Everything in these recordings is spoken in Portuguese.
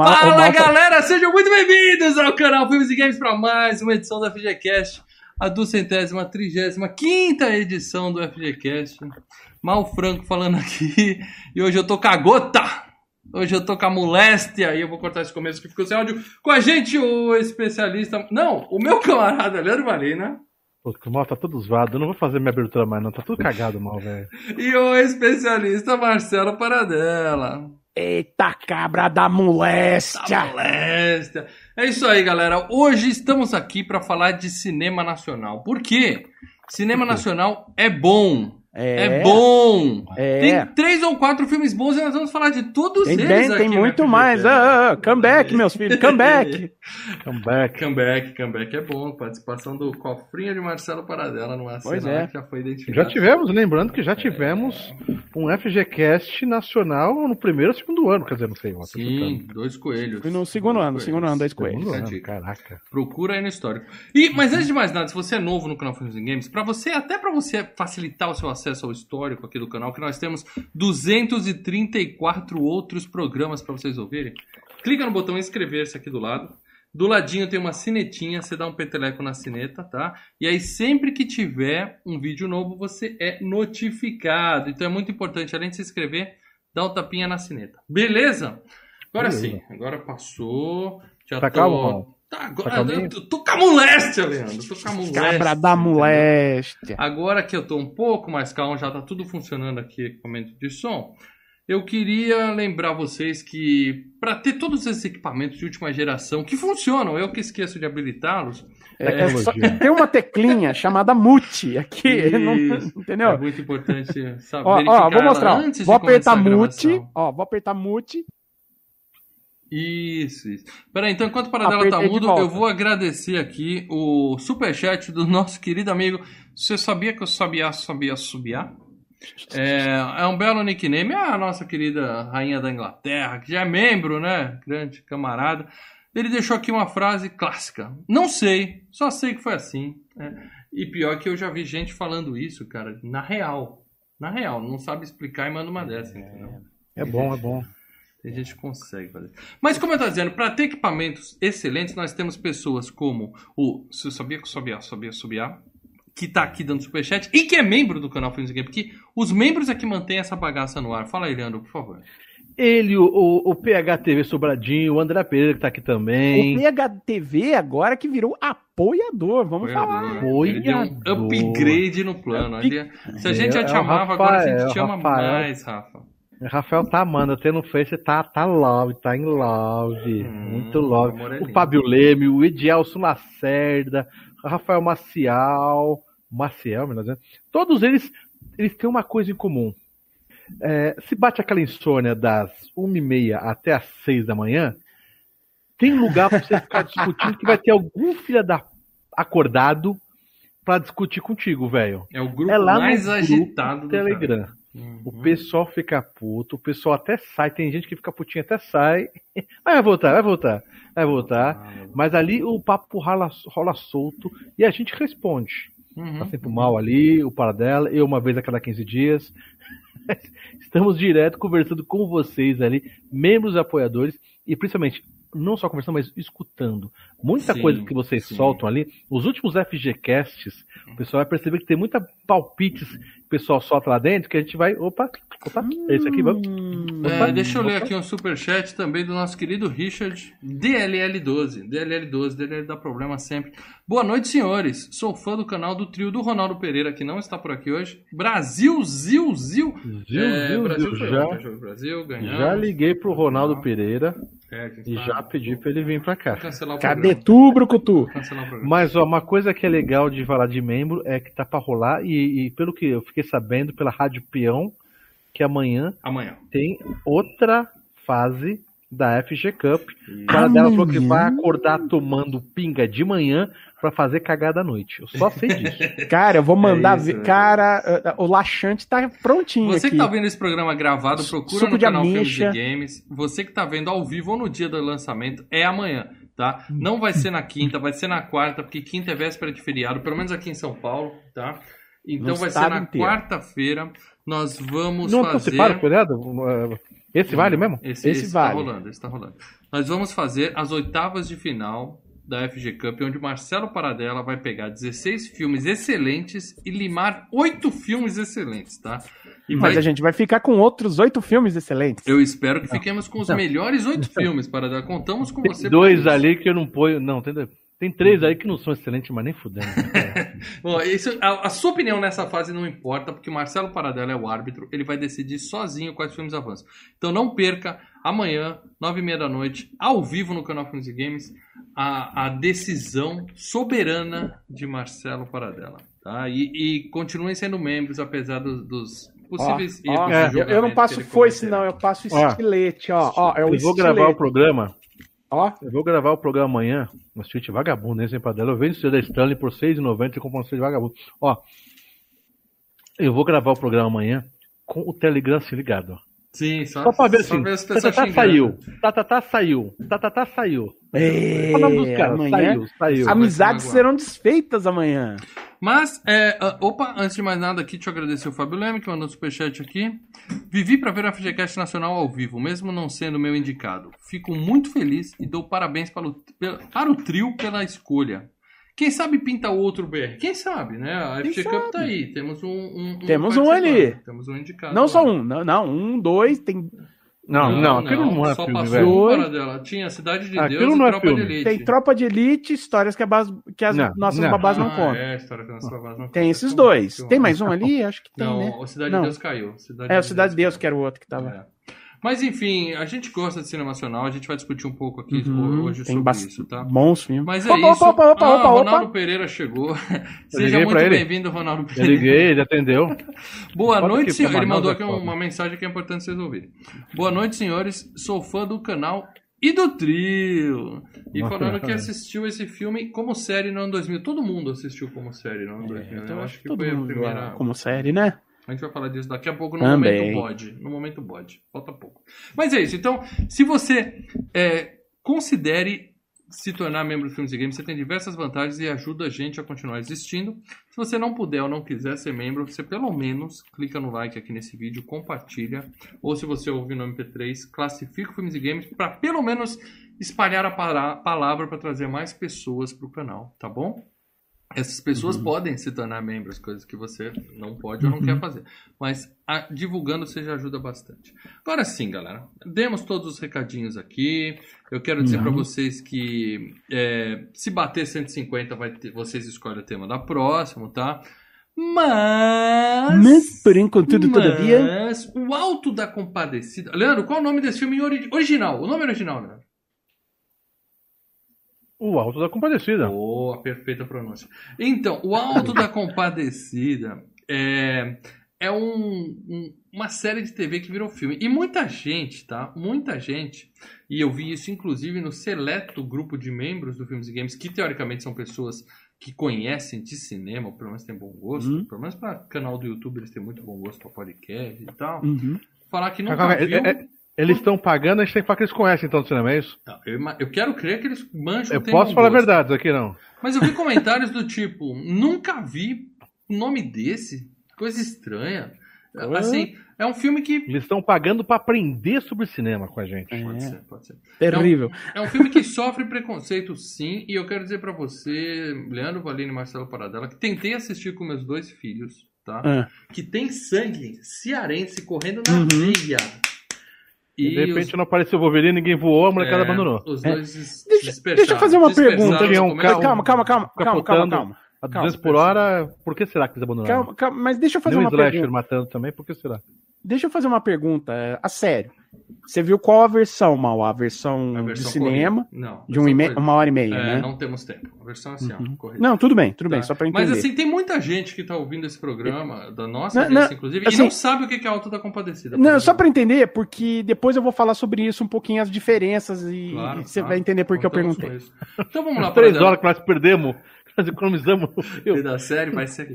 o mal, Fala galera, sejam muito bem-vindos ao canal Filmes e Games para mais uma edição da FGCast, a duzentésima, trigésima, quinta edição do FGCast. Mal Franco falando aqui, e hoje eu tô com a gota, hoje eu tô com a moléstia, e eu vou cortar esse começo que ficou sem áudio. Com a gente o especialista, não, o meu camarada Leandro Valina, Pô, o mal tá todo zoado. Eu não vou fazer minha abertura mais, não. Tá tudo cagado, mal, velho. e o especialista Marcelo Paradela. Eita cabra da moléstia! moléstia. É isso aí, galera. Hoje estamos aqui para falar de cinema nacional. Por quê? Cinema nacional é bom. É, bom. É. Tem três ou quatro filmes bons e nós vamos falar de todos Tem, eles tem, aqui tem no muito mais. Ah, ah, come back, meus filhos, come back. Comeback. Comeback, comeback é bom. Participação do cofrinho de Marcelo Paradela numa Pois cena é. que já foi identificada. Já tivemos, lembrando que já tivemos um FGCast nacional no primeiro ou segundo ano. Quer dizer, não sei. Sim, dois coelhos. Fui no segundo Dois ano, segundo ano, dois coelhos. Segundo ano, caraca. Procura aí no histórico. E, mas antes de mais nada, se você é novo no canal Filmes e Games, para você, até para você facilitar o seu acesso ao histórico aqui do canal, que nós temos 234 outros programas para vocês ouvirem. Clica no botão inscrever-se aqui do lado. Do ladinho tem uma sinetinha, você dá um peteleco na sineta, tá? E aí sempre que tiver um vídeo novo, você é notificado. Então é muito importante, além de se inscrever, dar um tapinha na sineta. Beleza? Agora Beleza. sim, agora passou. Já Tá tô... calmo, Paulo? Tá, agora, Tá eu tô, com a moléstia, Leandro. Tô com a moléstia. Cabra da entendeu? moléstia. Agora que eu tô um pouco mais calmo, já tá tudo funcionando aqui, equipamento de som. Eu queria lembrar vocês que para ter todos esses equipamentos de última geração que funcionam, eu que esqueço de habilitá-los, É, é só- Tecnologia. tem uma teclinha chamada mute aqui, não- Isso. é entendeu? muito importante saber Ó, ó, vou mostrar. antes Vou apertar mute, ó, vou apertar mute. Isso, isso. Peraí, então enquanto o Paradela tá mudo, eu vou agradecer aqui o superchat do nosso querido amigo. Você sabia que eu sabia, sabia, subia? É, é um belo nickname. É a nossa querida rainha da Inglaterra, que já é membro, né? Grande camarada. Ele deixou aqui uma frase clássica. Não sei, só sei que foi assim. né? E pior que eu já vi gente falando isso, cara, na real. Na real, não sabe explicar e manda uma dessa, entendeu? É bom, é bom. Tem gente que consegue fazer. Mas como eu estou dizendo, para ter equipamentos excelentes, nós temos pessoas como o Você Sabia que eu Sabia, Sabia, Sabia, que está aqui dando superchat e que é membro do canal Filmes Game, porque os membros é que mantêm essa bagaça no ar. Fala aí, Leandro, por favor. Ele, o, o, o PHTV Sobradinho, o André Pereira que tá aqui também. O PHTV agora que virou apoiador, vamos falar. Apoiador. Ele deu um Apoiador. upgrade no plano. Ele- se a gente já te É amava, agora a gente Rafael, te ama Rafael. mais, Rafa. Rafael tá amando, até no Face tá, tá love, tá em love, Hum, muito love. é O. Fábio Leme, o Edielson Lacerda, o Rafael Maciel, Maciel, melhor dizendo, todos eles, eles têm uma coisa em comum. É, se bate aquela insônia das 1h30 até as 6 da manhã, tem lugar pra você ficar discutindo que vai ter algum filho da acordado pra discutir contigo, velho. É o grupo É mais agitado do do Telegram. Uhum. O pessoal fica puto, o pessoal até sai, tem gente que fica putinho até sai. Mas vai voltar, vai voltar, vai voltar. Ah, Mas ali o papo rola, rola solto e a gente responde. uhum. Tá sempre o mal ali, o Paradela, eu uma vez a cada 15 dias. Estamos direto conversando com vocês ali, membros apoiadores, e principalmente, não só conversando, mas escutando. Muita Sim, coisa que vocês sim. soltam ali, os últimos FGCasts, o pessoal vai perceber que tem muita palpites que o pessoal solta lá dentro, que a gente vai, opa, opa, é isso aqui, vamos. Hum, É, Opa, deixa eu ler opa. aqui um superchat também do nosso querido Richard, DLL12. DLL12, DLL dá problema sempre. Boa noite, senhores. Sou fã do canal do trio do Ronaldo Pereira, que não está por aqui hoje. Brasil, Zil, Zil. Zil, É, zil, Brasil zil, já, Brasil, ganhamos. já liguei pro Ronaldo. Pereira É, e tá- já pedi pra ele vir pra cá. Cadê tu, Brucutu? Mas ó, uma coisa que é legal de falar de membro é que tá pra rolar, e, e pelo que eu fiquei sabendo pela Rádio Peão, que amanhã Amanhã. tem outra fase da FG Cup. O cara dela falou que vai acordar tomando pinga de manhã pra fazer cagada à noite. Eu só sei disso. Cara, eu vou mandar É isso, ver. né? Cara, o laxante tá prontinho Você aqui. que tá vendo esse programa gravado, procura Suco no de canal Filmes e Games. Você que tá vendo ao vivo ou no dia do lançamento, é amanhã, tá? Não vai ser na quinta, vai ser na quarta, porque quinta é véspera de feriado, pelo menos aqui em São Paulo, tá? Então No vai ser na quarta-feira. Nós vamos Não fazer. anteciparam, cuidado? Esse vale mesmo? Esse, Esse esse tá vale. rolando, esse tá rolando. Nós vamos fazer as oitavas de final da FG Cup, onde Marcelo Paradela vai pegar 16 filmes excelentes e limar 8 filmes excelentes, tá? E Mas vai- a gente vai ficar com outros oito filmes excelentes. Eu espero que fiquemos com os Não. melhores 8 filmes, Paradela. Contamos com você. Tem pra dois ali que eu não ponho. Não, tem, dois- tem três aí que não são excelentes, mas nem fudendo. Bom, isso- a, a sua opinião nessa fase não importa, porque o Marcelo Paradela é o árbitro, ele vai decidir sozinho quais filmes avançam. Então não perca, amanhã, nove e meia da noite, ao vivo no canal Filmes e Games, a, a decisão soberana de Marcelo Paradela. Tá? E, e continuem sendo membros, apesar dos, dos possíveis Ó, ó, é, eu, não passo foice, não, eu passo estilete, ó. ó é o eu vou estilete. gravar o programa. Ó, Eu vou gravar o programa amanhã. No Switch Vagabundo, esse Padela. Eu vendo o da Stanley por R$ 6,90 e compro um CD Vagabundo. Ó, eu vou gravar o programa amanhã com o Telegram se ligado. Sim, só, Só pra ver só assim. ver as pessoas Tatatá xingando. saiu. Tatatá saiu. Tatatá saiu. é, Qual o nome dos caras? amanhã, Saiu, saiu. amizades serão desfeitas amanhã. Mas, é, ah, opa, antes de mais nada aqui, deixa eu agradecer o Fábio Leme, que mandou um superchat aqui. Vivi para ver a FGCast Nacional ao vivo, mesmo não sendo meu indicado. Fico muito feliz e dou parabéns para o, para o trio pela escolha. Quem sabe pinta outro BR? Quem sabe, né? A Quem FG Cup sabe? tá aí. Temos um, um- um Temos um ali. Temos um indicado. Não só um, não, não, um, dois, tem, Não, não, aquilo não é só filme, passou velho. dela. Tinha Cidade de Aquilo Deus não e é Tropa filme. de Elite. tem tropa de elite, histórias que, a base, que as Não, nossas não. babás não Ah, contam. É, história que nossas babás não Tem contam. esses Filme, dois. Tem mais um ali? Acho que tem, Não, né? o Cidade Não. de Deus caiu. Cidade É, o Cidade de Deus, caiu. que era o outro que tava. É. Mas enfim, a gente gosta de cinema nacional, a gente vai discutir um pouco aqui Uhum, hoje sobre isso, tá? bons filmes. Mas é opa, isso. opa, opa, ah, Ronaldo. Pereira chegou. Seja muito bem-vindo, Ronaldo Eu Pereira. liguei, ele atendeu. Boa Bota noite, senhor. Ele mandou é aqui uma mensagem que é importante vocês ouvirem. Boa noite, senhores. Sou fã do canal e do trio. E falando que assistiu esse filme como série no ano 2000. Todo mundo assistiu como série no ano 2000. né? Então, Eu acho que foi a primeira. como série, né? A gente vai falar disso daqui a pouco no Também. momento bode. No momento bode. Falta pouco. Mas é isso. Então, se você é, considere se tornar membro do Filmes e Games, você tem diversas vantagens e ajuda a gente a continuar existindo. Se você não puder ou não quiser ser membro, você pelo menos clica no like aqui nesse vídeo, compartilha. Ou se você ouvir no MP3, classifica o Filmes e Games para pelo menos espalhar a palavra para trazer mais pessoas para o canal, tá bom? Essas pessoas podem se tornar membros, coisas que você não pode ou não quer fazer. Mas a- divulgando você já ajuda bastante. Agora sim, galera. Demos todos os recadinhos aqui. Eu quero dizer Uhum. para vocês que é, se bater 150, vai ter- vocês escolhem o tema da próxima, tá? Mas. Mas, por enquanto, todavia. Mas o Alto da Compadecida. Leandro, qual é o nome desse filme original? O nome original, Leandro. O Alto da Compadecida. Boa, perfeita pronúncia. Então, o Alto da Compadecida é, é um- um- uma série de TV que virou filme. E muita gente, tá? Muita gente, e eu vi isso inclusive no seleto grupo de membros do Filmes e Games, que teoricamente são pessoas que conhecem de cinema, ou pelo menos têm bom gosto, Hum. pelo menos para canal do YouTube eles têm muito bom gosto para podcast e tal. Uhum. Falar que nunca Calma, viu... é- é- Eles estão pagando, a gente tem que falar que eles conhecem então do cinema, é isso? Não, eu, eu quero crer que eles manjam Eu posso falar a gosto. verdade aqui, não. Mas eu vi comentários do tipo, nunca vi um nome desse, coisa estranha. Assim, é um filme que. Eles estão pagando pra aprender sobre cinema com a gente. É. Pode ser, pode ser. Terrível. É um filme que sofre preconceito, sim, e eu quero dizer pra você, Leandro Valini e Marcelo Paradela, que tentei assistir com meus dois filhos, tá? Ah. Que tem sangue cearense correndo na Uhum. veia. E de repente os- não apareceu o Wolverine, ninguém voou, a molecada é, abandonou. Os É. dois des- Deixa- dispersaram- deixa eu fazer uma pergunta. Tinha um. Calma, calma, calma, calma, calma, calma, calma. A Calma, 200 por hora, por que será que eles abandonaram? Calma, calma, mas deixa eu fazer Nem o uma Slasher pergunta. matando também, por que será? Deixa eu fazer uma pergunta, é, a sério. Você viu qual a versão, Mal? A versão, A de versão cinema, corrida. Não. de um e uma hora e meia, É, né? não temos tempo. A versão é assim, ó, corrida. Não, tudo bem, tudo bem, Tá. só pra entender. Mas assim, tem muita gente que tá ouvindo esse programa, da nossa Não, audiência, não, inclusive, assim- e não sabe o que é Alto da Compadecida. Não, exemplo. só pra entender, porque depois eu vou falar sobre isso um pouquinho, as diferenças, e, Claro, e você claro. vai entender por que eu perguntei. Então vamos lá, três horas que nós perdemos, nós economizamos. Eu, da série vai ser aqui.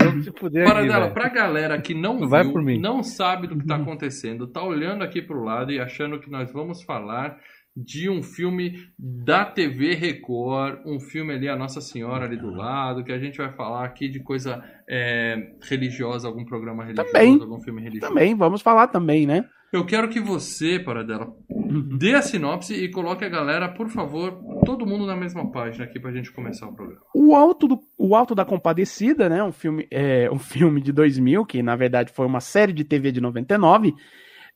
vamos se fuder aqui, Paradela, velho. pra galera que não Vai viu, por mim. não sabe do que tá acontecendo, tá olhando aqui pro lado e achando que nós vamos falar de um filme da TV Record, um filme ali, a Nossa Senhora ali do lado, que a gente vai falar aqui de coisa é, religiosa, algum programa religioso, Também. algum filme religioso. Também, vamos falar também, né? Eu quero que você, Paradela, dê a sinopse e coloque a galera, por favor, todo mundo na mesma página aqui pra gente começar o programa. O Alto, do, o Alto da Compadecida, né? Um filme, é, um filme de 2000, que na verdade foi uma série de TV de 99,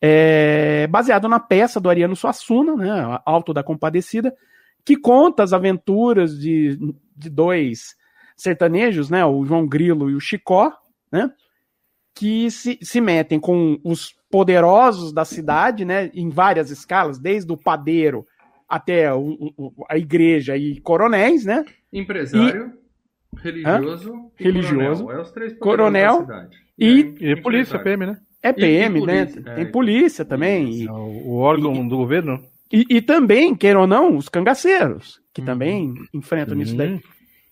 é, baseado na peça do Ariano Suassuna, né? Alto da Compadecida, que conta as aventuras de, de dois sertanejos, né? O João Grilo e o Chicó, né? Que se, se metem com os poderosos da cidade, né? Em várias escalas, desde o padeiro até o, o, a igreja e coronéis, né? Empresário, religioso e Religioso. coronel. É os três Coronel da cidade. e- E polícia, empresário. PM, né? É PM, e né? polícia, Tem é. polícia também. E, O, órgão do governo. e, e também, queira ou não, os cangaceiros, que Uhum. também enfrentam isso daí.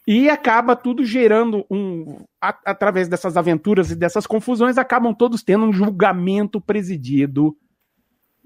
E acaba tudo gerando um. a- através dessas aventuras e dessas confusões, acabam todos tendo um julgamento presidido.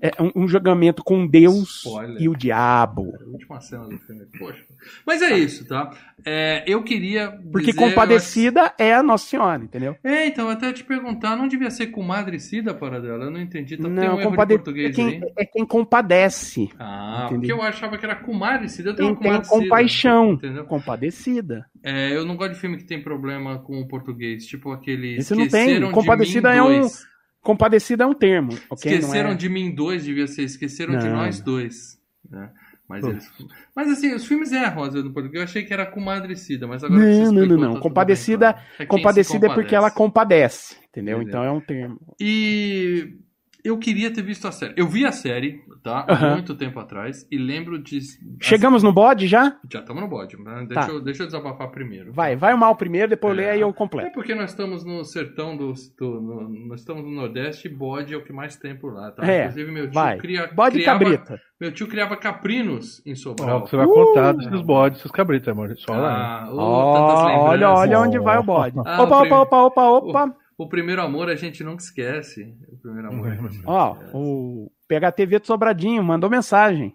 É, um, um julgamento com Deus Spoiler. e o diabo. A última cena do filme. Poxa. Mas é isso, tá? É, eu queria. Porque dizer, compadecida é a Nossa Senhora, entendeu? É, então, até te perguntar, não devia ser comadre Cida para dela? Eu não entendi. Tem não, um compade... é, português quem, é quem compadece. Ah, Entendi. porque eu achava que era comadre Cida. Eu tenho Quem uma tem compaixão. Entendeu? Compadecida. É, eu não gosto de filme que tem problema com o português. Tipo aquele. Esse não tem. Compadecida é um- dois. Compadecida é um termo. ok? Esqueceram é- de mim dois, devia ser. Esqueceram de Não. nós dois. né? Mas, eles... mas assim, os filmes erram às vezes no português. Eu achei que era comadre Cida, mas agora Não, não, não, tá não. tudo Compadecida, bem, claro. É compadecida é porque ela compadece. compadece. Entendeu? Entendeu. Então é um termo. E eu queria ter visto a série. Eu vi a série, tá? Há Aham. muito tempo atrás. E lembro de. Chegamos no bode já? Já estamos no bode. Né? Deixa, Tá. eu, deixa eu desabafar primeiro. Vai, vai o mal primeiro, depois eu É. leio aí eu É completo. porque nós estamos no sertão do. do- no- nós estamos no Nordeste e bode é o que mais tem por lá, tá? É, Inclusive, meu tio, Vai. cria, Bode e criava, cabrita. meu tio criava caprinos em Sobral. você vai Uh! contar desses bodes, desses cabritos, amor. Só lá. Ah, ô, Ó, tantas olha, olha onde vai o bode. Ah, opa, o prim- opa, opa, opa, opa. O primeiro amor a gente nunca esquece. O primeiro amor. a gente Ó, esquece. o PHTV do Sobradinho mandou mensagem.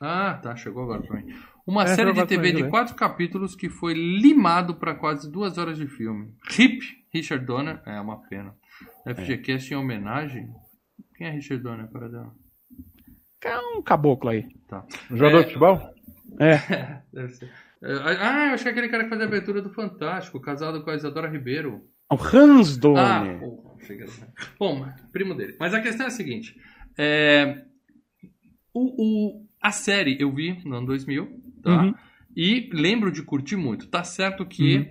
Ah, tá, chegou agora pra mim. Uma É, série de TV de quatro capítulos que foi limado pra quase duas horas de filme. Hip, Richard Donner, é uma pena. FGCast em homenagem. Quem é Richard Donner, para dela? É um caboclo aí. Tá. Jogador É. de futebol? É. Deve ser. É, Ah, eu achei aquele cara que fazia a abertura do Fantástico, casado com a Isadora Ribeiro. O Hans Ah, porra, era- Bom, primo dele. Mas a questão é a seguinte: é, o, o- a série eu vi no ano 2000, tá? Uhum. E lembro de curtir muito. Tá certo que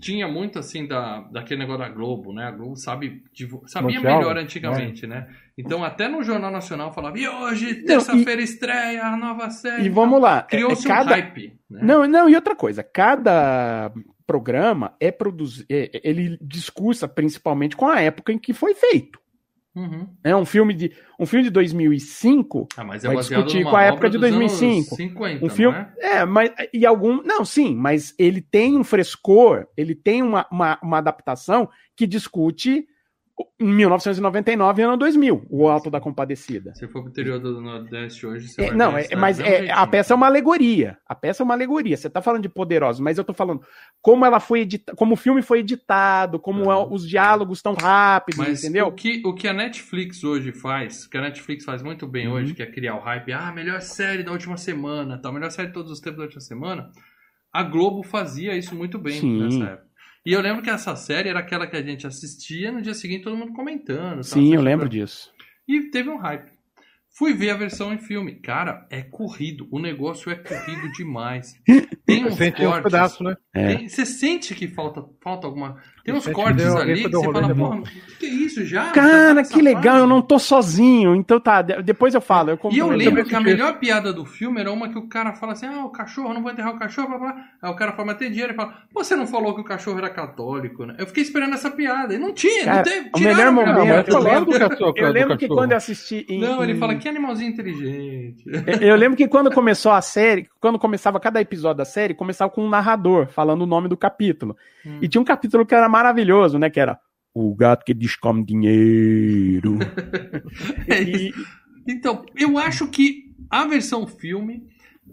tinha muito assim da, daquele negócio da Globo, né? A Globo sabe, sabia Mundial, melhor antigamente, né? Então até no Jornal Nacional falava: e hoje, terça-feira, estreia a nova série. E vamos lá. é- Criou-se é cada... um hype. Né? Não, não, e outra coisa, cada programa é produzido, ele discursa principalmente com a época em que foi feito. Uhum. É um filme de um filme de 2005, Ah, mas é Vai discutir com a época de dos anos 2005. 50, um filme, não é? é, mas e algum, não, sim, mas ele tem um frescor, ele tem uma, uma, uma adaptação que discute 1999 e ano 2000, o Alto da Compadecida. Se for pro interior do Nordeste hoje, você É, vai não, é- mas é, a peça é uma alegoria. A peça é uma alegoria. Você tá falando de poderosos, mas eu tô falando como ela foi edita, como o filme foi editado, como Ah. é- os diálogos tão rápidos, Mas entendeu? o que, o que a Netflix hoje faz, que a Netflix faz muito bem Uhum. hoje, que é criar o hype, ah, melhor série da última semana, tal, melhor série de todos os tempos da última semana, a Globo fazia isso muito bem Sim. nessa época. E eu lembro que essa série era aquela que a gente assistia no dia seguinte todo mundo comentando. Sim, eu lembro disso. E teve um hype. Fui ver a versão em filme. Cara, é corrido. O negócio é corrido demais. Tem uns Sente um cortes. pedaço, né? É. Tem- Você sente que falta, falta alguma. Tem uns cortes que deu- ali que você fala, porra, que, que é isso já? Tá Cara, que legal, fase? eu não tô sozinho. Então tá, de- depois eu falo. Eu E eu lembro que a melhor piada do filme era uma que o cara fala assim: ah, o cachorro, não vou enterrar o cachorro, blá, blá. Aí o cara fala, mas tem dinheiro. Ele fala, você não falou que o cachorro era católico, né? Eu fiquei esperando essa piada. E não tinha, Cara, não teve. o melhor momento- eu lembro do cachorro. Eu lembro que cachorro. quando eu assisti em, Não, ele em- fala que animalzinho inteligente. Eu lembro que quando começou a série, quando começava cada episódio da série, começava com um narrador falando o nome do capítulo. Hum. E tinha um capítulo que era maravilhoso, né? Que era O gato que descome dinheiro. É isso. e, Então, eu acho que a versão filme,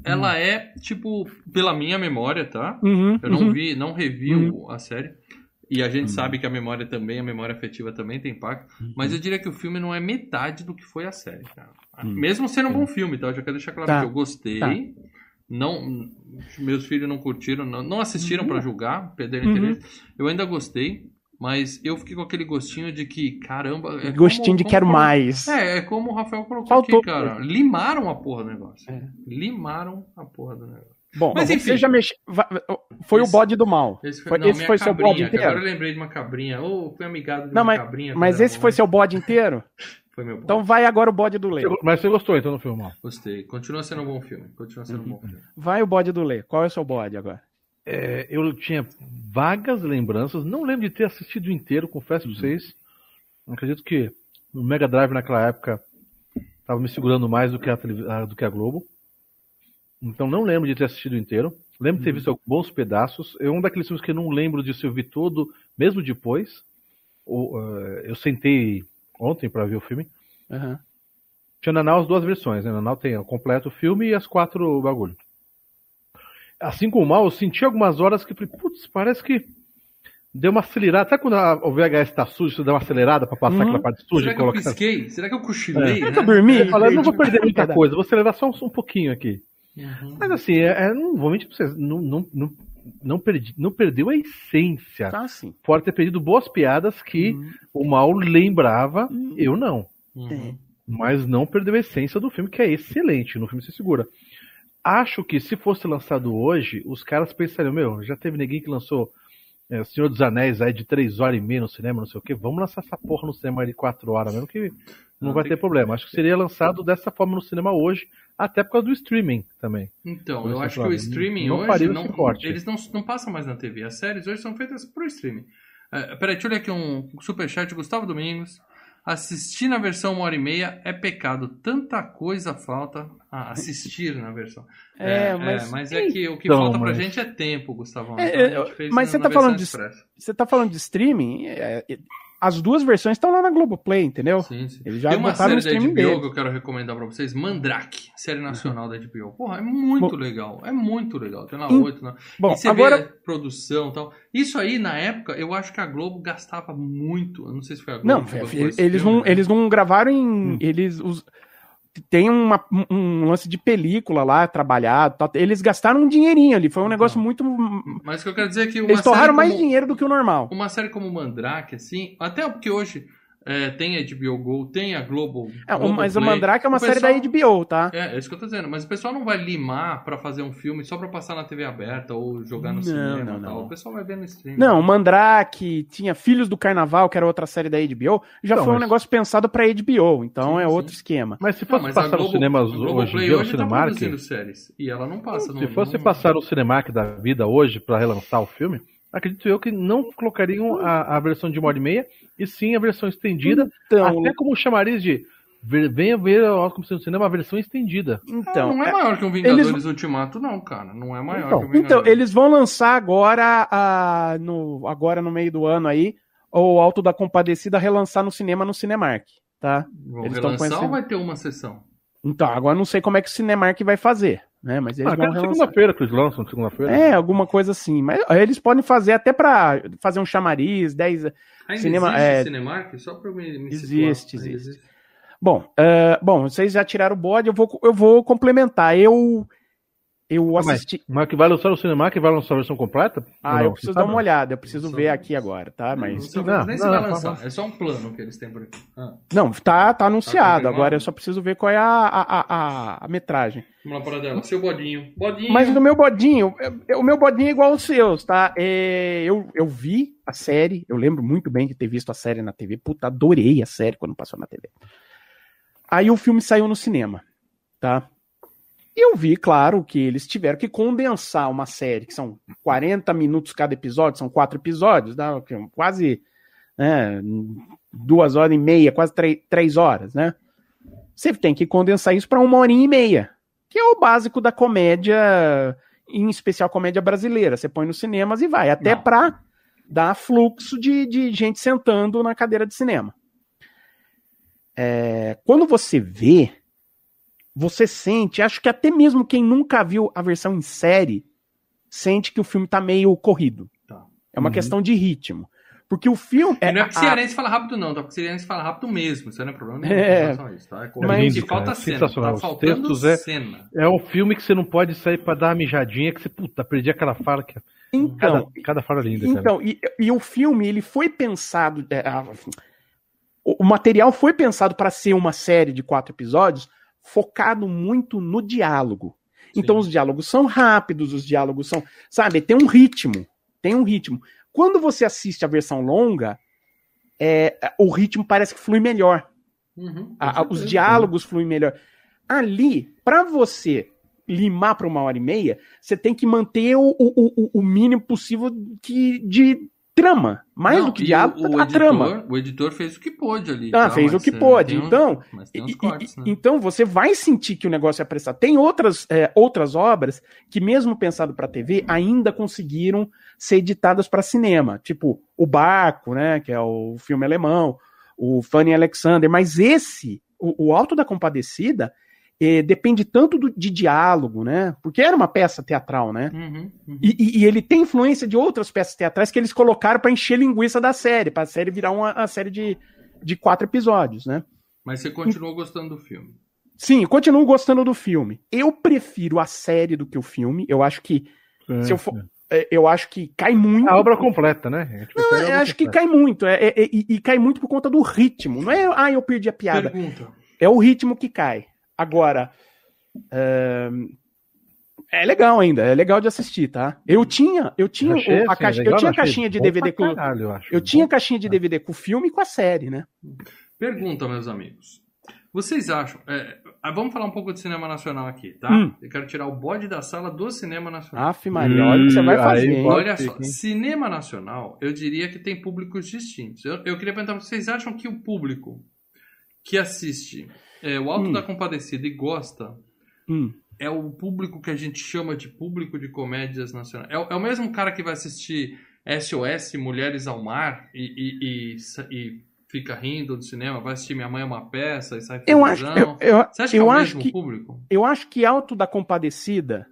ela é, tipo, pela minha memória, tá? uhum, Eu não uhum. vi, não revi o- a série. E a gente sabe que a memória também, a memória afetiva também tem impacto. Mas eu diria que o filme não é metade do que foi a série, cara. Mesmo sendo um bom filme, tá? Eu já quero deixar claro Tá. que eu gostei. Tá. Não, meus filhos não curtiram, não, não assistiram pra julgar, perderam Uhum. interesse. Eu ainda gostei, mas eu fiquei com aquele gostinho de que, caramba. É Gostinho como- de como- quero como- mais. É, é como o Rafael colocou Faltou aqui, cara. Limaram a porra do negócio. É. Limaram a porra do negócio. Bom, Mas enfim. mexeu. va- Foi Esse- o bode do mal. Esse foi, Foi- não, esse foi seu cabrinha, bode que Agora eu inteiro. lembrei de uma cabrinha. Ô, fui amigado de Não, uma mas, cabrinha. mas esse foi seu bode inteiro? Foi meu bom. Então vai agora o bode do Lê. Mas você gostou então do filme? Gostei. Continua sendo um bom filme. Continua sendo um bom filme. Vai o bode do Lê. Qual é o seu bode agora? É, eu tinha vagas lembranças, não lembro de ter assistido inteiro, confesso pra vocês. Acredito que o Mega Drive naquela época estava me segurando mais do que a, televi- a- do que a Globo. Então não lembro de ter assistido inteiro. Lembro de ter visto bons pedaços. É um daqueles filmes que eu não lembro de se eu vi todo, mesmo depois. O, eh, eu sentei ontem para ver o filme. Aham. Tinha na Nanau as duas versões, né? Na Nanau tem o completo filme e as quatro bagulho. Assim como o mal, eu senti algumas horas que falei, putz, parece que deu uma acelerada. Até quando a- o VHS tá sujo, você dá uma acelerada pra passar Uhum. aquela parte suja Será que eu colocar. pisquei? Será que eu cochilei? Será né? que eu dormi? Eu falei, eu não vou perder muita coisa, vou acelerar só um, um pouquinho aqui. Uhum. Mas assim, é, é, não vou mentir pra vocês, não, não, não, não, perdi, não perdeu a essência. Tá sim. Pode ter perdido boas piadas que Uhum. o mal lembrava, eu não. Uhum. mas não perdeu a essência do filme, que é excelente. No filme se segura. Acho que se fosse lançado hoje, os caras pensariam, meu, já teve ninguém que lançou é, Senhor dos Anéis aí de 3 horas e meia no cinema, não sei o quê. Vamos lançar essa porra no cinema de 4 horas mesmo, que não, Não, vai ter que- problema. Acho que seria lançado dessa forma no cinema hoje, até por causa do streaming também. Então, eu acho que o streaming não hoje não, corte. eles não, não passam mais na TV. As séries hoje são feitas pro streaming. É, peraí, deixa eu ler aqui um superchat. Gustavo Domingos. Assistir na versão uma hora e meia é pecado. Tanta coisa falta. Ah, assistir na versão. É, mas- mas é que o que Então, falta pra mas- gente é tempo, Gustavão. É, Então, a é, gente fez mas você tá falando de- expressa. Você tá falando de streaming? As duas versões estão lá na Globoplay, entendeu? Sim, sim. Eles já Tem uma série da HBO deles. que eu quero recomendar pra vocês, Mandrake, série nacional da HBO. Porra, é muito Bom- legal, é muito legal. Tem na Em- 8, na... Bom, e você agora- vê a produção e tal. Isso aí, na época, eu acho que a Globo gastava muito. Eu não sei se foi a Globo Não, que é, eles não, né? eles não gravaram em. Eles. Os, tem uma- um lance de película lá, trabalhado. tal. Eles gastaram um dinheirinho ali. Foi um negócio muito. Mas o que eu quero dizer é que Eles torraram mais dinheiro do que o normal. Uma série como Mandrake, assim, até porque hoje é, tem a HBO Go, tem a Globo. É, Globo mas o Play. Mandrake é uma O série pessoal- da HBO, tá? É, é isso que eu tô dizendo. Mas o pessoal não vai limar pra fazer um filme só pra passar na TV aberta ou jogar no Não, cinema não, e tal. não. O pessoal vai ver no streaming. Não, o Mandrake, tinha Filhos do Carnaval, que era outra série da HBO, já Não, foi um mas- negócio pensado pra HBO, então Sim, é sim. outro esquema. Mas se Não, fosse mas a passar Globo, nos cinemas a Globo hoje Play no hoje tá Cinemark, produzindo séries. E ela não passa no se fosse no- passar o Cinemark da vida hoje pra relançar o filme, acredito eu que não colocariam a, a versão de uma hora e meia, e sim a versão estendida, Então, até como chamariz de ver- venha ver o como no cinema a versão estendida. Ah, então, não é é- maior que um Vingadores eles- Ultimato, não, cara. Não é maior Então, que um Vingadores. então, eles vão lançar agora, a, no, agora no meio do ano aí, o Alto da Compadecida relançar no cinema no Cinemark, tá? Vão eles relançar conhecendo- ou vai ter uma sessão? Então, agora não sei como é que o Cinemark vai fazer, né? Mas eles Ah, vão relançar. segunda-feira que eles lançam, segunda-feira. É, alguma coisa assim. Mas eles podem fazer até pra fazer um chamariz, 10. Ainda Cinema- existe é- Cinemark? Só pra eu me, me Existe, situar. Ainda existe. Bom, eh, bom, vocês já tiraram o bode, eu vou, eu vou complementar. Eu. Eu Ah, mas- assisti. Mas que vai lançar no Cinemark vai lançar a versão completa? Ah, eu preciso dar uma olhada, eu preciso ver aqui agora, tá? Não, Mas. não, Não, nem se não, vai não, lançar. não. É só um plano que eles têm por aqui. Ah, Não, tá, tá anunciado. confirmado? agora eu só preciso ver qual é a, a, a, a- a metragem. vamos lá para dela. Seu bodinho. Bodinho. Mas no meu bodinho, o meu bodinho é igual aos seus, tá? É, eu, eu vi a série, eu lembro muito bem de ter visto a série na TV. Puta, adorei a série quando passou na TV. Aí o filme saiu no cinema, tá? Eu vi, claro, que eles tiveram que condensar uma série, que são 40 minutos cada episódio, são quatro episódios, dá quase né, duas horas e meia, quase três, horas, né? Você tem que condensar isso para uma horinha e meia, que é o básico da comédia, em especial comédia brasileira. Você põe nos cinemas e vai, até para dar fluxo de, de gente sentando na cadeira de cinema. É, quando você vê, você sente, acho que até mesmo quem nunca viu a versão em série, sente que o filme tá meio corrido. Tá. É uma Uhum. questão de ritmo. Porque o filme. E não é porque a- cearense fala rápido, não, tá? Porque cearense fala rápido mesmo. Isso não é problema nenhum. É. em relação a isso, tá? É Mas- lindo, falta cara, cena. sensacional. Tá faltando textos é- cena. É um filme que você não pode sair pra dar uma mijadinha, que você, puta, perdi aquela fala. Que... Então, Cada, cada fala linda, cara. Então, e, e o filme, ele foi pensado. é, a- o, o material foi pensado para ser uma série de quatro episódios focado muito no diálogo. Então, os diálogos são rápidos, os diálogos são. Sabe, tem um ritmo. Tem um ritmo. Quando você assiste a versão longa, é, o ritmo parece que flui melhor. Uhum, A- os diálogos fluem melhor. Ali, para você limar para uma hora e meia, você tem que manter o, o, o- o mínimo possível que, de trama. Mais Não, do que o, o a editor, trama. O editor fez o que pôde ali. Ah, tá? fez o que é, pôde. Então, cortes, né? Então você vai sentir que o negócio é prestado. Tem outras, é, outras obras que, mesmo pensado para TV, ainda conseguiram ser editadas para cinema. Tipo O Barco, né? Que é o filme alemão, o Fanny Alexander. Mas esse, o, o Alto da Compadecida, eh, depende tanto do- de diálogo, né? Porque era uma peça teatral, né? Uhum, uhum. E, e- e ele tem influência de outras peças teatrais que eles colocaram para encher linguiça da série, para a série virar uma, uma série de, de quatro episódios, né? Mas você continuou gostando do filme. Sim, continuo gostando do filme. Eu prefiro a série do que o filme. Eu acho que É, se eu for, é, eu acho que cai muito. A obra completa, né? Gente Não, eu acho que cai muito. É, é- é- e, e cai muito por conta do ritmo. Não é, ah, eu perdi a piada. Pergunta. É o ritmo que cai. Agora, é, é legal ainda. É legal de assistir, tá? Eu tinha, eu tinha Achei, a assim, caixa, legal, eu tinha caixinha de DVD com, caralho, eu acho. eu tinha caixinha de DVD com o filme e com a série, né? Pergunta, meus amigos. Vocês acham. é, ah, vamos falar um pouco de cinema nacional aqui, tá? Hum. Eu quero tirar o bode da sala do cinema nacional. Afe Maria, olha o que você vai Hum, fazer, aí Olha só, hein? cinema nacional, eu diria que tem públicos distintos. Eu, eu queria perguntar, vocês acham que o público que assiste é, o Alto Hum. da Compadecida e gosta Hum. é o público que a gente chama de público de comédias nacionais? É, o- é o mesmo cara que vai assistir SOS Mulheres ao Mar e, e- e e fica rindo do cinema, vai assistir Minha Mãe é uma Peça e sai Eu acho, eu, eu, Você acha que eu é o acho mesmo que público? eu acho que Alto da Compadecida,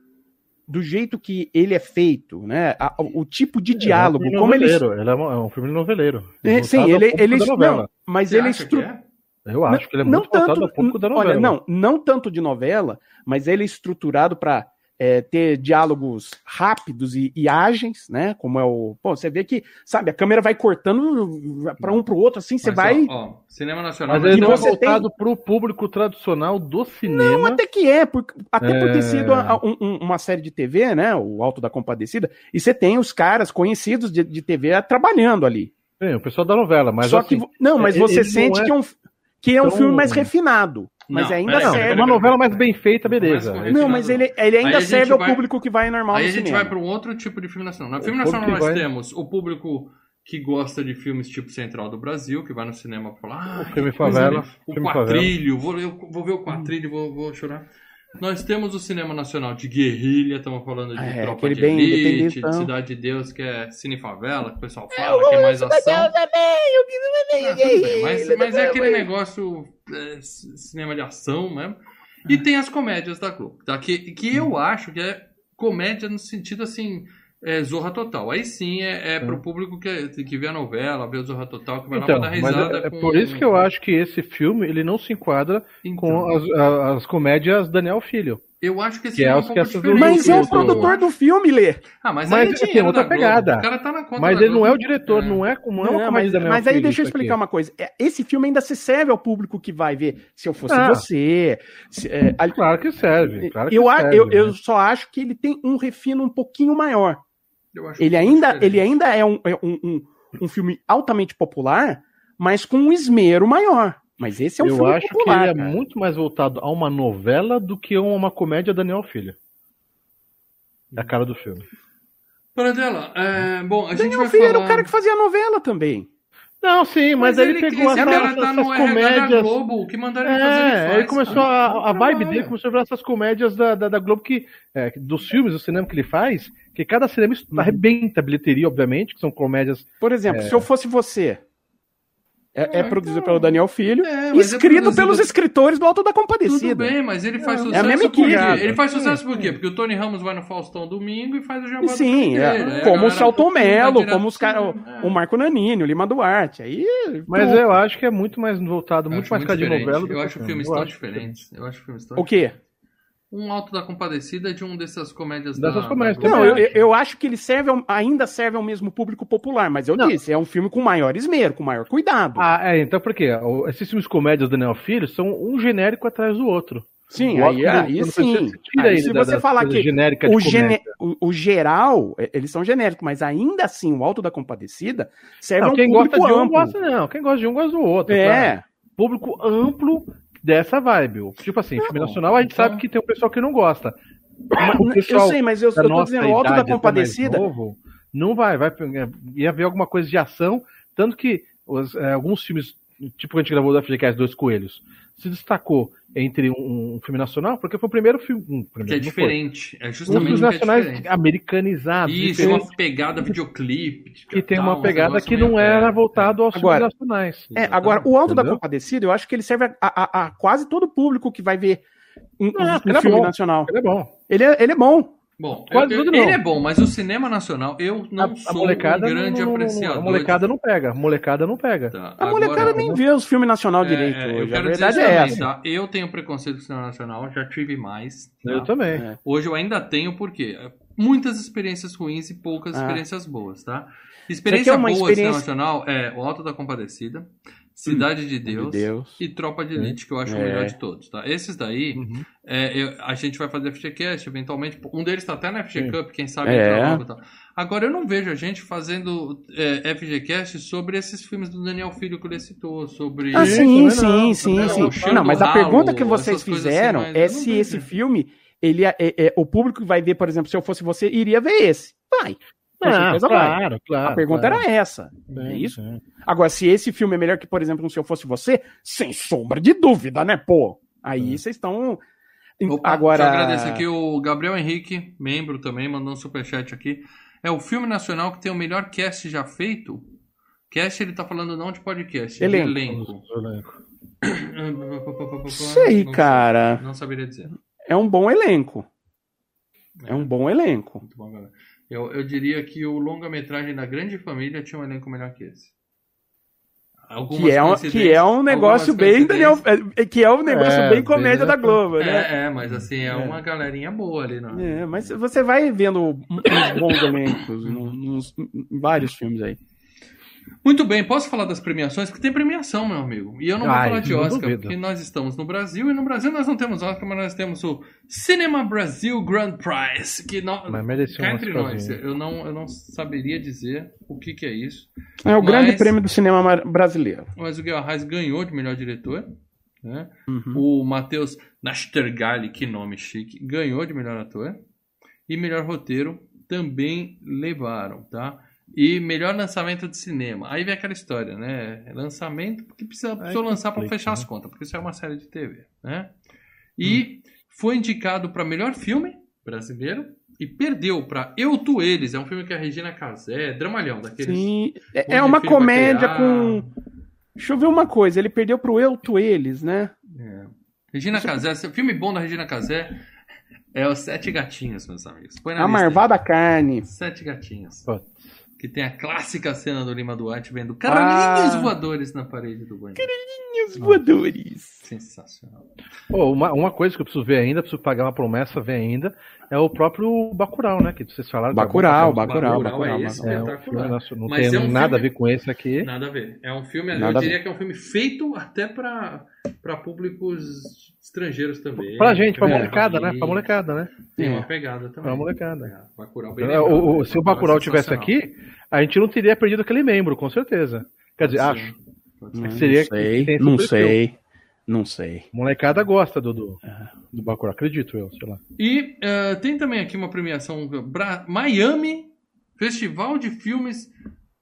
do jeito que ele é feito, né? a- o, tipo de diálogo, É um filme como ele. noveleiro, ele é um, é um filme noveleiro. É, sim, Voltado ao ele, ele não, mas Você ele é que estru... é? Eu acho que ele é não muito voltado tanto, ao público da novela. olha, não, não tanto de novela, mas ele é estruturado para ter diálogos rápidos e, e ágeis, né? Como é o, pô, você vê que, sabe, a câmera vai cortando para um para o outro, assim, você Mas, vai. Ó, ó, cinema nacional. Mas ele E não é voltado pro público tradicional do cinema. Até que é, por, até por É. ter sido a- a- um- um- uma série de TV, né? O Alto da Compadecida, e você tem os caras conhecidos de, de TV trabalhando ali. Sim, o pessoal da novela, mas Só assim, que. Não, mas ele- você não sente é que é um, que é um tão- filme mais refinado. Mas Não, ainda serve. é uma novela mais bem feita, beleza. Mais. Não, mas ele, ele ainda serve ao vai- público que vai normal Aí no a gente cinema. vai para um outro tipo de filme nacional. No filme O nacional nós vai- temos o público que gosta de filmes tipo Central do Brasil, que vai no cinema pra falar. "Ah, O filme Favela, linda." O filme quadrilho, vou, eu vou ver o quadrilho, vou, vou chorar. Nós temos o cinema nacional de guerrilha, estamos falando de É, Tropa de bem Elite, de. Cidade de Deus, que é Cine Favela, que o pessoal fala, que é mais ação. Ah, tudo bem, mas, mas é aquele negócio é, cinema de ação mesmo. E tem as comédias da Globo, tá? que, que eu acho que é comédia no sentido assim, é, Zorra Total. Aí sim é, é pro público que, que vê a novela, vê o Zorra Total, que vai Então, lá pra dar risada. é, é com- por isso que eu acho que esse filme ele não se enquadra Então, com as, a- as comédias Daniel Filho. Eu acho que esse que é filme os um que pouco diferente Mas é o produtor do filme, Lê. Ah, mas, Mas aí é assim, dinheiro outra pegada. O cara tá na conta Mas ele não é o diretor, É. não é como não, é Não, uma comédia mas, mas aí deixa eu explicar aqui. uma coisa. É, Esse filme ainda se serve ao público que vai ver. Se eu fosse Ah. você. se- é, Claro que serve. Claro que eu, serve, eu, né? eu só acho que ele tem um refino um pouquinho maior. Eu acho Ele ainda, diferente. ele ainda é, um, é um, um, um filme altamente popular, mas com um esmero maior. Mas esse é um eu filme acho popular. que ele é cara. muito mais voltado a uma novela do que a uma comédia Daniel Filho. É a cara do filme. Paradela, é, bom, a gente Daniel vai Filho falar... era o cara que fazia a novela também. Não, sim, mas, ele, pegou esse essas, cara tá essas no RH da comédias. Globo, o que mandaram ele fazer ele É, faz. ele começou a, a vibe dele começou a virar essas comédias da, da, da Globo que é, dos filmes do cinema que ele faz, que cada cinema Uhum. arrebenta a bilheteria, obviamente, que são comédias. Por exemplo, É. se eu fosse você, É, é Ah, produzido então. pelo Daniel Filho, É, é escrito produzido- pelos escritores do Alto da Tudo Compadecida. bem, mas ele faz É, sucesso é a mesma por quê? equipe. Ele faz sucesso por quê? Porque o Tony Ramos vai no Faustão domingo e faz o jabá Sim, é, a como o vai Mello, como os caras, o Marco Nanini, o Lima Duarte. Aí, Mas eu acho que é muito mais voltado, Eu muito mais cara de novela. do Eu que acho filme. filmes Eu tão acho diferentes. Eu acho filmes tão o quê? Um Alto da Compadecida de um dessas comédias Dessas da... comédias, da- Não, também eu, acho. eu- acho que ele serve ao- ainda serve ao mesmo público popular, mas eu Não. disse, é um filme com maior esmero, com maior cuidado. Ah, é, então por quê? Esses filmes comédias do Daniel Filho são um genérico atrás do outro. sim, o aí, aí sim. Aí se da- você das falar que o, gene- o, o geral, é, eles são genéricos, mas ainda assim, o Alto da Compadecida serve Não, um quem público gosta de um amplo. gosta não. Quem gosta de um gosta do outro. É, cara. Público amplo dessa vibe. Tipo assim, filme nacional a gente então- sabe que tem um pessoal que não gosta. Eu sei, mas eu, eu tô dizendo, o Alto da mais Compadecida, novo, não vai, vai ia ver alguma coisa de ação, tanto que os, é, alguns filmes, tipo que a gente gravou da FGCast Dois Coelhos, se destacou entre um, um filme nacional, porque foi o primeiro filme. Um, Que primeiro, é não foi. diferente. É Um justamente filmes que é nacionais diferente. americanizados, Isso, diferentes, uma pegada videoclipe. que tem uma um pegada que não era é, voltado aos Agora, filmes nacionais. É, agora, o Alto da Entendeu? Compadecida, eu acho que ele serve a, a- a quase todo público que vai ver um, um- Ah, um é filme bom. nacional. Ele é bom. Ele é, ele é bom. Bom, Quase eu- eu- ele é bom, mas o cinema nacional, eu não A, a sou molecada um grande não, não- apreciador. A molecada não pega. A molecada não pega. Tá, A molecada agora- nem vê os filmes nacional direito É, eu hoje. A quero dizer verdade é também, essa. tá? Eu tenho preconceito com o cinema nacional, já tive mais. tá? Eu também. É. Hoje eu ainda tenho, porque muitas experiências ruins e poucas Ah. experiências boas, tá? Experiência boa experiência- nacional é O Alto da Compadecida, Cidade de Deus, De Deus. e Tropa de Elite, que eu acho o É. melhor de todos, tá? Esses daí, Uhum. é, eu- a gente vai fazer FGCast, eventualmente. Um deles tá até na FG Sim. Cup, quem sabe É. entra logo tal. Agora, eu não vejo a gente fazendo é, FGCast sobre esses filmes do Daniel Filho que ele citou, sobre... Ah, Sim, sim, também sim, não, sim, sim. não. Não, mas a ralo, pergunta que vocês assim, fizeram mas é não se vejo. esse filme, ele é, é- é- o público vai ver, por exemplo, se eu fosse você, iria ver esse. Vai. Não, certeza vai. claro, claro. A pergunta claro. era essa. Sim, é isso? sim. Agora, se esse filme é melhor que, por exemplo, um Se Eu Fosse Você, sem sombra de dúvida, né, pô? Aí vocês estão. Opa, Agora. Eu agradecer aqui o Gabriel Henrique, membro também, mandou um superchat aqui. É o filme nacional que tem o melhor cast já feito. Cast ele tá falando não de podcast, Elenco. de elenco. Elenco. Sei, Não cara. Não saberia dizer. É um bom elenco. É um bom elenco. Muito bom, galera. Eu, eu diria que o longa-metragem da Grande Família tinha um elenco melhor que esse. Algumas Que é, um, que é um negócio bem Daniel, é, que é um negócio É, bem comédia bem- da Globo, né? É, é, mas assim, é, uma galerinha boa ali. Não. É, mas você vai vendo uns bons elencos num- nos- em vários filmes aí. Muito bem, posso falar das premiações? Porque tem premiação, meu amigo. E eu não vou Ai, falar de Oscar, duvido. porque nós estamos no Brasil, e no Brasil nós não temos Oscar, mas nós temos o Cinema Brasil Grand Prize. Que não, Mas merecia cá um entre nós, eu não, eu não saberia dizer o que, que é isso. É o Mas- grande prêmio do cinema brasileiro. Mas o Guilherme Arraes ganhou de melhor diretor. Né? Uhum. O Matheus Nastergalli, que nome chique, ganhou de melhor ator. E melhor roteiro também levaram, tá? E melhor lançamento de cinema. Aí vem aquela história, né? Lançamento, porque precisa, precisou lançar para fechar as né? contas, porque isso é uma série de TV, né? E foi indicado para melhor filme brasileiro e perdeu para Eu, Tu, Eles. É um filme que a Regina Casé, dramalhão, daqueles... Sim, é, é uma comédia com. Deixa eu ver uma coisa, ele perdeu pro Eu, Tu, Eles, né? É. Regina Casé, esse filme bom da Regina Casé é Os Sete Gatinhos, meus amigos. Põe na A lista aí. Marvada Carne. Sete Gatinhos. Putz. Que tem a clássica cena do Lima Duarte vendo caralhinhos Ah. voadores na parede do banheiro. E os voadores. Sensacional. Pô, uma, uma coisa que eu preciso ver ainda, preciso pagar uma promessa, ver ainda, é o próprio Bacurau, né? Que vocês falaram. que é Bacurau, Bacurau, Bacurau é caramba. É um não Mas tem é um nada filme- a ver com esse aqui. Nada a ver. É um filme, Nada eu diria que é um filme feito até pra públicos estrangeiros também. Pra gente, pra É. molecada, né? Pra molecada, né? Tem É. uma pegada também. Pra molecada. É, bem É, o- o- se o Bacurau é tivesse aqui, a gente não teria perdido aquele membro, com certeza. Quer dizer, acho. Não Seria que sei, esse não sei, não sei. Molecada gosta do, do, do Bacurau, acredito eu, sei lá. E eh, tem também aqui uma premiação Bra- Miami Festival de Filmes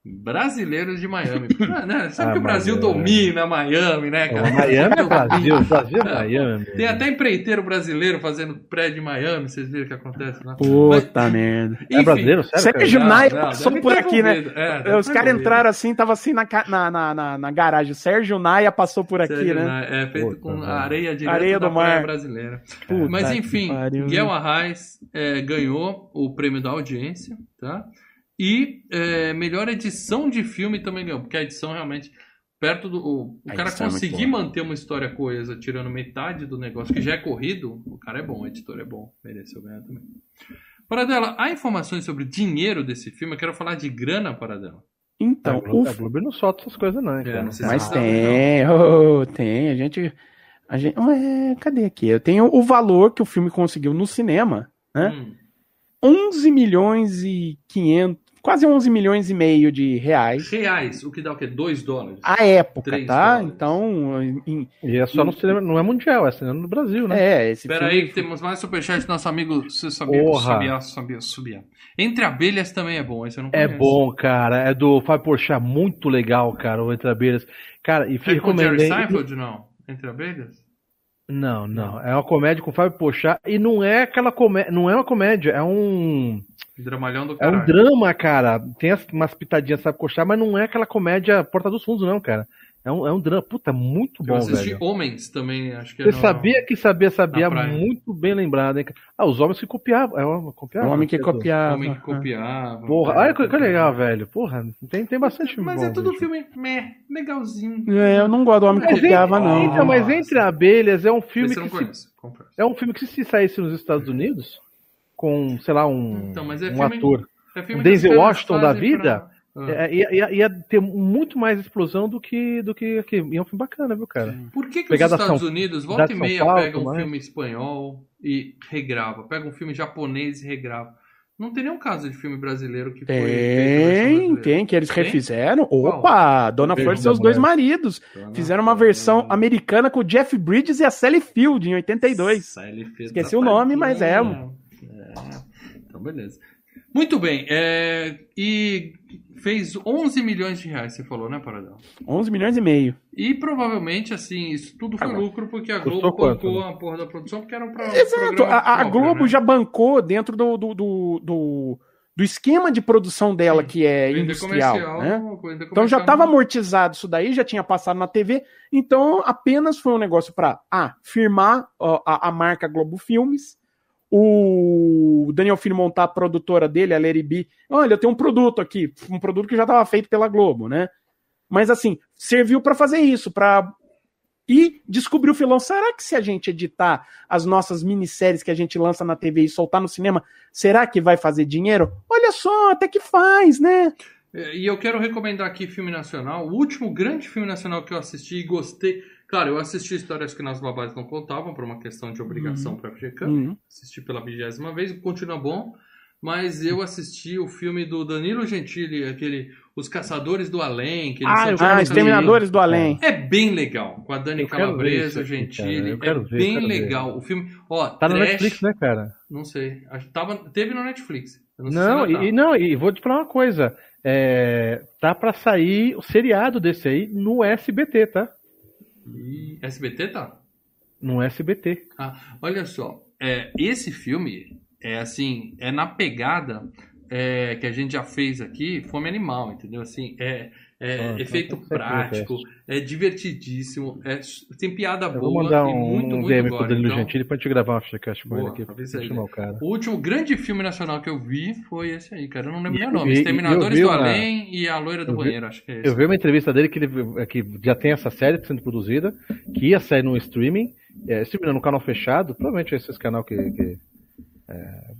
Brasileiros de Miami. Ah, né? Sabe Ah, que o Brasil Miami. domina Miami, né, cara? Miami é Brasil, Brasil é Miami. Tem até empreiteiro brasileiro fazendo prédio em Miami, vocês viram o que acontece lá? Puta merda. É brasileiro, sério? Sérgio cara? Naia Não, não, passou por aqui, né? envolvido. É, deve Os caras entraram assim, tava assim na, na, na, na, na garagem. Sérgio Naia passou por aqui, Sério, né? É feito Puta, com areia direto Areia do mar. brasileira. Puta Mas enfim, Guel né? Arraes é, ganhou o prêmio da audiência, tá? E é, melhor edição de filme também ganhou, porque a edição realmente perto do o, o cara é conseguir boa. manter uma história coesa, tirando metade do negócio que já é corrido, o cara é bom, o editor é bom, mereceu ganhar também. Paradela, há informações sobre o dinheiro desse filme? Eu quero falar de grana, Paradela. Então, a, Globo, o a Globo não solta essas coisas, não, hein, É, não sei se Mas você sabe, tem, oh, tem. A gente. A gente ué, cadê aqui? Eu tenho o valor que o filme conseguiu no cinema, né? Hum, 11 milhões e 500, quase 11 milhões e meio de reais. reais, o que dá o quê? 2 dólares? A época, Três tá? dólares. Então, em- E é só no cinema, não é mundial, é cinema no Brasil, né? é, esse Espera filme aí, que temos mais superchat do nosso amigo. Você sabia, Porra. sabia, sabia, sabia. Entre Abelhas também é bom, esse eu não É conheço. bom, cara. É do Fábio Porchat, muito legal, cara, o Entre Abelhas. Cara, e É com o Jerry recomendei. Seinfeld, não? Entre Abelhas? Não, não. É uma comédia com o Fábio Porchat e não é aquela comédia, não é uma comédia, é um Dramalhão do é um caralho. drama, cara. Tem as- umas pitadinhas Fábio Porchat, mas não é aquela comédia Porta dos Fundos não, cara. É um, é um drama, puta, muito Eu bom, assisti velho. Homens também, acho que é Você no- sabia que sabia, sabia, praia. muito bem lembrado, hein? cara? Ah, os homens que copiavam. É uma O copiava. homem que copiava. Homem que copiava. Porra, olha que, que legal, velho. Porra, tem, tem bastante filme Mas bom, é tudo bicho. filme meh, legalzinho. É, eu não gosto do homem que Mas copiava, entre- não. Então, mas Entre Abelhas é um filme Esse eu que não se, é um filme que se saísse nos Estados Unidos com, sei lá, um, Então, mas é um filme- ator, É caras Washington da vida, pra- Ah. é, ia, ia- ia ter muito mais explosão do que do que aqui. E é um filme bacana, viu, cara? Por que, que os Estados São- Unidos, volta e meia, Paulo, pega um mas- filme espanhol e regrava? Pega um filme japonês e regrava. Não tem nenhum caso de filme brasileiro que foi na versão Tem, tem, que eles Tem? refizeram. Qual? Opa, Dona Beijo Flor e seus dois maridos. Dona Fizeram uma versão americana com o Jeff Bridges e a Sally Field em 82. Sally Esqueci o nome, mas é. Padinha. É, Então, beleza. Muito bem. é, e fez 11 milhões de reais, você falou, né, Paradão? 11 milhões e meio. E provavelmente, assim, isso tudo foi Agora, lucro porque a Globo bancou né? a porra da produção, porque era um pro, Exato. A, a próprio, Globo né? já bancou dentro do, do, do, do, do esquema de produção dela, Sim. que é industrial. Né? Então já estava amortizado isso daí, já tinha passado na TV. Então apenas foi um negócio para ah, firmar ó, a, a marca Globo Filmes. O Daniel Filho montar a produtora dele, a B. Olha, eu tenho um produto aqui, um produto que já estava feito pela Globo, né? Mas assim, serviu para fazer isso, para e descobrir o filão. Será que se a gente editar as nossas minisséries que a gente lança na TV e soltar no cinema, será que vai fazer dinheiro? Olha só, até que faz, né? É, E eu quero recomendar aqui filme nacional. O último grande filme nacional que eu assisti e gostei. Claro, eu assisti histórias que nas babás não contavam, por uma questão de obrigação para FGCAM. Uhum. Assisti pela vigésima vez, continua bom. Mas eu assisti o filme do Danilo Gentili, aquele Os Caçadores do Além. Que Ah, eu Ah, Exterminadores do Além. É bem legal, com a Dani Eu Calabresa, isso Gentili. cara, eu quero é ver, bem quero ver. legal. O filme, ó, Tá no trash, Netflix, né, cara? Não sei. Tava, teve no Netflix. Não, Não, e, não, e vou te falar uma coisa. É, tá pra sair o seriado desse aí no SBT, tá? E SBT tá? No SBT. Ah, olha só, é, esse filme é assim, é na pegada é, que a gente já fez aqui, Fome Animal, entendeu? Assim, é, é Ah, efeito prático, é divertidíssimo, é, tem piada Eu vou boa mandar um, muito, um muito DM pro. Danilo Então, Gentili pra gente gravar um podcast com ele Boa, aqui. chamar o cara. o último grande filme nacional que eu vi foi esse aí, cara. Eu não lembro E- o nome. e- Exterminadores do uma- Além e A Loira do vi- Banheiro, acho que é esse. Eu vi uma entrevista dele que ele é, que já tem essa série sendo produzida, que ia sair no streaming, é, streaming no canal fechado, provavelmente esses canal que, que é,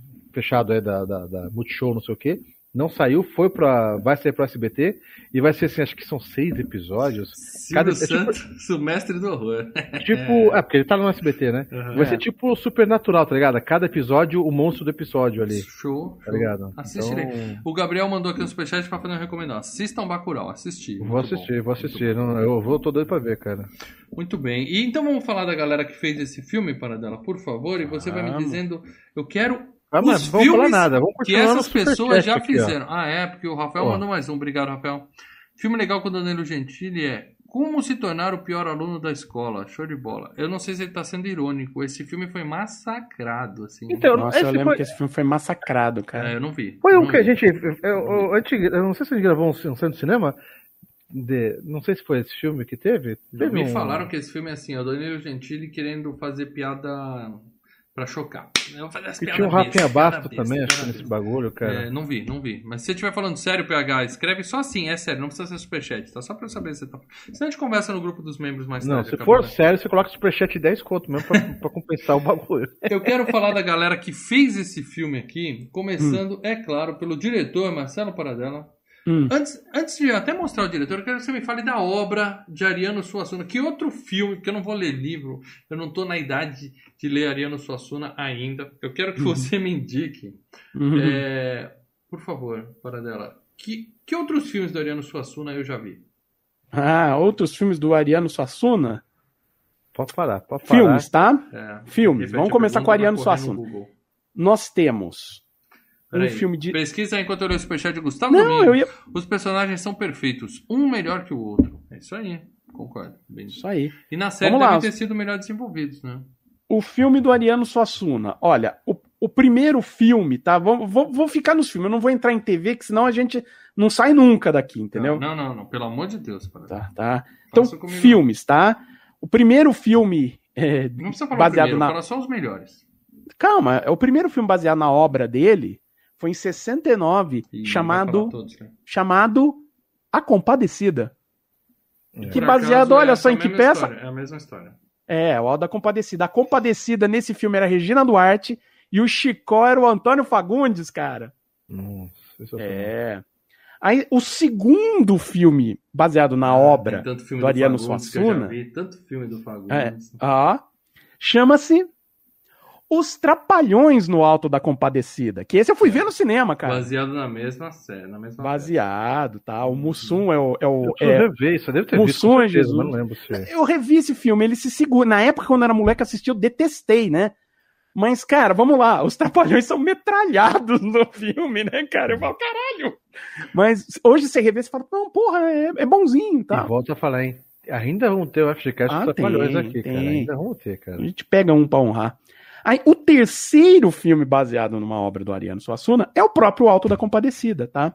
fechado é da, da, da Multishow, não sei o que. Não saiu, foi pra. Vai sair pro SBT e vai ser assim, acho que são seis episódios. Silvio Cada- é tipo- Santos, o mestre do horror. Tipo. É, porque ele tá no SBT, né? Aham. Vai É. ser tipo supernatural, tá ligado? Cada episódio, o monstro do episódio ali. Show, Tá ligado? Assistirei. Então, O Gabriel mandou aqui no superchat pra fazer uma recomendação. Assistam Bacurau, assisti. vou assistir, bom. vou assistir. Não, eu vou, tô doido pra ver, cara. Muito bem. E então vamos falar da galera que fez esse filme, Paradela, por favor. E você vai me dizendo. Eu quero Ah, mas Os vamos falar nada. Vamos que essas pessoas já aqui, ó. fizeram. Ah, é, porque o Rafael mandou mais um. Obrigado, Rafael. Filme legal com o Danilo Gentili é Como se tornar o pior aluno da escola. Show de bola. Eu não sei se ele tá sendo irônico. Esse filme foi massacrado, assim. Então, Nossa, eu lembro foi, que esse filme foi massacrado, cara. É, eu não vi. foi Não um que a gente. Eu, eu, eu não sei se a gente gravou um, centro de cinema. de- não sei se foi esse filme que teve. Teve me um- falaram que esse filme é assim, ó, Danilo Gentili querendo fazer piada pra chocar. Eu vou fazer as tinha um Rafinha bestas, piada Basto besta, também, acho nesse bagulho, cara. É, não vi, não vi. Mas se você estiver falando sério, PH, escreve só assim, é sério, não precisa ser superchat, tá? Só pra eu saber se você tá. Senão a gente conversa no grupo dos membros mais Não, tarde. se for né? sério, você coloca superchat 10 conto mesmo pra, pra compensar o bagulho. Eu quero falar da galera que fez esse filme aqui, começando, é claro, pelo diretor Marcelo Paradela. Hum. Antes, antes de até mostrar o diretor, eu quero que você me fale da obra de Ariano Suassuna. Que outro filme, porque eu não vou ler livro, eu não tô na idade de ler Ariano Suassuna ainda. Eu quero que você me indique, Uhum. é, por favor, Paradela, que, que outros filmes do Ariano Suassuna eu já vi? Ah, outros filmes do Ariano Suassuna? Pode parar, pode parar. Filmes, tá? É, Filmes. Vamos a começar com o Ariano Suassuna. Nós temos um Peraí, filme de. Pesquisa enquanto eu leio o superchat de Gustavo Não, eu ia. Os personagens são perfeitos, um melhor que o outro. É isso aí, concordo. Bem Isso aí. E na série Vamos lá. devem ter sido melhor desenvolvidos, né? O filme do Ariano Suassuna. Olha, o, o primeiro filme, tá? Vou, vou, vou ficar nos filmes, eu não vou entrar em TV, que senão a gente não sai nunca daqui, entendeu? Não, não, não, pelo amor de Deus. Tá, tá. Então, comigo. filmes, tá? O primeiro filme. é, Não precisa falar baseado primeiro, na. fala só os melhores. Calma, o primeiro filme baseado na obra dele foi em 69, E chamado, todos, né? chamado A Compadecida. Que Por baseado, acaso, olha essa só é em a que peça. história, É a mesma história. É, o da Compadecida. A Compadecida nesse filme era a Regina Duarte e o Chicó era o Antônio Fagundes, cara. Nossa, isso é. É. Aí, o segundo filme baseado na obra Ah, tanto filme do Ariano Fagundes que eu já Suassuna. vi, tanto filme do Fagundes. É. Ah, chama-se Os Trapalhões no Alto da Compadecida. Que esse eu fui ver no cinema, cara. Baseado na mesma série, na mesma Baseado, tá? O Mussum é o. É o Eu é- rever isso, eu devo ter visto. Mussum é Jesus. mas não lembro se. é. Eu revi esse filme, ele se segura. Na época, quando eu era moleque, assisti, eu detestei, né? Mas, cara, vamos lá, os trapalhões são metralhados no filme, né, cara? Eu falo, caralho! Mas hoje você revê, você fala, não, porra, é, é bonzinho, E tá? volta a falar, hein? Ainda vamos ter o FGCast Ah, dos Trapalhões tem, aqui, cara. tem. Ainda vamos ter, cara. A gente pega um pra honrar. Aí, o terceiro filme baseado numa obra do Ariano Suassuna é o próprio Alto da Compadecida, tá?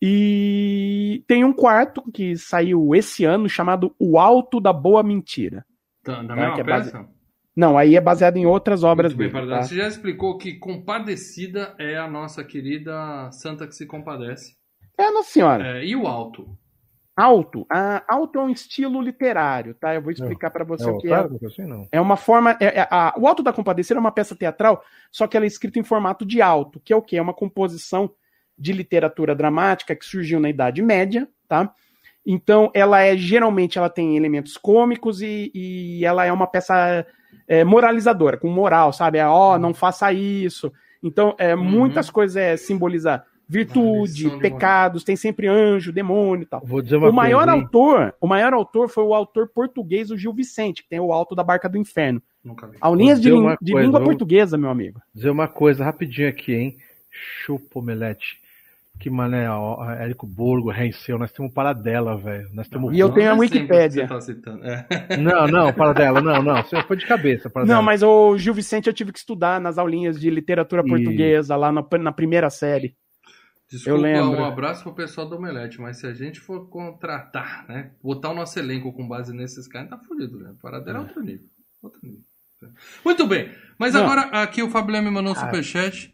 E tem um quarto que saiu esse ano chamado O Alto da Boa Mentira. Da, da Ah, mesma é base-? Não, aí é baseado em outras obras Muito dele. Tá? Você já explicou que Compadecida é a nossa querida Santa que se compadece. É, Nossa Senhora. É, e o Alto? Alto. Ah, alto é um estilo literário, tá? Eu vou explicar pra você É o que otário, é. assim, não. É uma forma. é- é- a- o Alto da Compadecida é uma peça teatral, só que ela é escrita em formato de alto, que é o quê? É uma composição de literatura dramática que surgiu na Idade Média, tá? Então, ela é geralmente ela tem elementos cômicos e, e ela é uma peça é, moralizadora, com moral, sabe? É, ó, não faça isso. Então, é, Uhum. muitas coisas é, simboliza Uma virtude, pecados, tem sempre anjo, demônio e tal. Vou dizer uma O maior coisa, hein? autor, o maior autor foi o autor português, o Gil Vicente, que tem o Alto da Barca do Inferno. Nunca vi. Aulinhas de, uma de coisa, língua portuguesa, meu amigo. dizer uma coisa rapidinho aqui, hein? Chupa omelete. Que mané, ó, Érico Borgo, Renceu, nós temos paradela, velho. Nós temos. E eu tenho a é Wikipédia. tá. É. Não, não, paradela, não, não. Você foi de cabeça, paradela. Não, mas o Gil Vicente eu tive que estudar nas aulinhas de literatura E- portuguesa, lá na, na primeira série. Desculpa, lembro. um abraço pro pessoal do Omelete, mas se a gente for contratar, né? Botar o nosso elenco com base nesses caras, tá fudido, né? Paradela é outro nível. Outro nível. Muito bem. Mas Não. agora aqui o Fábio me mandou um superchat.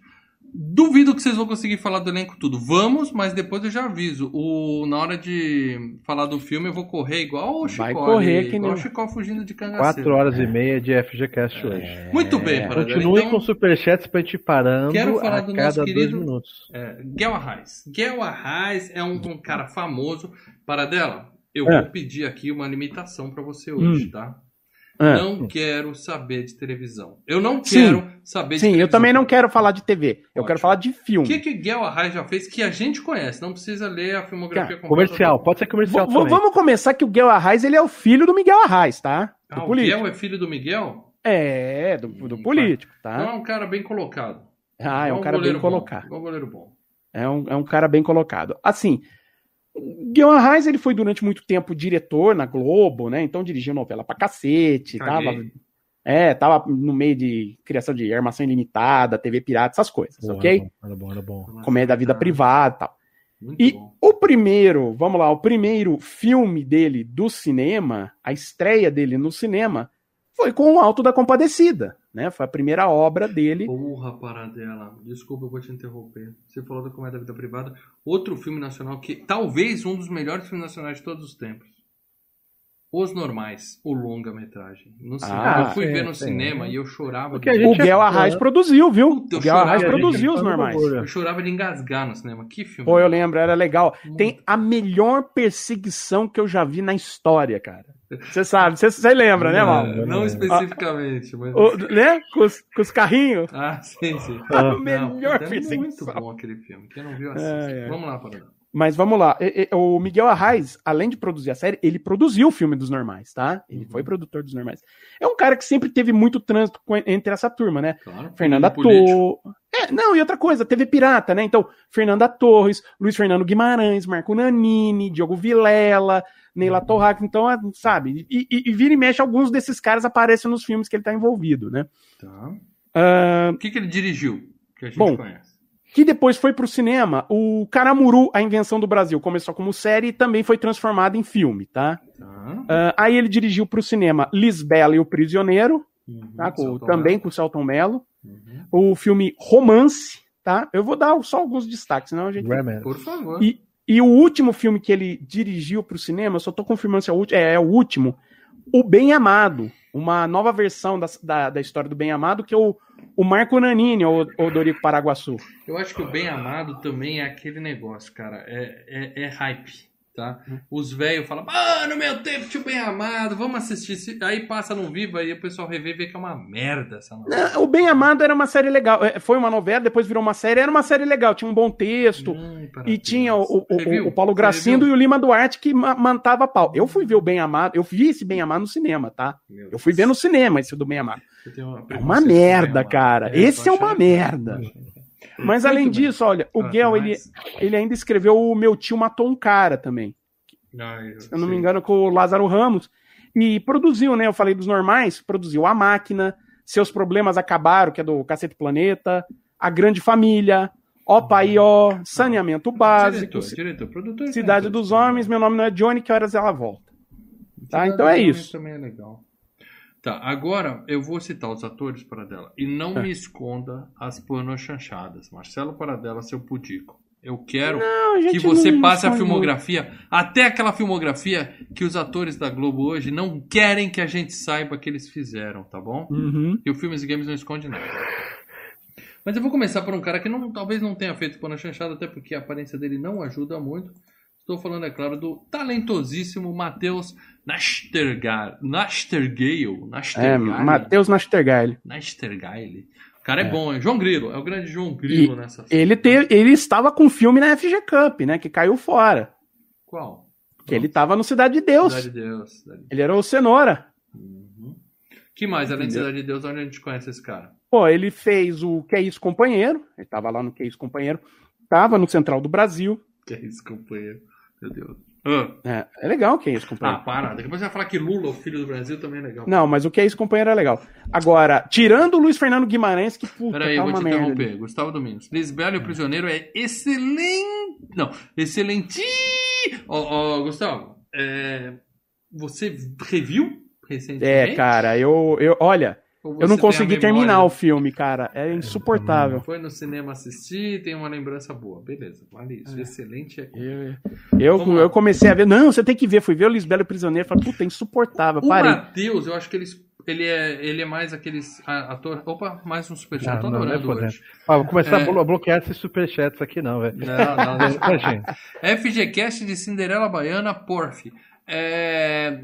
Duvido que vocês vão conseguir falar do elenco tudo. Vamos, mas depois eu já aviso. O, na hora de falar do filme, eu vou correr igual o Chicó. Vai correr ali, que igual nem- o Chicó fugindo de cangaceiro. Quatro horas e meia de FGCast hoje. Muito bem, Paradela. Continue Então, com superchats pra gente ir parando Quero falar a do cada nosso dois querido- minutos. É, Guel Arraes. Guel Arraes é um, um cara famoso. Paradela, eu É. vou pedir aqui uma limitação pra você hoje, Hum. tá? Ah, Não quero saber de televisão. Eu não Sim. quero saber de Sim, televisão. eu também não quero falar de TV. Eu Ótimo. quero falar de O filme. que que Guel Arraes já fez que a gente conhece? Não precisa ler a filmografia Cara, completa. Comercial, pode ser comercial V- também. vamos começar que o Miguel Arraes, ele é o filho do Miguel Arraes, tá? Do Ah, o. Guel é filho do Miguel? É, do, do Hum, político, Então tá? é um cara bem colocado. Ah, é um Igual cara bem bom, colocado. Igual goleiro bom. É um, é um cara bem colocado. Assim, Guilherme Reis, ele foi durante muito tempo diretor na Globo, né? Então dirigiu novela pra cacete, tava, Caguei. é, tava no meio de criação de armação ilimitada, TV pirata, essas coisas, Pô, ok? Era bom, era bom. Comédia da vida privada e tal. Muito E bom. o primeiro, vamos lá, o primeiro filme dele do cinema, a estreia dele no cinema, foi com o Alto da Compadecida, né? Foi a primeira obra dele. Porra, paradela. Desculpa, eu vou te interromper. Você falou da Comédia da Vida Privada. Outro filme nacional que talvez um dos melhores filmes nacionais de todos os tempos. Os Normais, o longa-metragem. Ah, eu fui sim, ver no sim. cinema e eu chorava. Porque de... gente O Guel é Arraes produziu, viu? Puta, o Guel Arraes produziu os do normais. Eu chorava de engasgar no cinema. Que filme. Pô, eu lembro, era legal. Tem a melhor perseguição que eu já vi na história, cara. Você sabe, você- lembra, né, Mal? Não, não especificamente, mas. O- né? Com os, com os carrinhos. Ah, sim, sim. A Não, melhor é muito bom aquele filme. Quem não viu, assiste. É, é. Vamos lá, Paradão. Mas vamos lá. O Miguel Arraes, além de produzir a série, ele produziu o filme dos normais, tá? Ele Uhum. foi produtor dos normais. É um cara que sempre teve muito trânsito entre essa turma, né? Claro. Fernanda. Torres. É, não, e outra coisa, TV Pirata, né? Então, Fernanda Torres, Luiz Fernando Guimarães, Marco Nanini, Diogo Vilela, Neila Torraca. Então, é, sabe? E, e- e vira e mexe, alguns desses caras aparecem nos filmes que ele tá envolvido, né? Tá. Ah, O que, que ele dirigiu? Que a gente Bom, conhece. que depois foi pro cinema. O Caramuru, A Invenção do Brasil, começou como série e também foi transformado em filme, tá? Tá. Ah, aí ele dirigiu pro cinema Lisbela e o Prisioneiro, Uhum, tá? Com- também Mello. com o Celton Mello. Uhum. O filme Romance, tá? Eu vou dar só alguns destaques, senão a gente. Por favor. E, e o último filme que ele dirigiu para o cinema, só tô confirmando se é o último, é, é o último, O Bem Amado, uma nova versão da, da, da história do Bem Amado, que é o, o Marco Nanini, o, o Dorico Paraguaçu. Eu acho que o Bem Amado também é aquele negócio, cara. É, é, é hype, tá? Os velhos falam, ah, no meu tempo tinha o Bem Amado, vamos assistir. Aí passa no vivo, aí o pessoal revê e vê que é uma merda essa novela. Não, O Bem Amado era uma série legal, é, foi uma novela, depois virou uma série, era uma série legal, tinha um bom texto, Ai, e parabéns. tinha o, o- o, o Paulo Gracindo e o Lima Duarte que ma- mantava pau. Eu fui ver o Bem Amado, eu vi esse Bem Amado no cinema, tá? Meu Eu fui ver no cinema esse do Bem Amado. Tenho É uma merda, cara. É, Esse é uma achando- merda. Mas Muito além bem. disso, olha, o Ah, tem ele, ele ainda escreveu o Meu Tio Matou um Cara também. Ai, eu Se eu não me sei. engano, com o Lázaro Ramos. E produziu, né? Eu falei dos normais, produziu A Máquina, Seus Problemas Acabaram, que é do Cacete Planeta, A Grande Família, Ó Pai Ó, Saneamento Básico, Diretor, diretor, produtor. Cidade diretor. dos Homens, Meu Nome Não é Johnny, Que Horas Ela Volta. Tá, Cidade então é isso. Também é legal. Tá, agora eu vou citar os atores Paradela. E não É. me esconda as chanchadas. Marcelo Paradela, seu pudico. Eu quero Não, que você passe a filmografia, até aquela filmografia que os atores da Globo hoje não querem que a gente saiba que eles fizeram, tá bom? Uhum. E o Filmes e Games não esconde nada. Mas eu vou começar por um cara que não, talvez não tenha feito pano chanchada, até porque a aparência dele não ajuda muito. Estou falando, é claro, do talentosíssimo Matheus Nastergaile. Nastergaile. É. Matheus Nastergaile. Nastergaile. O cara é, É. bom, é João Grilo. É o grande João Grilo nessa Ele, te, ele estava com filme na FG Cup, né? Que caiu fora. Qual? Que ele tava no Cidade de Deus. Cidade de Deus. Cidade de Ele era o Cenoura. Uhum. que mais, além de? Cidade de Deus, onde a gente conhece esse cara? Pô, ele fez o Que é Isso Companheiro. Ele tava lá no Que é Isso Companheiro. Tava no Central do Brasil. Que é isso, companheiro? Meu Deus. Ah, É, é legal o Que é Isso ah Companheiro. para. Daqui a pouco você vai falar que Lula, o filho do Brasil, também é legal. Não, mas o Que é Isso Companheiro é legal. Agora, tirando o Luiz Fernando Guimarães, que puta, Peraí, tá eu vou uma te interromper. Gustavo Domingos. Lisbela e o Prisioneiro é excelente. Não, excelente. Ó, ó, Gustavo, é, você reviu recentemente? É, cara, eu, eu olha, Ou eu não consegui terminar o filme, cara. É insuportável. Foi no cinema assistir, tem uma lembrança boa. Beleza, vale isso. Excelente é. Eu, eu, eu comecei a ver. Não, você tem que ver. Fui ver o Lisbelo Prisioneiro. Falei, puta, é insuportável. O Parei. Matheus, eu acho que ele, ele, é, ele é mais aqueles ator. Opa, mais um superchat. Tô não, não é hoje. Ah, vou começar É. a blo- bloquear esses superchats aqui, não, velho. Não, não, deixa Pra gente. FGCast de Cinderela Baiana, Porf. É,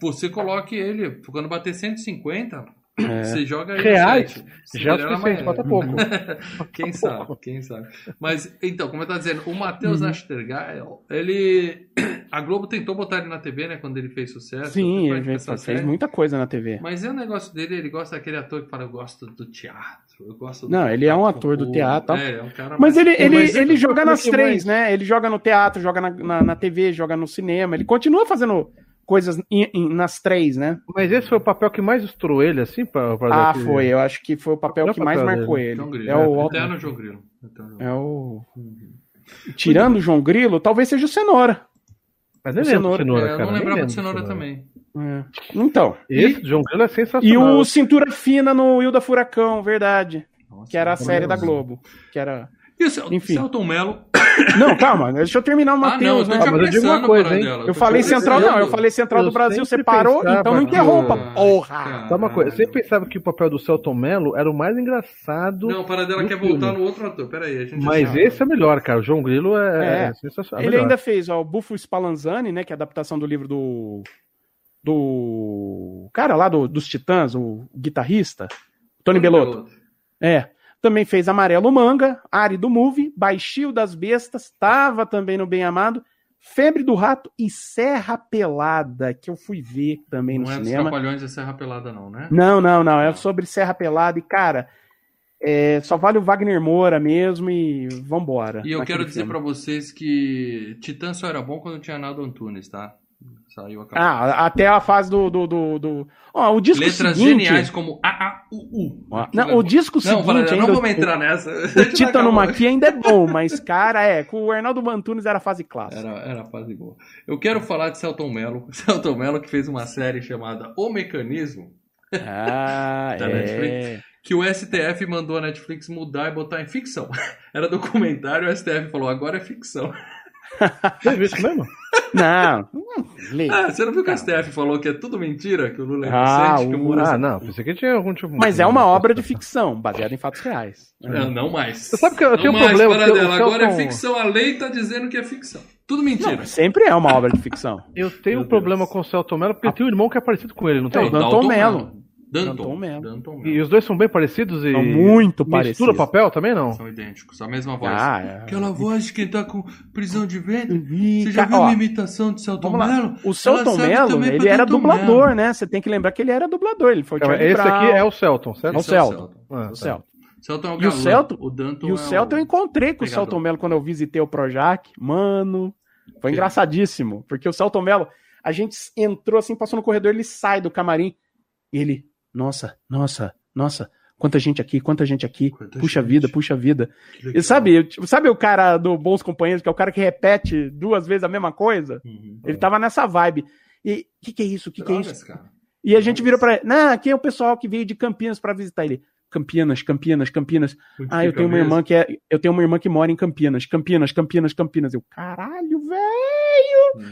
você coloque ele, quando bater 150, É. Você joga Reais? Já é suficiente, falta pouco. Quem sabe, quem sabe. Mas, então, como eu tava dizendo, o Matheus Uhum. Ele. A Globo tentou botar ele na TV, né? Quando ele fez sucesso. Sim, ele fez, fez série. muita coisa na TV. Mas é o negócio dele, ele gosta daquele ator que fala, eu gosto do teatro, eu gosto do Não, ele é um ator do teatro. É, é um cara Mas ele, ele, ele joga nas que três, né? Ele joga no teatro, joga na, na, na TV, joga no cinema. Ele continua fazendo coisas em- em- nas três, né? Mas esse foi o papel que mais estourou ele, assim? Pra, pra Ah, aquele- foi. Eu acho que foi o papel que é o mais marcou dele? ele. João Grilo. É o, Eterno João Grilo. É o. Tirando o João Grilo, talvez seja o Cenoura. Mas nem do Cenoura. Cenoura, É, eu cara. não nem lembrava lembro do Cenoura também. É. Então. Esse, João Grilo, é E sensacional. o Cintura Fina no Hilda Furacão, verdade. Nossa, Que era a não série da. Globo. Que era. E o Cel- Enfim. Celton Mello. Não, calma, deixa eu terminar o Ah, não, eu Matheus, né? Ah, mas eu digo uma coisa, hein? Paradela, Eu falei Central, não, eu falei Central Eu do Brasil, você parou, então não que- interrompa, Ah, porra! cara. Uma coisa? Sempre pensava que o papel do Celton Mello era o mais engraçado. Não, o Paradela quer filme. voltar no outro ator. Pera aí, a gente Mas sabe. esse é melhor, cara. O João Grilo é, É. é sensacional. Ele melhor. ainda fez ó, o Buffo Spallanzani, né, que é a adaptação do livro do do cara lá do- dos Titãs, o guitarrista, Tony Belotto. É. Também fez Amarelo Manga, Ari do Movie, Baixio das Bestas, tava também no Bem Amado, Febre do Rato e Serra Pelada, que eu fui ver também no Não é dos cinema. Trapalhões e Serra Pelada, não, né? Não, não, não. É sobre Serra Pelada e, cara, é, só vale o Wagner Moura mesmo e vambora. E eu quero dizer pra vocês que Titã só era bom quando tinha Naldo Antunes, tá? Saiu a Ah, até a fase do. do, do, do- Ó, o disco Letras seguinte. geniais como A, A, U, U. Não, é o disco Não, seguinte. Não ainda, vamos entrar nessa. O Titano Maqui ainda é bom, mas, cara, é. Com o Arnaldo Mantunes era a fase clássica. Era, era fase boa. Eu quero falar de Celton Mello. Celton Mello que fez uma série chamada O Mecanismo, Ah, Da é. Netflix. que o STF mandou a Netflix mudar e botar em ficção. Era documentário, o STF falou, agora é ficção. Você viu isso mesmo? Não, hum. Ah, você não viu que o STF falou que é tudo mentira, que o Lula é Ah, inocente, que o o- Moura... Ah, não. Pensei que tinha algum tipo. Mas é uma obra de ficção, baseada em fatos reais. Não, não mais. Você sabe que eu não tenho um problema, porque Paradela. o Celton- Agora é ficção. A lei tá dizendo que é ficção. Tudo mentira. Não, sempre é uma obra de ficção. Eu tenho Meu um problema Deus. com o Celton Mello, porque tem um irmão que é parecido com ele, não tem? Não, Danton Mello. Danton, Danton Mello. Danton E Mello. os dois são bem parecidos e. São muito Mistura parecidos. papel também, não? São idênticos, a mesma voz. Ah, é. Aquela voz de quem tá com prisão de ventre. E, Você já viu ó, uma imitação de Celton. Mello? O Celton Mello, ele pra era Danton dublador, Mello. né? Você tem que lembrar que ele era dublador. Ele foi o Charlie Esse Brown, aqui é o Celton, certo? É o Esse é o Celton. Ah, o tá. Celton. Celton é o E o galã. Celton- O Danton E o é Celton eu encontrei com o pegador. Celton Mello quando eu visitei o Projac. Mano, foi Sim. engraçadíssimo. Porque o Celton Mello, a gente entrou assim, passou no corredor, ele sai do camarim. E ele, nossa, nossa, nossa, quanta gente aqui, quanta gente aqui. Quanta puxa gente. vida, puxa vida. E sabe, eu- sabe o cara do Bons Companheiros, que é o cara que repete duas vezes a mesma coisa? Uhum. Ele tava nessa vibe. E o que, que é isso? O que, que é isso? Cara. E a gente virou pra ele, não, aqui é o pessoal que veio de Campinas pra visitar ele. Campinas, Campinas, Campinas. Onde Ah, eu tenho uma mesmo? irmã que é, eu tenho uma irmã que mora em Campinas, Campinas, Campinas, Campinas. Eu, caralho, velho,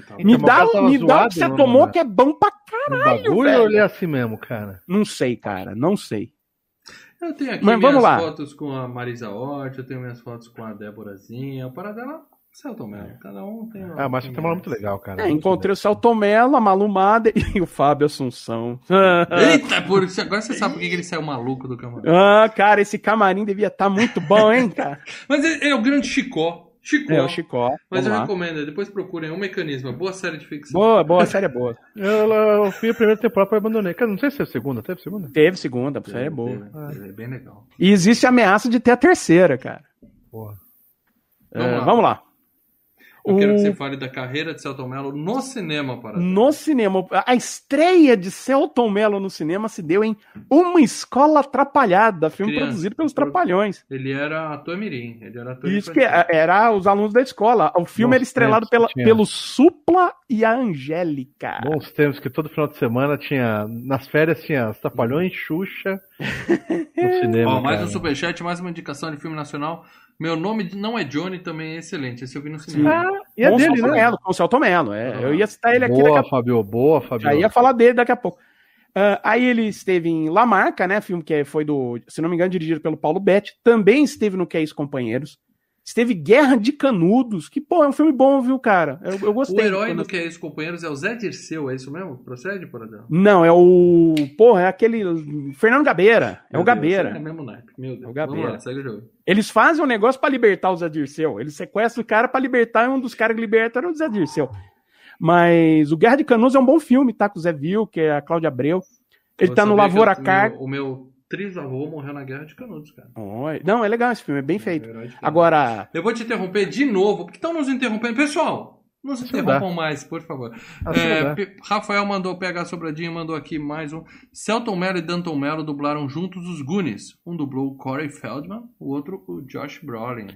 Tá bom. me Então, dá, me dá o zoado, que você não, tomou né? que é bom pra No bagulho velho. ou ele é assim mesmo, cara? Não sei, cara, não sei. Eu tenho aqui Mas minhas vamos lá. fotos com a Marisa Hort, eu tenho minhas fotos com a Déborazinha, o Paradela, Celton Mello. Cada um tem Ah, mas tem uma muito legal, cara. É, encontrei o Celton Mello, a Malumada e o Fábio Assunção. Eita, por isso, agora você sabe por que ele saiu maluco do camarim. ah, cara, esse camarim devia estar muito bom, hein, cara? Mas ele é o grande Chicó. Chicó. É, o Chicó. Mas Vamos eu lá. recomendo, depois procurem um mecanismo, boa série de ficção. Boa, boa, a série é boa. Eu, eu fui a primeira temporada e abandonei. Cara, não sei se é a segunda, teve segunda? Teve segunda, a série é boa. É bem legal. E existe a ameaça de ter a terceira, cara. Porra. É, Vamos lá. vamos lá. Eu quero O- que você fale da carreira de Celton Mello no cinema, Paradela. No cinema, a estreia de Celton Mello no cinema se deu em Uma Escola Atrapalhada, filme Criança. produzido pelos Trapalhões. Ele era ator mirim, ele era ator Isso que é- era os alunos da escola. O filme Bons era estrelado pela, pelo Supla e a Angélica. Bons tempos que todo final de semana tinha. Nas férias tinha os Trapalhões, Xuxa. No cinema. Ó, mais cara. um superchat, mais uma indicação de filme nacional. Meu nome não é Johnny, também é excelente. Esse eu vi no cinema. Ah, e é com o dele, né? Mello, com o Celton Mello. É, Ah. eu ia citar ele aqui daqui a Boa. Fabio. Boa, Fabio. Já ia falar dele daqui a pouco. Ah, aí ele esteve em La Marca, né? Filme que foi do, se não me engano, dirigido pelo Paulo Betti. Também esteve no Que é Isso, Companheiros. Esteve Guerra de Canudos, que, pô, é um filme bom, viu, cara? Eu, eu O gostei. herói Quando- do que é ex-companheiros é o Zé Dirceu, é isso mesmo? Procede, Paradela? Não, é o. Porra, é aquele. Fernando Gabeira. É o Meu Deus, Gabeira. É mesmo naipe, meu Deus. É o Gabeira. Vamos lá, segue o jogo. Eles fazem um negócio pra libertar o Zé Dirceu. Eles sequestram o cara pra libertar e um dos caras que libertam era o Zé Dirceu. Mas o Guerra de Canudos é um bom filme, tá? Com o Zé Vil, que é a Cláudia Abreu. Ele Você tá no Lavoura que o Car. meu- O meu trisavô morreu na Guerra de Canudos, cara. Oi. Não, é legal esse filme, é bem feito. Herói de Canudos. Agora, Eu vou te interromper de novo, porque estão nos interrompendo. Pessoal, não se interrompam mais, por favor. Assim É, Rafael mandou pegar Sobradinho, mandou aqui mais um. Celton Mello e Danton Mello dublaram juntos os Goonies. Um dublou o Corey Feldman, o outro o Josh Brolin.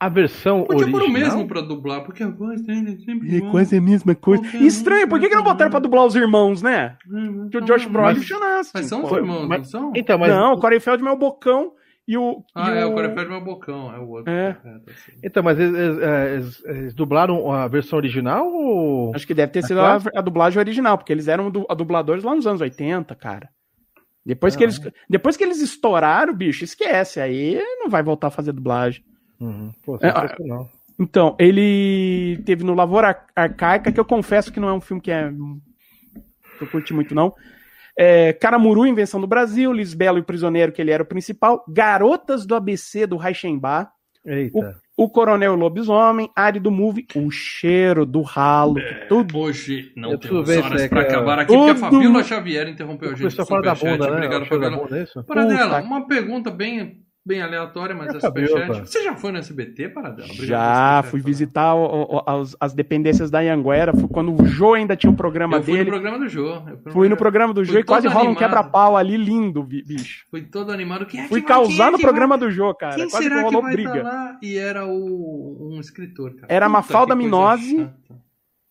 A versão Podia pôr o original... mesmo pra dublar, porque a voz dele é sempre é quase a mesma coisa. Qualquer Estranho, por que, que não botaram pra dublar os irmãos, né? Hum, Que o Josh Brolin e o Mas- Sean Astin, Mas são os irmãos, mas- não são? Então, mas, Não, o Corey Feldman é o Bocão e o. Ah, e é, o Corey Feldman é o Bocão, é o outro. É. tá certo. então, mas eles, eles- eles- eles dublaram a versão original ou... Acho que deve ter sido a, a dublagem original, porque eles eram du- a dubladores lá nos anos 80, cara. Depois, que Ah, eles, depois que eles estouraram, bicho, esquece. Aí não vai voltar a fazer dublagem. Uhum. Pô, É. Então, ele teve no Lavoura Ar- Arcaica, que eu confesso que não é um filme que é. que eu curti muito, não. É, Caramuru, Invenção do Brasil, Lisbelo e o Prisioneiro, que ele era o principal. Garotas do ABC, do Reichenbach. Eita. O Coronel Lobisomem, Árido Movie, O Cheiro do Ralo. que tudo. Hoje não Eu temos horas é é- acabar aqui, porque a Tudo- Fabiola Xavier interrompeu a O gente. pessoal fala da bunda, né? Obrigado, O Fabiola. bunda, é? Paradela, uma pergunta bem, bem aleatória, mas é É, superchat. Você já foi no SBT, Paradela? Obrigado Já fui visitar o- o- as, as dependências da Anguera. Foi quando o Jô ainda tinha o programa Eu fui no dele. programa do Jô. Fui no programa do Jô e quase rola um quebra-pau ali lindo, bi- bicho. Fui todo animado. Quem é que Fui vai- quem causar é no que programa vai- do Jô, cara. Quem Quase que será que rolou vai briga. estar lá? E era o, um escritor, cara. Era Puta, Mafalda que Minose. chata.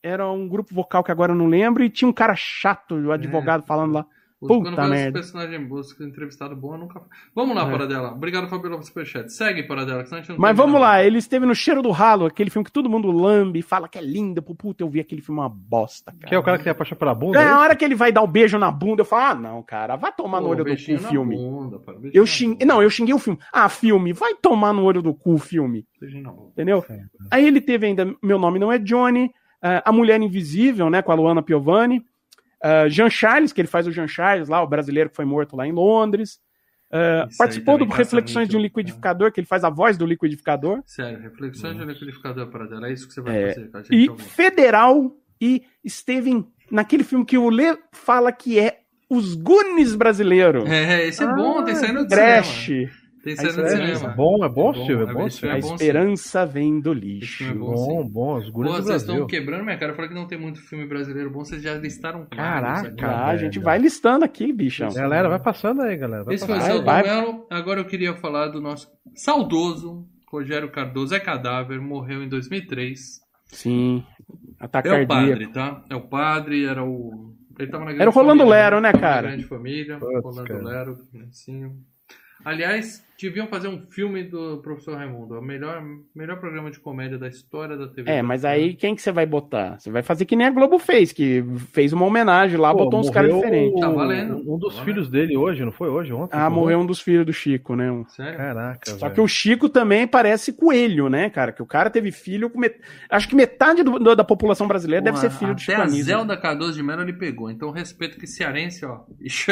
Era um grupo vocal que agora eu não lembro e tinha um cara chato, o advogado, falando lá. Os- Puta Quando vai merda. os personagens bons, entrevistado bom, eu nunca. Vamos lá, É. Paradela. Obrigado, Fabiola, pelo superchat. Segue, Paradela, que senão a gente não Mas vamos lá, mais. ele esteve no Cheiro do Ralo, aquele filme que todo mundo lambe, fala que é lindo. Pô, Puta, eu vi aquele filme uma bosta, cara. Que é o cara que tem a paixão pela bunda? É, é a hora que ele vai dar o beijo na bunda, eu falo, ah, não, cara, vai tomar no Pô, olho do cu o na filme. bunda, para, Eu xinguei. Não, eu xinguei o filme. Ah, filme, vai tomar no olho do cu o filme. Entendeu? Sim. Aí ele teve ainda Meu Nome Não É Johnny, ah, A Mulher Invisível, né, com a Luana Piovani, ah, Jean Charles, que ele faz o Jean Charles lá, o brasileiro que foi morto lá em Londres. Ah, aí participou do Reflexões de um Liquidificador, que ele faz a voz do liquidificador. Sério, reflexões de liquidificador, Paradela. É isso que você vai É, fazer com a gente. E. Federal e esteve em- naquele filme que o Lê fala que é Os Goonies brasileiro. É, esse é bom, tem saído do Trash. cinema. Tem É, cinema. É bom, é bom, É bom, Silvio, é é bom, Silvio. A é esperança vem do Esse lixo. filme é bom, Bom, bom, os Pô, gurus do vocês estão quebrando minha cara. Eu falei que não tem muito filme brasileiro bom, vocês já listaram Caraca, cara. Ah, a gente vai listando aqui, bichão. Galera, vai passando aí, galera. Vai Esse foi o passando. Vai. Mello. Agora eu queria falar do nosso saudoso Rogério Cardoso. É cadáver, morreu em 2003. Sim. Ataque É o cardíaco. padre, tá? É o padre, era o. Ele tava na grande Era o Rolando família, Lero, né, cara? grande família, Putz, Rolando cara. Lero, Nancinho. Aliás, deviam fazer um filme do Professor Raimundo. É o melhor, melhor programa de comédia da história da TV. É, mas aí quem que você vai botar? Você vai fazer que nem a Globo fez, que fez uma homenagem lá, Pô, botou uns caras diferentes. Tá valendo. Um dos Tá filhos dele hoje, não foi hoje? Ontem? Ah, Foi morreu um dos filhos do Chico, né? Sério? Caraca, Só velho. que o Chico também parece coelho, né, cara? Que o cara teve filho com. met- Acho que metade do- do- da população brasileira deve ser filho do Até Chico a Anísio. Zelda Cardoso de Mello ele pegou. Então respeito que cearense, ó. Ixi,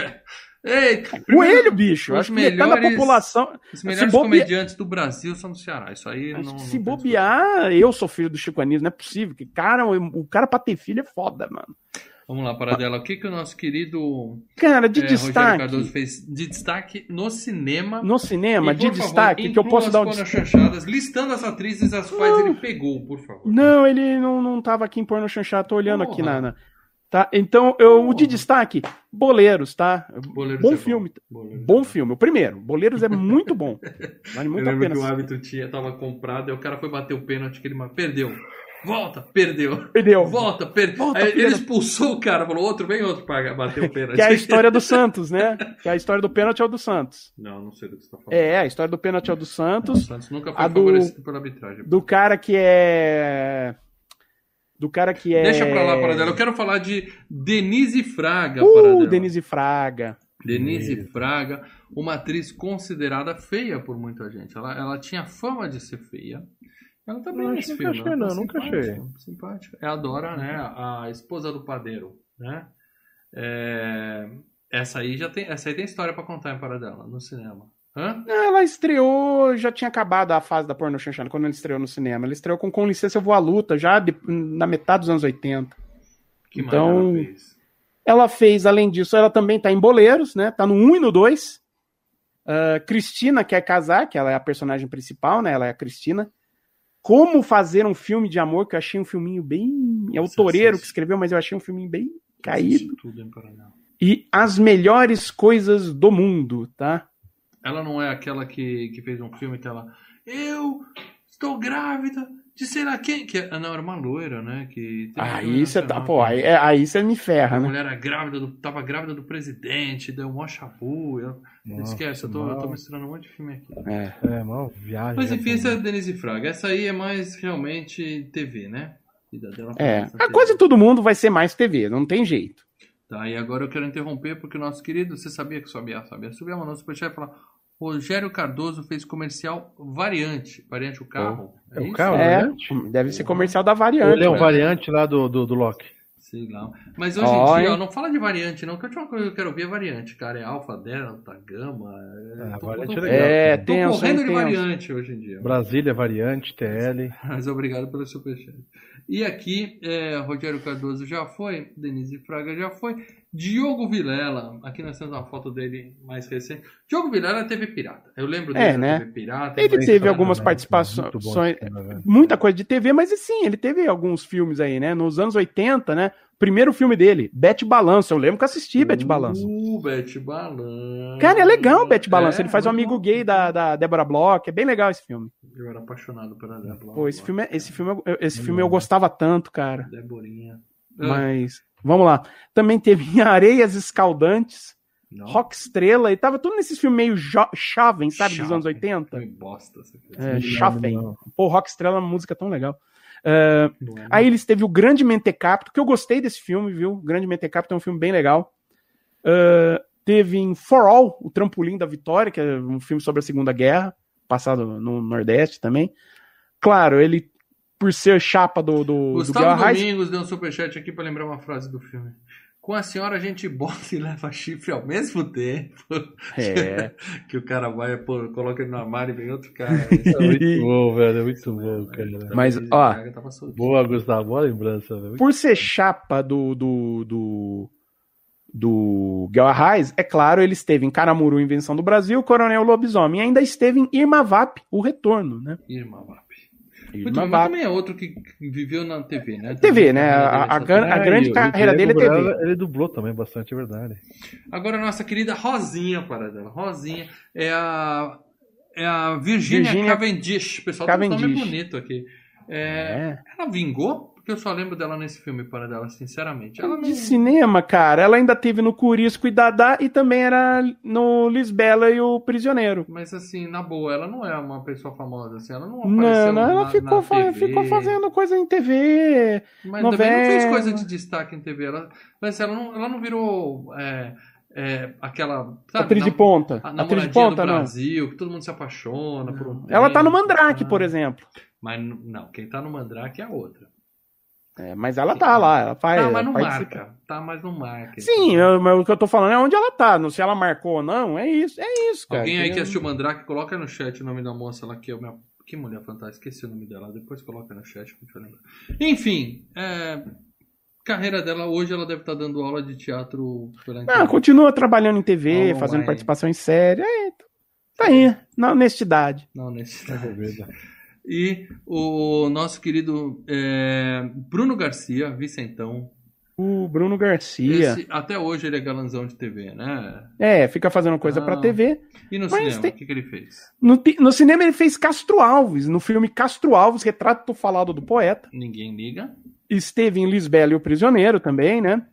Ei, Coelho, bicho. os Acho que melhores- população. Os melhores comediantes do Brasil são do Ceará. Isso aí não. Não que se bobear, eu sou filho do Chico Anísio, não é possível. Que cara, o, cara pra ter filho é foda, mano. Vamos lá, Paradela. O que, que o nosso querido Cara, de é, destaque. Cardoso fez de destaque no cinema? No cinema, E, de favor, destaque, que eu posso dar um chanchadas, listando as atrizes as quais ele pegou, por favor. Não, ele não, não tava aqui em porno chanchado, tô olhando Porra. aqui na. na- Tá? Então, eu, o de destaque, Boleiros, tá? Boleiros bom é filme. Boleiros Bom é filme. O primeiro, Boleiros é muito bom. Vale Eu muito a lembro pena. que o hábito tinha, tava comprado, e o cara foi bater o pênalti que ele perdeu. Volta, perdeu. Perdeu. Volta, perdeu. Volta, ele expulsou o cara, falou, outro, vem outro pra bater o pênalti. Que é a história do Santos, né? Que a história do pênalti é o do Santos. Não, não sei do que você tá falando. É, a história do pênalti é o do O Santos. Santos nunca foi A do- favorecido pela arbitragem. Do cara que é. Do cara que é. Deixa pra lá, Paradela. Eu quero falar de Denise Fraga, Uh, Paradela. Denise Fraga. Denise Fraga, uma atriz considerada feia por muita gente. Ela, ela tinha fama de ser feia. Ela tá bem Não, nesse nunca filme. achei, ela tá não, nunca simpática, achei. Simpática. É a Dora, né? A esposa do padeiro, né? É, Essa aí já tem, essa aí tem história pra contar em Paradela, no cinema. Hã? Ela estreou, já tinha acabado a fase da porno chanchana quando ela estreou no cinema. Ela estreou com Com Licença Eu Vou à Luta, já de- na metade dos anos 80. Que Então- ela fez? Ela fez, além disso, ela também tá em Boleiros, né? Tá no 1 e no 2. Ah, Cristina quer casar, que ela é a personagem principal, né? Ela é a Cristina. Como fazer um filme de amor, que eu achei um filminho bem. É o Toreiro que escreveu, mas eu achei um filminho bem caído. Tudo em. E As Melhores Coisas do Mundo, tá? Ela não é aquela que, que fez um filme que ela. Eu estou grávida de sei lá quem. Que, é- não, era uma loira, né? Que um Aí você tá, pô, aí, é- aí você me ferra, A né? mulher era grávida do, tava grávida do presidente, deu mó chabu. Eu, esquece, eu tô, eu tô misturando um monte de filme aqui. É. É, mal viagem. Mas né, enfim, essa é a Denise Fraga. Essa aí é mais realmente TV, né? Vida dela foi É, a coisa de todo mundo vai ser mais TV, não tem jeito. Tá, e agora eu quero interromper porque o nosso querido, você sabia que sabia, sabia, sabia, mandou superchat e falar. Rogério Cardoso fez comercial variante. Variante o carro. É o carro? É, variante? deve ser comercial da variante. Ele é um né? variante lá do, do, do Loki. Sei lá. Mas hoje Ó, em dia, ó, não fala de variante, não, que a última coisa que eu quero ver é variante, cara. É alfa, delta, gama. É, Ah, tô, variante tô- é legal. É, tô tenso, correndo de tenso. variante hoje em dia. Brasília, variante, TL. Mas obrigado pelo superchat. E aqui, é, Rogério Cardoso já foi, Denise Fraga já foi, Diogo Vilela, aqui nós temos uma foto dele mais recente. Diogo Vilela é TV Pirata. Eu lembro dele É, né? TV Pirata. Ele teve Muito algumas bom, participações, velho. muita coisa de TV, mas sim, ele teve alguns filmes aí, né? Nos anos 80, né? Primeiro filme dele, Bete Balanço. Eu lembro que eu assisti Bete Balanço. Uh, Bete Balanço. Cara, é legal o Bete Balanço. É, ele faz um muito amigo bom. gay da, da Débora Bloch. É bem legal esse filme. Eu era apaixonado pela Débora. Pô, esse filme, é- esse filme, eu- esse filme eu gostava tanto, cara. Deborinha. Ah, Mas, vamos lá. Também teve Areias Escaldantes, não. Rock Estrela, e tava tudo nesses filmes meio jovem, sabe? Dos anos 80. Filme bosta. É, não. Pô, Rock Estrela é uma música tão legal. É, é, Aí eles teve o Grande Mentecapto, que eu gostei desse filme, viu? Grande Mentecapto é um filme bem legal. Uh, teve em For All, o Trampolim da Vitória, que é um filme sobre a Segunda Guerra, passado no Nordeste também. Claro, ele, por ser chapa do, do, do Gustavo Guerra Reis, Domingos deu um superchat aqui pra lembrar uma frase do filme. Com a senhora a gente bota e leva chifre ao mesmo tempo. É. que o cara vai, pô, coloca ele no armário e vem outro cara. É muito bom, velho. É muito bom, cara. Mas, ó. Boa, Gustavo. Boa lembrança, velho. por ser chapa do, do, do, do Guerra Reis, é claro, ele esteve em Caramuru, Invenção do Brasil, Coronel Lobisomem, e ainda esteve em Irma Vap, O Retorno, né? Irma Vap. Muito Irma bem, mas também é outro que viveu na TV, né? TV, né? A- a a grande carreira Diego dele é TV. Ele dublou também bastante, é verdade. Agora, a nossa querida Rosinha, para dela. Rosinha é a. É a Virginia, Virginia Cavendish. O pessoal tem um nome Cavendish. bonito aqui. É, É. Ela vingou? Porque eu só lembro dela nesse filme, para dela, sinceramente. Ela não... De cinema, cara, ela ainda teve no Curisco e Dadá e também era no Lisbela e o Prisioneiro. Mas assim, na boa, ela não é uma pessoa famosa, assim. Ela não Não, apareceu não, ela na, ficou, na fa- ficou fazendo coisa em TV. Mas também não fez novela. coisa de destaque em TV. Ela, mas ela não, ela não virou é, é, aquela. Sabe, atriz de nam- ponta. A Atriz de ponta, do não. Brasil, que todo mundo se apaixona por um Ela tá no tempo, Mandrake, tá? por exemplo. Mas não, quem tá no Mandrake é a outra. É, mas ela tá lá, ela faz. Tá, mas não participa. marca. Tá, mas não marca. Sim, eu- mas o que eu tô falando é onde ela tá. Não se ela marcou ou não, é isso, é isso, cara. Alguém aí que assistiu Mandrake, coloca no chat o nome da moça lá que é o meu. Que mulher fantástica, esqueci o nome dela. Depois coloca no chat gente vai lembrar. Enfim, é, carreira dela hoje ela deve estar dando aula de teatro pela Ah, continua trabalhando em TV, Online. fazendo participação em série. Aí, tá aí, na honestidade. Não, nesse. Resolvida. E o nosso querido é, Bruno Garcia, Vicentão. O Bruno Garcia. Esse- até hoje ele é galanzão de TV, né? É, fica fazendo coisa pra Ah. TV. E no cinema, tem- o que, que ele fez? No, no cinema ele fez Castro Alves, no filme Castro Alves, Retrato Falado do Poeta. Ninguém liga. Esteve em Lisbela e o Prisioneiro também, né?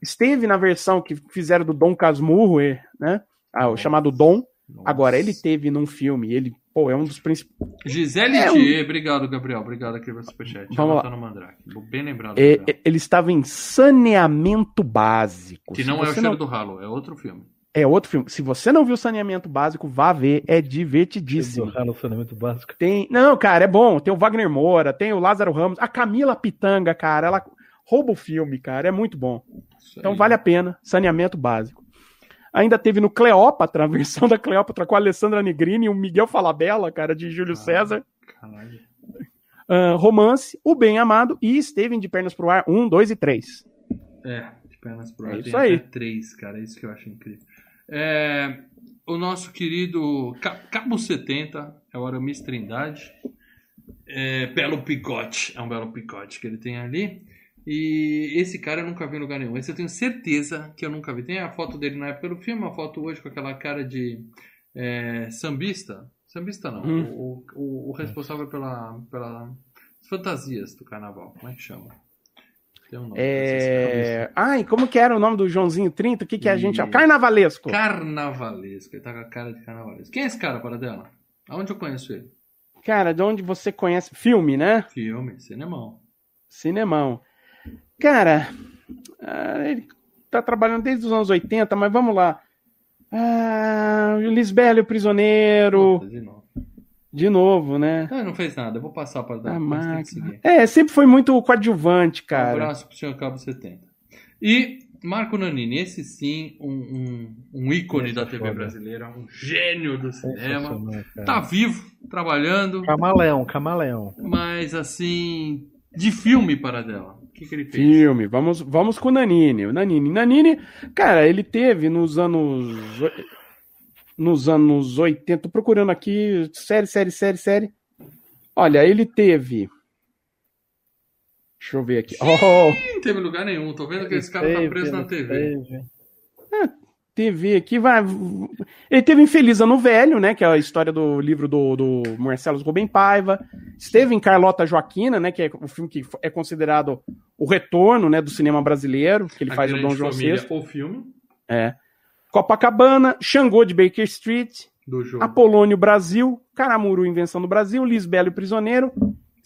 Esteve na versão que fizeram do Dom Casmurro, né? Ah, o chamado Dom. Nossa. Agora, ele teve num filme, ele, pô, é um dos principais. Gisele É um- Thier, obrigado, Gabriel. Obrigado aqui pelo superchat. Vamos lá. tá no Mandrake. Bem lembrado. É, ele estava em Saneamento Básico. que Se não é o você cheiro do ralo, é outro filme. É outro filme. Se você não viu Saneamento Básico, vá ver. É divertidíssimo. No saneamento básico. Tem. Não, cara, é bom. Tem o Wagner Moura, tem o Lázaro Ramos, a Camila Pitanga, cara. Ela rouba o filme, cara. É muito bom. Então vale a pena. Saneamento Básico. Ainda teve no Cleópatra, a versão da Cleópatra com a Alessandra Negrini e o Miguel Falabella, cara, de Júlio Ah. César. Caralho. Ah, romance, O Bem Amado e Steven de Pernas pro Ar, 1, 2 e 3. É, de pernas pro É ar. isso Tem aí. três, cara. É isso que eu acho incrível. É, o nosso querido Ca- Cabo 70 é o Aramis Trindade. É, belo picote. É um belo picote que ele tem ali. E esse cara eu nunca vi em lugar nenhum. Esse eu tenho certeza que eu nunca vi. Tem a foto dele na época do filme, a foto hoje com aquela cara de é, sambista. Sambista não. Hum. O, o- o responsável pela, pela fantasias do carnaval. Como é que chama? Tem um nome. É... Ai, como que era o nome do Joãozinho 30? O que, que a gente chama? Carnavalesco. Carnavalesco. Ele tá com a cara de carnavalesco. Quem é esse cara, para dela? Aonde eu conheço ele? Cara, de onde você conhece? Filme, né? Filme, cinemão. Cinemão. Cara, ah, ele tá trabalhando desde os anos 80, mas vamos lá. Ah, o Lisbelo, o Prisioneiro. Puta, de novo. De novo, né? Não, não fez nada. Eu vou passar para dar. A mas tem que máquina. seguir. É, sempre foi muito coadjuvante, Um cara. abraço pro senhor Cabo 70. E Marco Nanini, esse sim, um, um, um ícone Esse da é TV foda. brasileira, um gênio do cinema. Sensacional, cara. Tá vivo, trabalhando, Camaleão, camaleão. mas assim, de filme para dela. Que, que ele fez? Filme, vamos, vamos com o Nanini. O Nanini. Nanini, cara, ele teve nos anos. Nos anos 80, tô procurando aqui, série, série, série, série. Olha, ele teve. Deixa eu ver aqui. Oh, Não teve lugar nenhum. Tô vendo que esse cara tá Teve, preso na TV. teve. TV aqui, vai. Ele teve em Feliz Ano Velho, né? Que é a história do livro do, do Marcelo Rubem Paiva. Esteve em Carlota Joaquina, né? Que é o filme que é considerado o retorno né, do cinema brasileiro, que ele A faz o Dom João VI. O filme É. Copacabana, Xangô de Baker Street. Apolônio Brasil, Caramuru Invenção do Brasil, Lisbelo e Prisioneiro,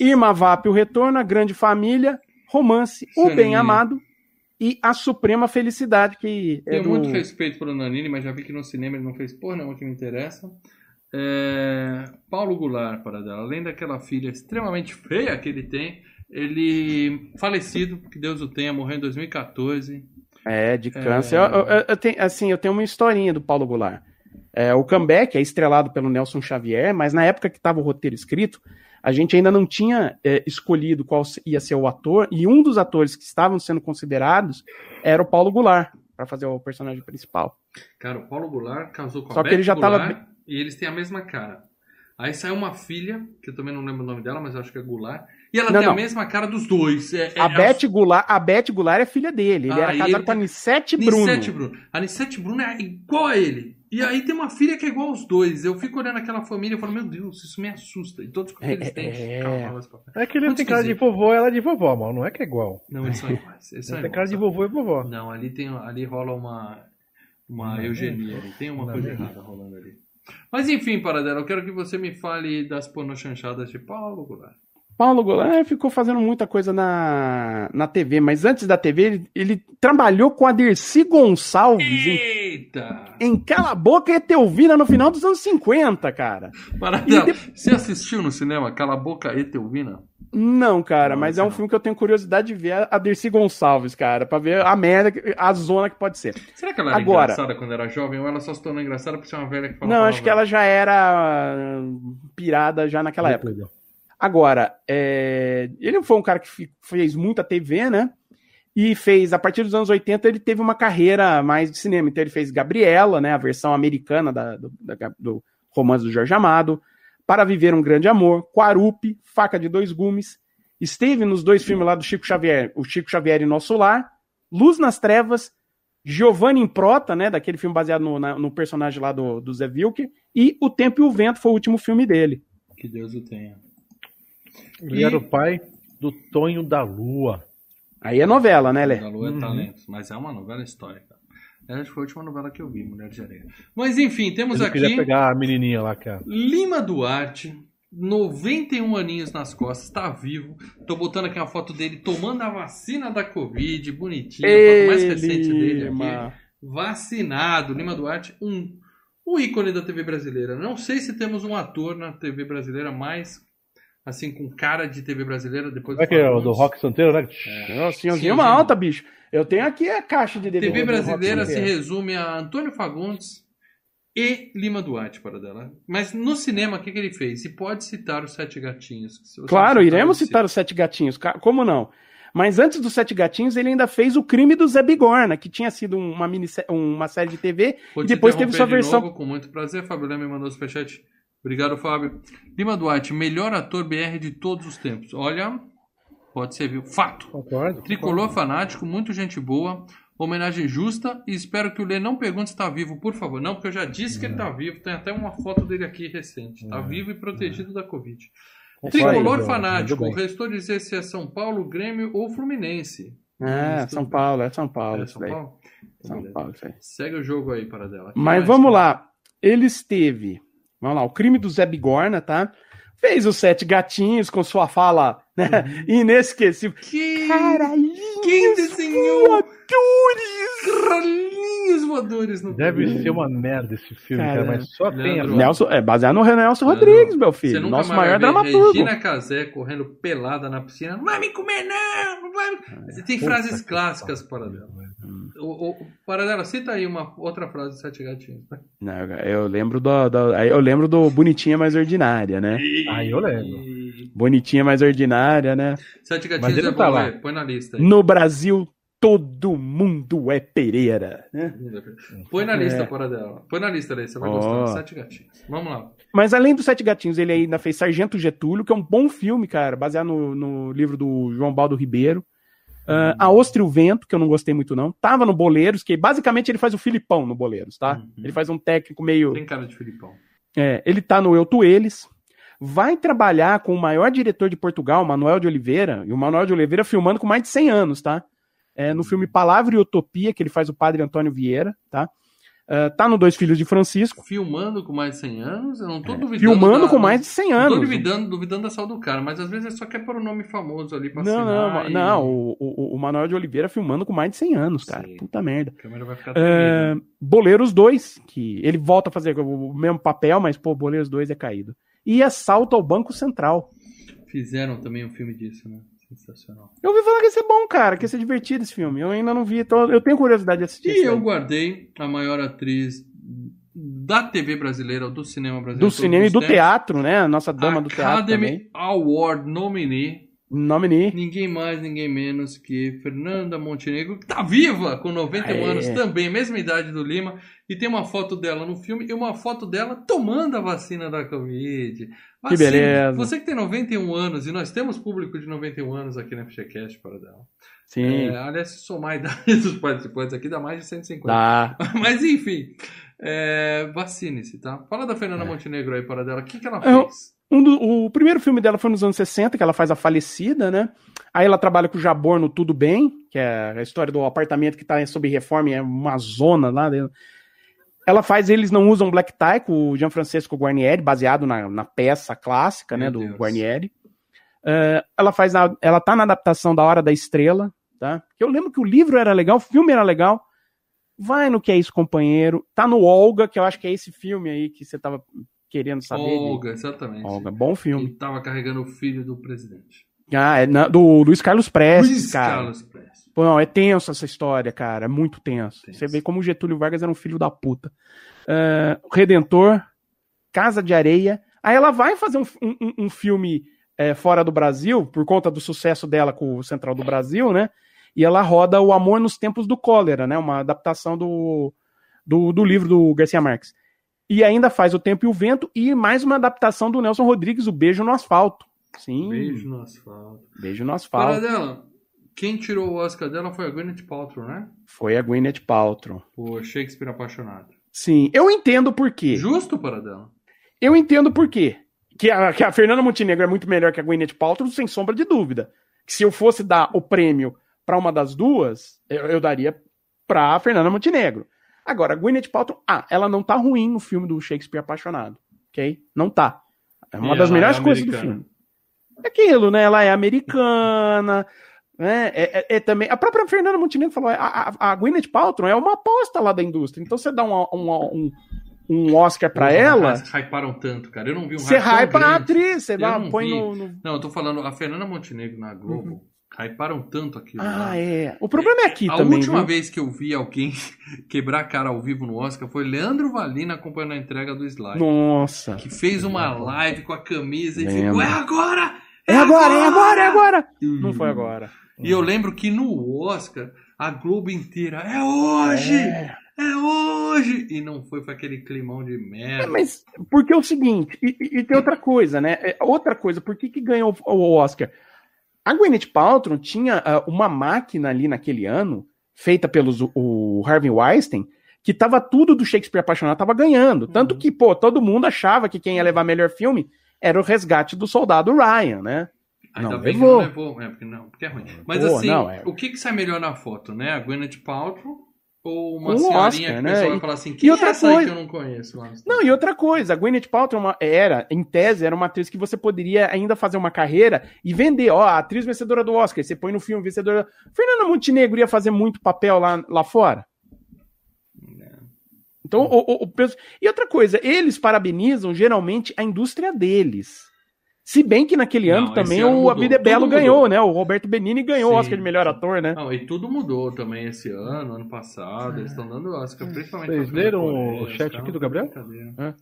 Irma Vap o Retorno, A Grande Família, Romance, O Sim. Bem Amado e A Suprema Felicidade, que é Tenho do... muito respeito pelo Nanini, mas já vi que no cinema ele não fez porra nenhuma que me interessa. É, Paulo Goulart, para dela, além daquela filha extremamente feia que ele tem, ele falecido, que Deus o tenha, morreu em 2014. É, de câncer. Eu, eu- eu tenho, assim, eu tenho uma historinha do Paulo Goulart. É, o comeback é estrelado pelo Nelson Xavier, mas na época que estava o roteiro escrito, a gente ainda não tinha é, escolhido qual ia ser o ator, e um dos atores que estavam sendo considerados era o Paulo Goulart, para fazer o personagem principal. Cara, o Paulo Goulart casou com Só a que Beth ele já tava Goulart e eles têm a mesma cara. Aí saiu uma filha, que eu também não lembro o nome dela, mas eu acho que é Goulart, e ela Não, tem a não. mesma cara dos dois. É, é A Beth Goulart, a Beth Goulart é filha dele, ele Ah, era casado ele com a tem- Anissete Bruno. Bruno. A Anissete Bruno é igual a ele. E aí tem uma filha que é igual aos dois. Eu fico olhando aquela família e falo, meu Deus, isso me assusta. E todos com aqueles É, dentes. é. Calma, mas papai. É que ele Muito tem cara de vovô, ela é de vovó, mano. Não é que é igual. Não, eles são iguais. Eles são tem cara de vovô e vovó. Não, ali, tem, ali rola uma, uma Não, eugenia. Ali. Tem uma não, coisa não. errada rolando ali. Mas enfim, Paradela, eu quero que você me fale das pornochanchadas de Paulo Goulart. Paulo Goulart ficou fazendo muita coisa na, na TV, mas antes da TV ele, ele trabalhou com a Dercy Gonçalves em, Eita! em Cala a Boca e Etelvina no final dos anos 50, cara. Paradela, E você assistiu no cinema Cala a Boca e Teuvina? Não, cara, Não, mas esse é um não. filme que eu tenho curiosidade de ver a- Dercy Gonçalves, cara, pra ver a merda, que- a zona que pode ser. Será que ela era Agora- engraçada quando era jovem ou ela só se tornou engraçada por ser uma velha que fala Não, acho que ela já era pirada já naquela época. Tudo. Agora, é, ele foi um cara que fez muita TV, né? E fez, a partir dos anos 80, ele teve uma carreira mais de cinema. Então, ele fez Gabriela, né? A versão americana da- do, da- do romance do Jorge Amado. Para Viver um Grande Amor. Quarupi, Faca de Dois Gumes. Esteve nos dois filmes lá do Chico Xavier, o Chico Xavier e Nosso Lar. Luz nas Trevas. Giovanni em Prota, né? Daquele filme baseado no, na- no personagem lá do, do Zé Wilker. E O Tempo e o Vento foi o último filme dele. Que Deus o tenha. Ele E- era o pai do Tonho da Lua. Aí é novela, né, Lé? Da Lua é Uhum. Talentos, mas é uma novela histórica. Essa foi a última novela que eu vi, Mulher de Areia. Mas enfim, temos ele aqui pegar a menininha lá, que é. Lima Duarte, 91 aninhos nas costas, tá vivo. Tô botando aqui uma foto dele tomando a vacina da Covid, bonitinho. A foto mais recente dele aqui. vacinado. Lima Duarte, um, o ícone da TV brasileira. Não sei se temos um ator na TV brasileira mais assim com cara de TV brasileira depois Como é que é o do Rock Santeiro, né? É. Senhorzinho uma alta, bicho. Eu tenho aqui a caixa de DVD. TV brasileira se resume a Antônio Fagundes e Lima Duarte para dela. Mas no cinema, o que, que ele fez? E pode citar os Sete Gatinhos. Claro, iremos citar os Sete Gatinhos. Como não? Mas antes dos Sete Gatinhos, ele ainda fez o crime do Zé Bigorna, que tinha sido uma, mini, uma série de TV Vou e depois teve sua versão. Novo, com muito prazer, Fábio Leme mandou o superchat. Obrigado, Fábio. Lima Duarte, melhor ator BR de todos os tempos. Olha, pode ser, viu? Fato. Concordo. Tricolor concordo. fanático, muito gente boa. Homenagem justa e espero que o Lê não pergunte se está vivo, por favor. Não, porque eu já disse que ele está vivo. Tem até uma foto dele aqui recente. Está vivo e protegido da Covid. Tricolor fanático. Restou dizer se é São Paulo, Grêmio ou Fluminense. É, São Paulo, é São Paulo. É São Paulo? São Paulo, Segue o jogo aí, para dela. Mas vamos lá. Ele esteve Vamos lá, o crime do Zé Bigorna, tá? Fez os sete gatinhos com sua fala né? Uhum. inesquecível. Que... Caralhinhos Quem desenhou? Voadores! Caralhinhos voadores no Deve ser uma merda esse filme, cara, mas só tem a... Nelson, É baseado no Nelson Rodrigues, meu filho. Nosso maior dramaturgo. Regina Casé correndo pelada na piscina. Não vai me comer, não! vai... Tem frases clássicas para dela. O, o, Paradela, cita aí uma outra frase do Sete Gatinhos. Não, eu lembro do, do, eu lembro do Bonitinha Mais Ordinária, né? Aí eu lembro. Bonitinha Mais Ordinária, né? Sete Gatinhos é tá bom, lá. é, põe na lista. Aí. No Brasil, todo mundo é Pereira. Né? Põe na lista, é. Paradela. Põe na lista aí, você vai oh. gostar. Sete Gatinhos. Vamos lá. Mas além dos Sete Gatinhos, ele ainda fez Sargento Getúlio, que é um bom filme, cara, baseado no, no livro do João Baldo Ribeiro. Uh, a Ostra e o Vento, que eu não gostei muito, não. Tava no Boleiros, que basicamente ele faz o Filipão no Boleiros, tá? Uhum. Ele faz um técnico meio. Tem cara de Filipão. É, ele tá no Eu Tu Eles. Vai trabalhar com o maior diretor de Portugal, Manuel de Oliveira, e o Manuel de Oliveira filmando com mais de 100 anos, tá? É, no filme Palavra e Utopia, que ele faz o padre Antônio Vieira, tá? Uh, tá no Dois Filhos de Francisco. Filmando com mais de 100 anos? Eu não tô É, duvidando. filmando da- com mais de 100 Não tô anos. duvidando, duvidando da saúde do cara, mas às vezes ele só quer pôr o nome famoso ali pra Não, assinar não, e- não. O, o, o Manuel de Oliveira filmando com mais de 100 anos, cara. Sim. Puta merda. A câmera vai ficar É, tremendo. Boleiros 2, que ele volta a fazer o mesmo papel, mas, pô, Boleiros 2 é caído. E Assalto ao Banco Central. Fizeram também um filme disso, né? Sensacional. Eu ouvi falar que ia ser bom, cara, que ia ser divertido esse filme. Eu ainda não vi, então eu tenho curiosidade de assistir. E eu aí. guardei a maior atriz da TV brasileira, ou do cinema brasileiro. Do cinema e do teatro, né? A nossa dama do teatro. Academy Award nominee. Nominee. Ninguém mais, ninguém menos que Fernanda Montenegro, que tá viva com 91 Aê. anos também, mesma idade do Lima, e tem uma foto dela no filme e uma foto dela tomando a vacina da Covid. Vacina. beleza. Você que tem 91 anos, e nós temos público de 91 anos aqui na FGCast para dela. Sim. É, aliás, se somar a idade dos participantes aqui, dá mais de 150. Dá. Mas enfim, é, vacine-se, tá? Fala da Fernanda Montenegro aí, para dela. O que, que ela Eu- fez? Um do- o primeiro filme dela foi nos anos 60, que ela faz a falecida, né? Aí ela trabalha com o Jabor no Tudo Bem, que é a história do apartamento que tá sob reforma e é uma zona lá dentro. Ela faz Eles Não Usam Black Tie com o Gianfrancesco Guarnieri, baseado na, na peça clássica, né, Meu do Deus. Guarnieri. Eh, ela faz a- ela tá na adaptação da Hora da Estrela, tá? Eu lembro que o livro era legal, o filme era legal. Vai no Que É Isso, Companheiro. Tá no Olga, que eu acho que é esse filme aí que você tava querendo saber. de- Olga, exatamente. Olga, bom filme. Ele tava carregando o filho do presidente. Ah, é na- do Luiz Carlos Prestes, Luiz cara. Carlos Prestes. Pô, não, é tenso essa história, cara. É muito tenso. Tenso. Você vê como o Getúlio Vargas era um filho da puta. Ah, Redentor, Casa de Areia. Aí ela vai fazer um, um- um filme é, fora do Brasil, por conta do sucesso dela com o Central do Brasil, né? E ela roda O Amor nos Tempos do Cólera, né? Uma adaptação do, do, do livro do Garcia Marques. E ainda faz O Tempo e o Vento e mais uma adaptação do Nelson Rodrigues, O Beijo no Asfalto. Sim, Beijo no asfalto. Beijo no Asfalto. dela. Quem tirou o Oscar dela foi a Gwyneth Paltrow, né? Foi a Gwyneth Paltrow. Por Shakespeare apaixonado. Sim, eu entendo por quê. Justo para dela. Eu entendo por quê. Que a, que a Fernanda Montenegro é muito melhor que a Gwyneth Paltrow, sem sombra de dúvida. Que se eu fosse dar o prêmio pra uma das duas, eu, eu daria pra Fernanda Montenegro. Agora, a Gwyneth Paltrow, ah, ela não tá ruim no filme do Shakespeare Apaixonado, ok? Não tá. É uma E das ela melhores é coisas do filme. É aquilo, né? Ela é americana, É, é, é, é também. A própria Fernanda Montenegro falou: a, a, a Gwyneth Paltrow é uma aposta lá da indústria. Então você dá um, um, um Oscar pra Os ela. Mas hyparam tanto, cara. Eu não vi um Você hype hypa a atriz, você não põe no, no- Não, eu tô falando, a Fernanda Montenegro na Globo, hyparam tanto aquilo. lá. Ah, é. O problema é aqui a também. última viu? vez que eu vi alguém quebrar a cara ao vivo no Oscar foi Leandro Valina acompanhando a entrega do Slide. Nossa. Que fez uma live com a camisa e ficou, é agora! É agora, é agora, é agora! Não foi agora. E eu lembro que no Oscar, a Globo inteira, é hoje! É. É, hoje! E não foi, foi aquele climão de É, merda. mas porque é o seguinte, e, e- e tem outra coisa, né? É, outra coisa, por que, que ganhou o, o Oscar? A Gwyneth Paltrow tinha ah, uma máquina ali naquele ano, feita pelos o Harvey Weinstein, que tava tudo do Shakespeare apaixonado, tava ganhando. Tanto que, pô, todo mundo achava que quem ia levar melhor filme era o resgate do soldado Ryan, né? Ainda não, bem levou. que não levou, é, porque, não, porque é ruim. Mas Pô, assim, não, é- o que, que sai melhor na foto, né? A Gwyneth Paltrow ou uma Um senhorinha Oscar, que o né? pessoal E- vai falar assim, quem outra é essa coisa- que eu não conheço? Lá? Não, e outra coisa, a Gwyneth Paltrow é era, em tese, era uma atriz que você poderia ainda fazer uma carreira e vender, ó, a atriz vencedora do Oscar, você põe no filme vencedora. Fernanda Montenegro ia fazer muito papel lá, lá fora. Então, o, o- o E outra coisa, eles parabenizam geralmente a indústria deles. Se bem que naquele Não, ano esse também ano o mudou, A Vida é Belo mudou. ganhou, né? O Roberto Benini ganhou o. Oscar de melhor ator, né? Não, e tudo mudou também esse ano, ano passado. Eles estão dando Oscar, principalmente. Vocês leram o chat caras aqui não do Gabriel? É.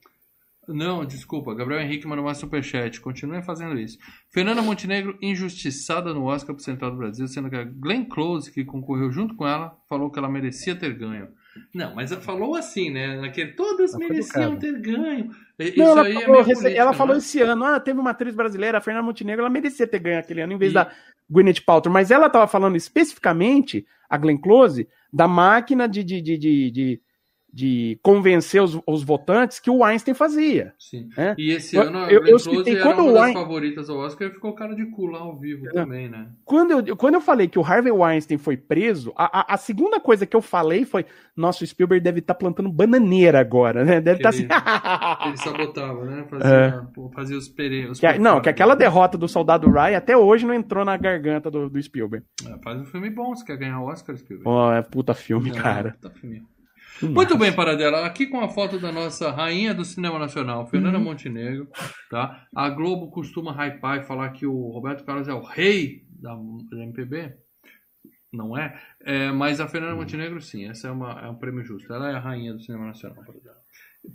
Não, desculpa. Gabriel Henrique mandou mais superchat. Continuem fazendo isso. Fernanda Montenegro, injustiçada no Oscar por Central do Brasil, sendo que a Glenn Close, que concorreu junto com ela, falou que ela merecia ter ganho. Não, mas ela falou assim, né? Naquele, todas Ela mereciam ter ganho. Não, Isso ela aí é falou, rece- política, ela falou né? esse ano, ah, teve uma atriz brasileira, a Fernanda Montenegro, ela merecia ter ganho aquele ano em vez E- da Gwyneth Paltrow, mas ela estava falando especificamente, a Glenn Close, da máquina de, de, de, de, de, de convencer os, os votantes que o Einstein fazia. Sim. É. E esse ano a eu- eu citei era quando uma o das Wein- favoritas ao Oscar e ficou cara de cu lá ao vivo É. também, né? Quando eu, quando eu falei que o Harvey Weinstein foi preso, a, a, a segunda coisa que eu falei foi: nossa, o Spielberg deve estar plantando bananeira agora, né? Deve estar assim. Ele- sabotava, né? Fazia, É. pô, fazia os pereiros. Não, que aquela derrota do soldado Ryan até hoje não entrou na garganta do, do Spielberg. Faz um filme bom, você quer ganhar o Oscar, Spielberg. Ó, é puta filme, Não, cara. tá filme. Muito bem, Paradela. Aqui com a foto da nossa rainha do cinema nacional, Fernanda Uhum. Montenegro. Tá? A Globo costuma hypar e falar que o Roberto Carlos é o rei da, da MPB. Não é? É, mas a Uhum. Fernanda Montenegro, sim. Essa é, uma, é um prêmio justo. Ela é a rainha do cinema nacional. Paradela.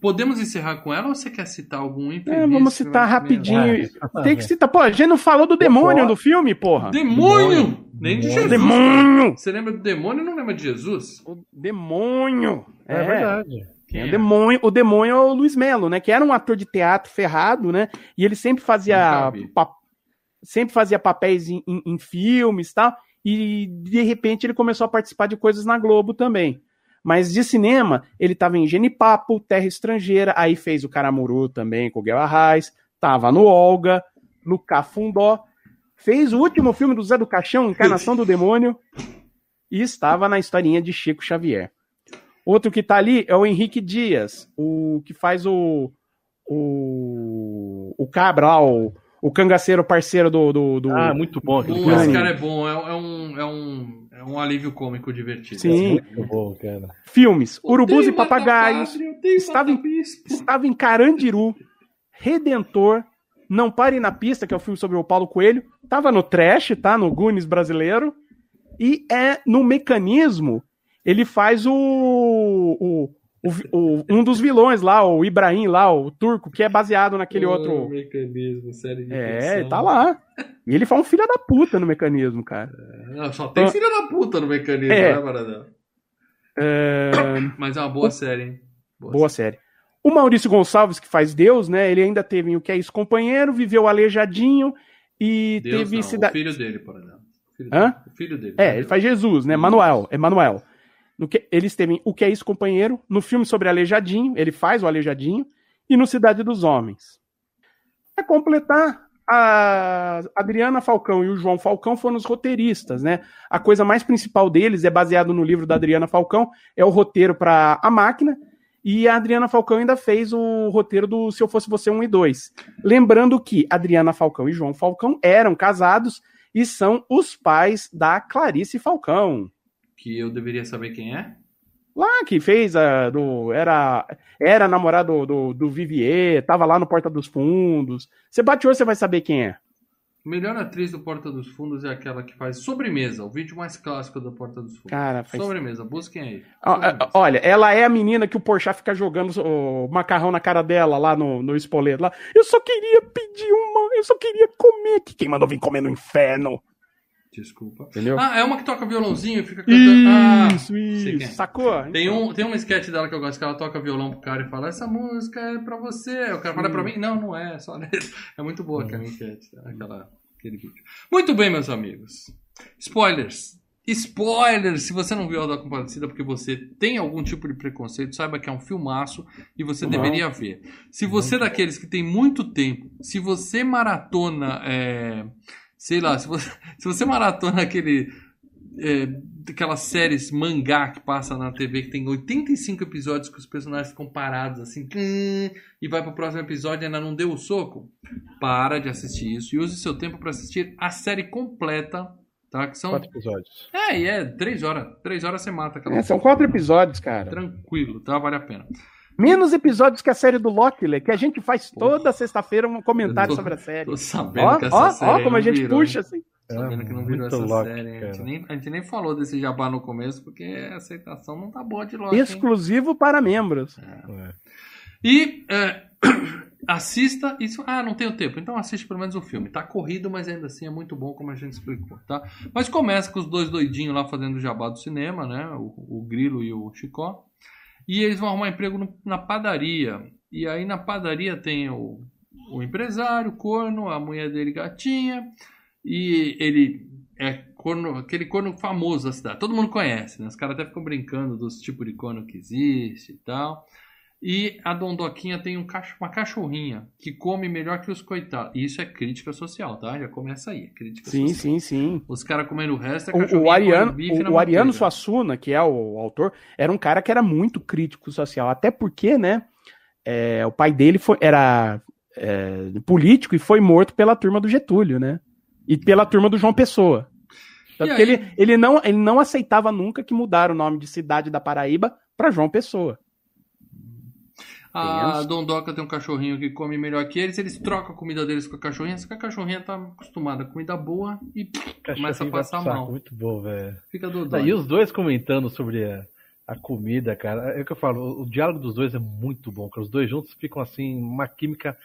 Podemos encerrar com ela ou você quer citar algum infeliz? É, vamos que citar rapidinho. Ah, Tem que citar. Pô, a gente não falou do demônio do filme, porra. Demônio! Nem de Jesus. Demônio! cara. Você lembra do demônio e não lembra de Jesus? O demônio. É, verdade. Quem O demônio, o demônio é o Luiz Melo, né? Que era um ator de teatro ferrado, né? E ele sempre fazia, pa- sempre fazia papéis em, em- em filmes e tal. E de repente ele começou a participar de coisas na Globo também. Mas de cinema, ele tava em Genipapo, Terra Estrangeira, aí fez o Caramuru também com o Guel Arraes, tava no Olga, no Cafundó, fez o último filme do Zé do Caixão, Encarnação do Demônio, e estava na historinha de Chico Xavier. Outro que tá ali é o Henrique Dias, o que faz o. O, o Cabra lá, o, o cangaceiro parceiro do. do, do- Ah, muito bom aquele esse cara é bom, é, é um, é, um, um alívio cômico divertido. Sim. Muito bom, cara. Filmes: Urubus e Papagaios, estava em- estava em Carandiru, Redentor, Não Pare na Pista, que é o filme sobre o Paulo Coelho, tava no Trash, tá? No Goonies brasileiro, e é no Mecanismo, ele faz o, o, o- o- um dos vilões lá, o Ibrahim lá, o turco, que é baseado naquele Oh, outro... mecanismo, série de É, tá lá. E ele faz um filho da puta no Mecanismo, cara. Não, só tem Ah. filha da puta no mecanismo, É. né? É... Mas é uma boa série, hein? Boa série. O Maurício Gonçalves, que faz Deus, né? Ele ainda teve o que é isso, companheiro, viveu aleijadinho e Deus teve não, cidade. o filho dele, Paradão. O filho Hã? dele. O filho dele. É, ele faz Jesus, né? Manuel, é Manuel. Que, eles teve o que é isso, companheiro, no filme sobre Aleijadinho, ele faz o Aleijadinho, e no Cidade dos Homens. Para completar, a Adriana Falcão e o João Falcão foram os roteiristas, né? A coisa mais principal deles é baseado no livro da Adriana Falcão, é o roteiro para A Máquina, e a Adriana Falcão ainda fez o roteiro do Se Eu Fosse Você 1 e 2. Lembrando que Adriana Falcão e João Falcão eram casados e são os pais da Clarice Falcão. Que eu deveria saber quem é? Lá que fez a do era era namorado do, do Vivier, tava lá no Porta dos Fundos. Você bate olho, você vai saber quem é. Melhor atriz do Porta dos Fundos é aquela que faz Sobremesa, o vídeo mais clássico do Porta dos Fundos. Cara, faz... Sobremesa, busquem aí. Sobremesa. Olha, ela é a menina que o Porchat fica jogando o macarrão na cara dela lá no, no espoleto lá. Eu só queria pedir uma, eu só queria comer. Quem mandou vir comer no inferno? Desculpa. Entendeu? Ah, é uma que toca violãozinho e fica cantando. Ah, Isso, isso. é. Sacou? Tem um, tem uma sketch dela que eu gosto, que ela toca violão pro cara e fala, essa música é pra você. O cara fala, é pra mim? Não, não é, só É muito boa aquela sketch, tá? aquela, aquele vídeo. Muito bem, meus amigos. Spoilers. Spoilers! Se você não viu a da Compadecida porque você tem algum tipo de preconceito, saiba que é um filmaço e você Uhum. deveria ver. Se você é daqueles que tem muito tempo, se você maratona, é, sei lá, se você, se você maratona aquele, é, aquelas séries mangá que passa na TV que tem 85 episódios que os personagens ficam parados assim, e vai pro próximo episódio e ainda não deu o soco, para de assistir isso e use seu tempo para assistir a série completa. Tá? Que são. Quatro episódios. É, e é três horas. Três horas você mata aquela. É, são quatro episódios, cara. Tranquilo, tá? Vale a pena. Menos episódios que a série do Locklear, que a gente faz toda sexta-feira um comentário tô- sobre a série. Tô sabendo Ó, que essa ó, série ó, como a gente virou, puxa hein? assim. Sabendo que não virou muito essa Loki, série. hein? A gente, nem, a gente nem falou desse jabá no começo, porque a aceitação não tá boa de Loki. hein? Exclusivo para membros. É. E é, assista isso. Ah, não tenho tempo. Então assiste pelo menos o filme. Tá corrido, mas ainda assim é muito bom, como a gente explicou, tá? Mas começa com os dois doidinhos lá fazendo o jabá do cinema, né? O, o Grilo e o Chicó. E eles vão arrumar emprego no- na padaria. E aí na padaria tem o, o empresário, o corno, a mulher dele gatinha. E ele é corno, aquele corno famoso da cidade. Todo mundo conhece, né? Os caras até ficam brincando dos tipos de corno que existe e tal. E a Dondoquinha tem um cacho- uma cachorrinha que come melhor que os coitados. Isso é crítica social, tá? Já começa aí, é crítica Sim, social. sim, sim. Os caras comendo o resto é O, cachorrinho o Ariano, o, o Ariano. Suassuna, que é o, autor, era um cara que era muito crítico social. Até porque, né? é, o pai dele foi, era é, político e foi morto pela turma do Getúlio, né? E pela turma do João Pessoa. Tanto que ele, ele, não, ele não aceitava nunca que mudaram o nome de cidade da Paraíba para João Pessoa. A. Dondoca tem um cachorrinho que come melhor que eles, eles trocam a comida deles com a cachorrinha, só que a cachorrinha tá acostumada a comida boa e começa a passar saco, mal. Muito bom, velho. Fica do Ah, E os dois comentando sobre a, a comida, cara. É o que eu falo, o, o diálogo dos dois é muito bom, cara. Os dois juntos ficam assim, uma química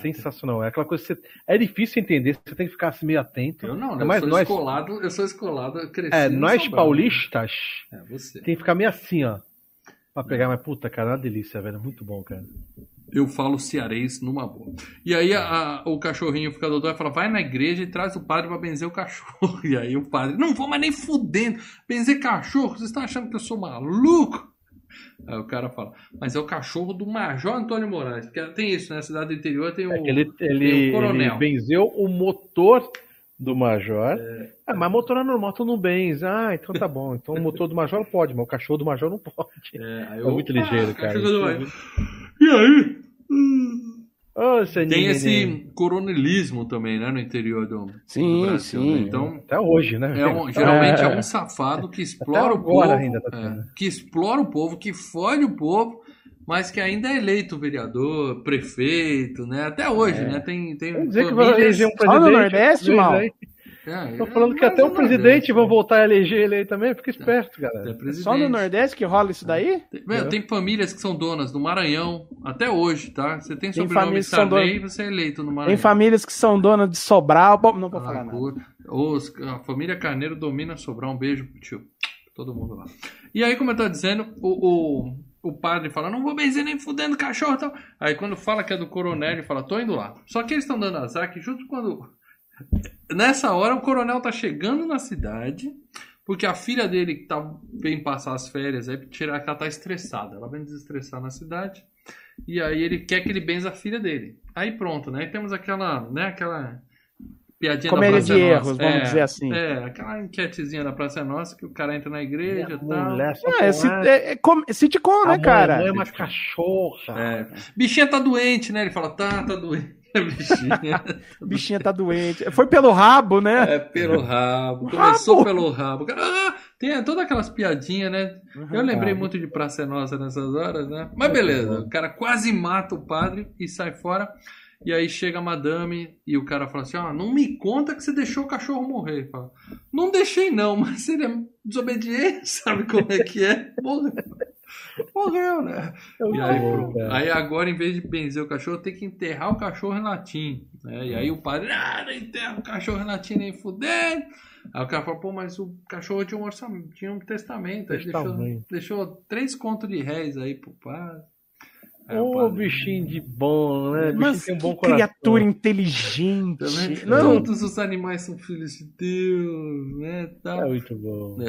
sensacional. É aquela coisa que você, é difícil entender, você tem que ficar assim meio atento. Eu não, Ainda eu sou nós, escolado, eu sou escolado, cresci é, nós São Paulo. paulistas É, você. tem que ficar meio assim, ó. Pra pegar, mas puta, cara, é uma delícia, velho. é Muito bom, cara. Eu falo cearês numa boa. E aí a- a- o cachorrinho fica dodói e fala: vai na igreja e traz o padre pra benzer o cachorro. E aí o padre, não vou mais nem fudendo. Benzer cachorro, vocês estão achando que eu sou maluco? Aí o cara fala, mas é o cachorro do Major Antônio Moraes. Porque tem isso, né? Na cidade do interior tem o. É ele, tem ele, o coronel. ele benzeu o motor do Major. É. Ah, mas motor é normal, tu não benze. Ah, então tá bom. Então o motor do Major pode, mas o cachorro do Major não pode. É, aí É o- muito ligeiro, Ah, cara. é E aí? Seu Tem esse coronelismo também, né? No interior do, Sim, do Brasil. sim. né? Então, Até hoje, né? É um- geralmente é É. um safado que explora o povo, ainda tá é, que explora o povo, que fode o povo, mas que ainda é eleito vereador, prefeito, né? Até hoje, né? Tem, tem Vamos dizer que vai famílias- eleger um Só presidente. no Nordeste, mal? aí. É, Tô é, falando que até o presidente Nordeste, vão né? voltar a eleger ele aí também. Fica esperto, É galera. presidente. Só no Nordeste que rola isso daí? Tem, meu, tem famílias que são donas do Maranhão, até hoje, tá? Você tem Tem sobrenome famílias Sarney, você é eleito no Maranhão. Tem famílias que são donas de Sobral. Bom, não vou falar nada. Os- a família Carneiro domina Sobrar. Um beijo pro tio. Todo mundo lá. E aí, como eu tô dizendo, o, o, o padre fala: Não vou benzer nem fudendo cachorro e tal. Aí, quando fala que é do coronel, ele fala: Tô indo lá. Só que eles estão dando azar que, justo quando. Nessa hora, o coronel tá chegando na cidade. Porque a filha dele que tá, vem passar as férias aí, tirar que ela tá estressada. Ela vem desestressar na cidade. E aí ele quer que ele benza a filha dele. Aí pronto, né? Aí temos aquela, né, aquela piadinha Comédia da Praça de é erros, Nossa. vamos É, dizer assim. É, aquela enquetezinha da Praça é Nossa que o cara entra na igreja e tal. Mulher, só É, se, é, é com- sitcom, A né, cara? é uma cachorra. É. Bichinha tá doente, né? Ele fala, tá, tá doente. bichinha. Bichinha tá doente. Foi pelo rabo, né? É, pelo rabo. Começou rabo. pelo rabo. Cara, ah, tem todas aquelas piadinhas, né? Eu lembrei muito de Praça é Nossa nessas horas, né? Mas beleza, o cara quase mata o padre e sai fora. E aí chega a madame e o cara fala assim: Ó, não me conta que você deixou o cachorro morrer. Fala, não deixei não, mas ele é desobediente, sabe como é que é? Morreu. Morreu, né? E aí, aí agora, em vez de benzer o cachorro, tem que enterrar o cachorro em latim. Né? E aí o padre, ah, não enterra o cachorro em latim nem fudendo. Aí o cara fala, pô, mas o cachorro tinha um orçamento, tinha um testamento. Aí deixou, Testamento. deixou três contos de réis aí pro padre. O Ô, padre, bichinho de bom, né? Bichinho Mas tem um que bom coração. criatura Tá inteligente. vendo? Não, Todos os animais são filhos de Deus, né? Tal. É muito bom.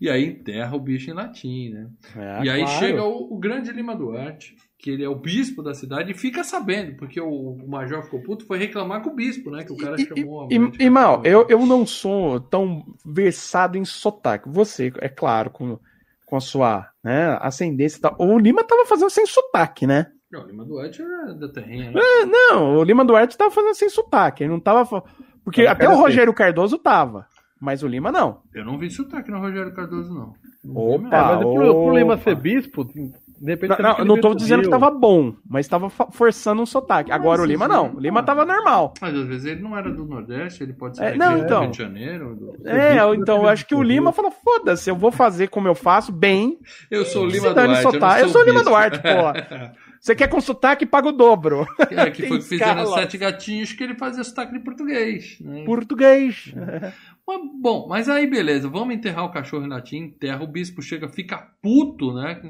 E aí enterra o bicho em latim, né? É, e aí claro. chega o, o grande Lima Duarte, que ele é o bispo da cidade, e fica sabendo, porque o, o major ficou puto, foi reclamar com o bispo, né? Que o cara E- chamou a E, mãe de e, mal, eu, eu não sou tão versado em sotaque. Você, é claro, com, com a sua né, ascendência e tal. O Lima tava fazendo sem sotaque, né? Não, o Lima Duarte é da terrinha, né? É, Não, o Lima Duarte tava fazendo sem sotaque. Ele não tava. Porque Tava até o Rogério Cardoso tava. Mas o Lima não. Eu não vi sotaque no Rogério Cardoso, não. Opa, É, mas pro, pro Lima ser bispo, de repente Não, não, não tô do dizendo que tava bom, mas tava forçando um sotaque. Agora o Lima não. O Lima tava normal. Mas às vezes ele não era do Nordeste, ele pode ser É, não, do então. Rio de Janeiro. do- É, então eu acho que o do Lima falou: foda-se, eu vou fazer como eu faço, bem. Eu sou o Lima Duarte, eu, sotaque. Eu sou o Lima. Duarte, porra. Você quer com sotaque, paga o dobro. É, que foi que fizeram os Sete Gatinhos que ele fazia sotaque de português. Né? Português. Mas, Bom, mas aí beleza, vamos enterrar o cachorro em latim, enterra, o bispo chega, fica puto, né?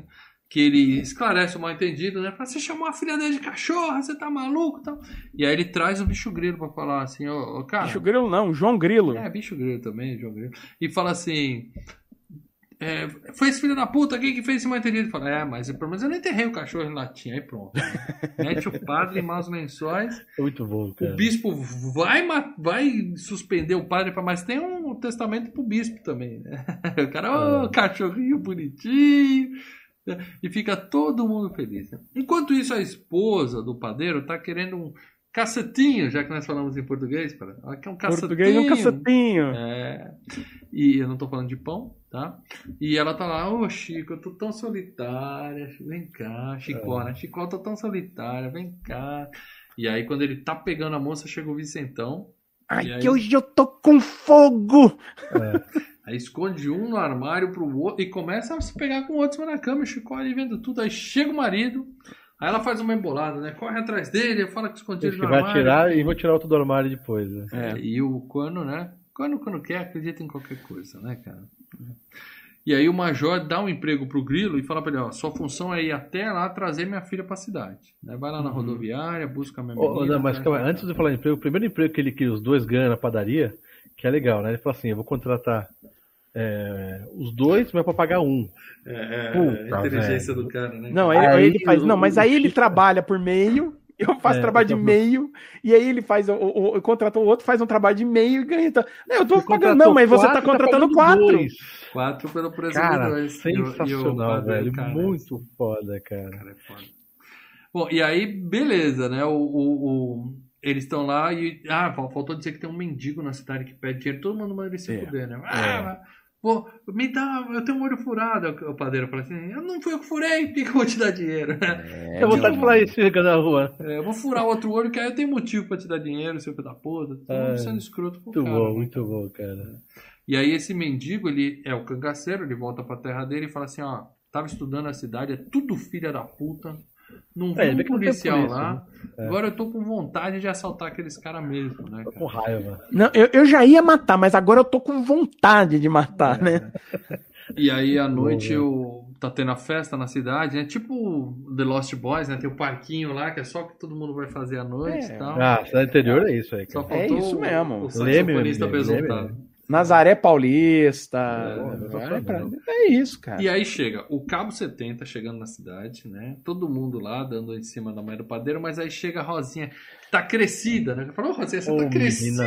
Que ele esclarece o mal entendido, né? Fala, você chamou a filha dele de cachorra, você tá maluco e tal. E aí ele traz o bicho grilo pra falar assim, ô, ô, cara. Bicho Grilo não, João Grilo. É, bicho grilo também, João Grilo. E fala assim. é, foi esse filho da puta aqui que fez esse mal entendido. Ele Fala, é, mas pelo menos eu não enterrei o cachorro em latim. Aí pronto. Mete o padre em maus lençóis. É muito bom, cara. O bispo vai, vai suspender o padre, mas tem um testamento pro bispo também, né? O cara, ô, cachorrinho bonitinho. Né? E fica todo mundo feliz. né? Enquanto isso, a esposa do padeiro tá querendo um cacetinho, já que nós falamos em português, para. Ela quer um cacetinho. Português é um cacetinho. É. E eu não tô falando de pão, tá? E ela tá lá, ô Chico, eu tô tão solitária, vem cá, Chicó, né? Chicó, eu tô tão solitária, vem cá. E aí, quando ele tá pegando a moça, chega o Vicentão. Ai, aí? que hoje eu tô com fogo. Aí esconde um no armário pro outro e começa a se pegar com o outro da cama. Ali vendo tudo. Aí chega o marido. Aí ela faz uma embolada, né? Corre atrás dele, fala que esconde ele Acho no que vai armário. tirar e vou tirar outro do armário depois. Né? É, e o quando, né? Quando, quando quer, acredita em qualquer coisa, né, cara? E aí o major dá um emprego pro Grilo e fala pra ele, ó, sua função é ir até lá trazer minha filha pra cidade. Né? Vai lá na rodoviária, busca a minha Uhum. Menina. não, mas traz calma, antes de falar em emprego, o primeiro emprego que, ele, que os dois ganham na padaria, que é legal, né? Ele fala assim: eu vou contratar é, os dois, mas pra pagar um. É, é, Puta, a inteligência do cara, né? Não, aí, Aí aí ele faz. o- Não, mas aí ele trabalha por meio. Eu faço É, trabalho de meio, e aí ele faz, o, o, o- contrata o outro, faz um trabalho de meio e ganha. Então, não, eu tô Você pagando, contratou não, mas você tá quatro, contratando pagando quatro. dois. Quatro pelo preço Cara, de dois. E e sensacional, velho. cara, Muito foda, cara. Cara, é foda. Bom, e aí, beleza, né? O- o- eles estão lá e. Ah, fal- faltou dizer que tem um mendigo na cidade que pede dinheiro. Todo mundo manda ele se É. fuder, né? Ah, pô, me dá, eu tenho um olho furado. O padeiro fala assim: Eu não fui eu que furei, por que eu vou te dar dinheiro? eu vou de falar isso chegando na rua. É, eu vou furar outro olho, que aí eu tenho motivo pra te dar dinheiro, seu filho da puta. Tô É. sendo escroto pro Muito cara. bom, muito bom, cara. E aí esse mendigo, ele é o cangaceiro, ele volta pra terra dele e fala assim, ó, tava estudando a cidade, é tudo filha da puta. Não vi É, um policial polícia, lá. né? É. Agora eu tô com vontade de assaltar aqueles caras mesmo, né? Tô cara? com raiva. Não, eu, eu já ia matar, mas agora eu tô com vontade de matar, né? E aí à noite eu tá tendo a festa na cidade, né? Tipo The Lost Boys, né? Tem o parquinho lá, que é só que todo mundo vai fazer à noite É. e tal. Ah, cidade interior é isso aí, Só cara. faltou É isso o- mesmo. o Leme, saxofonista Leme, besuntado. Leme. Nazaré Paulista. É, é, pra- é isso, cara. E aí chega o Cabo 70 chegando na cidade, né? Todo mundo lá dando em cima da mãe do padeiro, mas aí chega a Rosinha, que tá crescida, né? Falou, Rosinha, você Ô, tá crescida,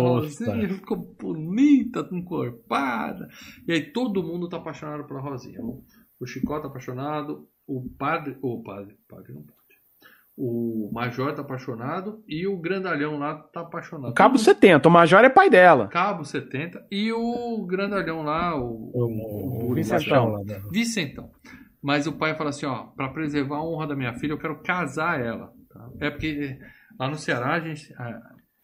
moça. Rosinha, ficou bonita, encorpada. E aí todo mundo tá apaixonado pela Rosinha. O, o Chicó tá apaixonado, o padre, o padre, o padre não pode. O Major tá apaixonado e o grandalhão lá tá apaixonado. O Cabo 70, o Major é pai dela. Cabo 70 e o grandalhão lá, o, O, o Vicentão. lá, né? Vicentão. Mas o pai fala assim, ó, pra preservar a honra da minha filha, eu quero casar ela. tá? É porque lá no Ceará a gente, a,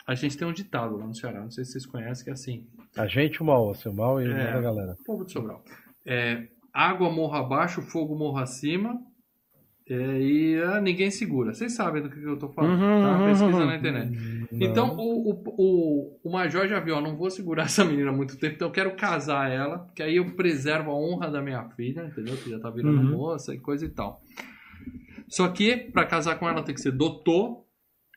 a gente tem um ditado lá no Ceará, não sei se vocês conhecem, que é assim, A gente, o mal, o seu mal e É. a galera. povo de Sobral. É, água morra abaixo, fogo morra acima, é, e ah, ninguém segura. Vocês sabem do que eu tô falando, Uhum, tá? uhum, Pesquisa uhum. na internet. Então, o, o, o, o Major já viu, ó, não vou segurar essa menina há muito tempo, então eu quero casar ela, que aí eu preservo a honra da minha filha, entendeu? Que já tá virando Uhum. moça e coisa e tal. Só que, pra casar com ela, tem que ser doutor,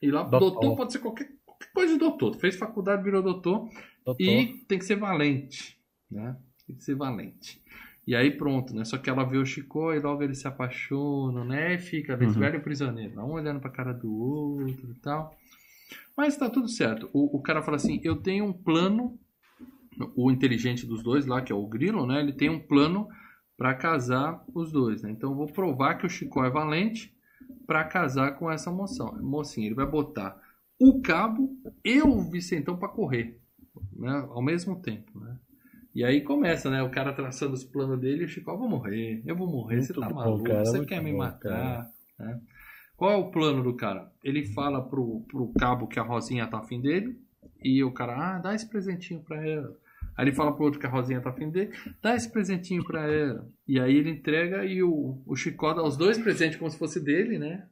e lá, doutor, Doutor. pode ser qualquer, qualquer coisa de doutor. Fez faculdade, virou doutor, Doutor. e tem que ser valente, né? Tem que ser valente. E aí pronto, né? Só que ela vê o Chico e logo eles se apaixonam, né? E fica Uhum. velho prisioneiro, um olhando pra cara do outro e tal. Mas tá tudo certo. O, o cara fala assim: eu tenho um plano. O inteligente dos dois lá, que é o Grilo, né? Ele tem um plano pra casar os dois, né? Então eu vou provar que o Chico é valente pra casar com essa moção, mocinha. Ele vai botar o cabo e o Vicentão pra correr, né? Ao mesmo tempo, né? E aí começa, né? O cara traçando os planos dele e o Chico, eu vou morrer, eu vou morrer, você tá bom, maluco, cara, você quer me bom, matar, né? Qual é o plano do cara? Ele fala pro, pro cabo que a Rosinha tá afim dele e o cara, ah, dá esse presentinho pra ela. Aí ele fala pro outro que a Rosinha tá afim dele, dá esse presentinho pra ela. E aí ele entrega e o, o Chicó dá os dois presentes como se fosse dele, né?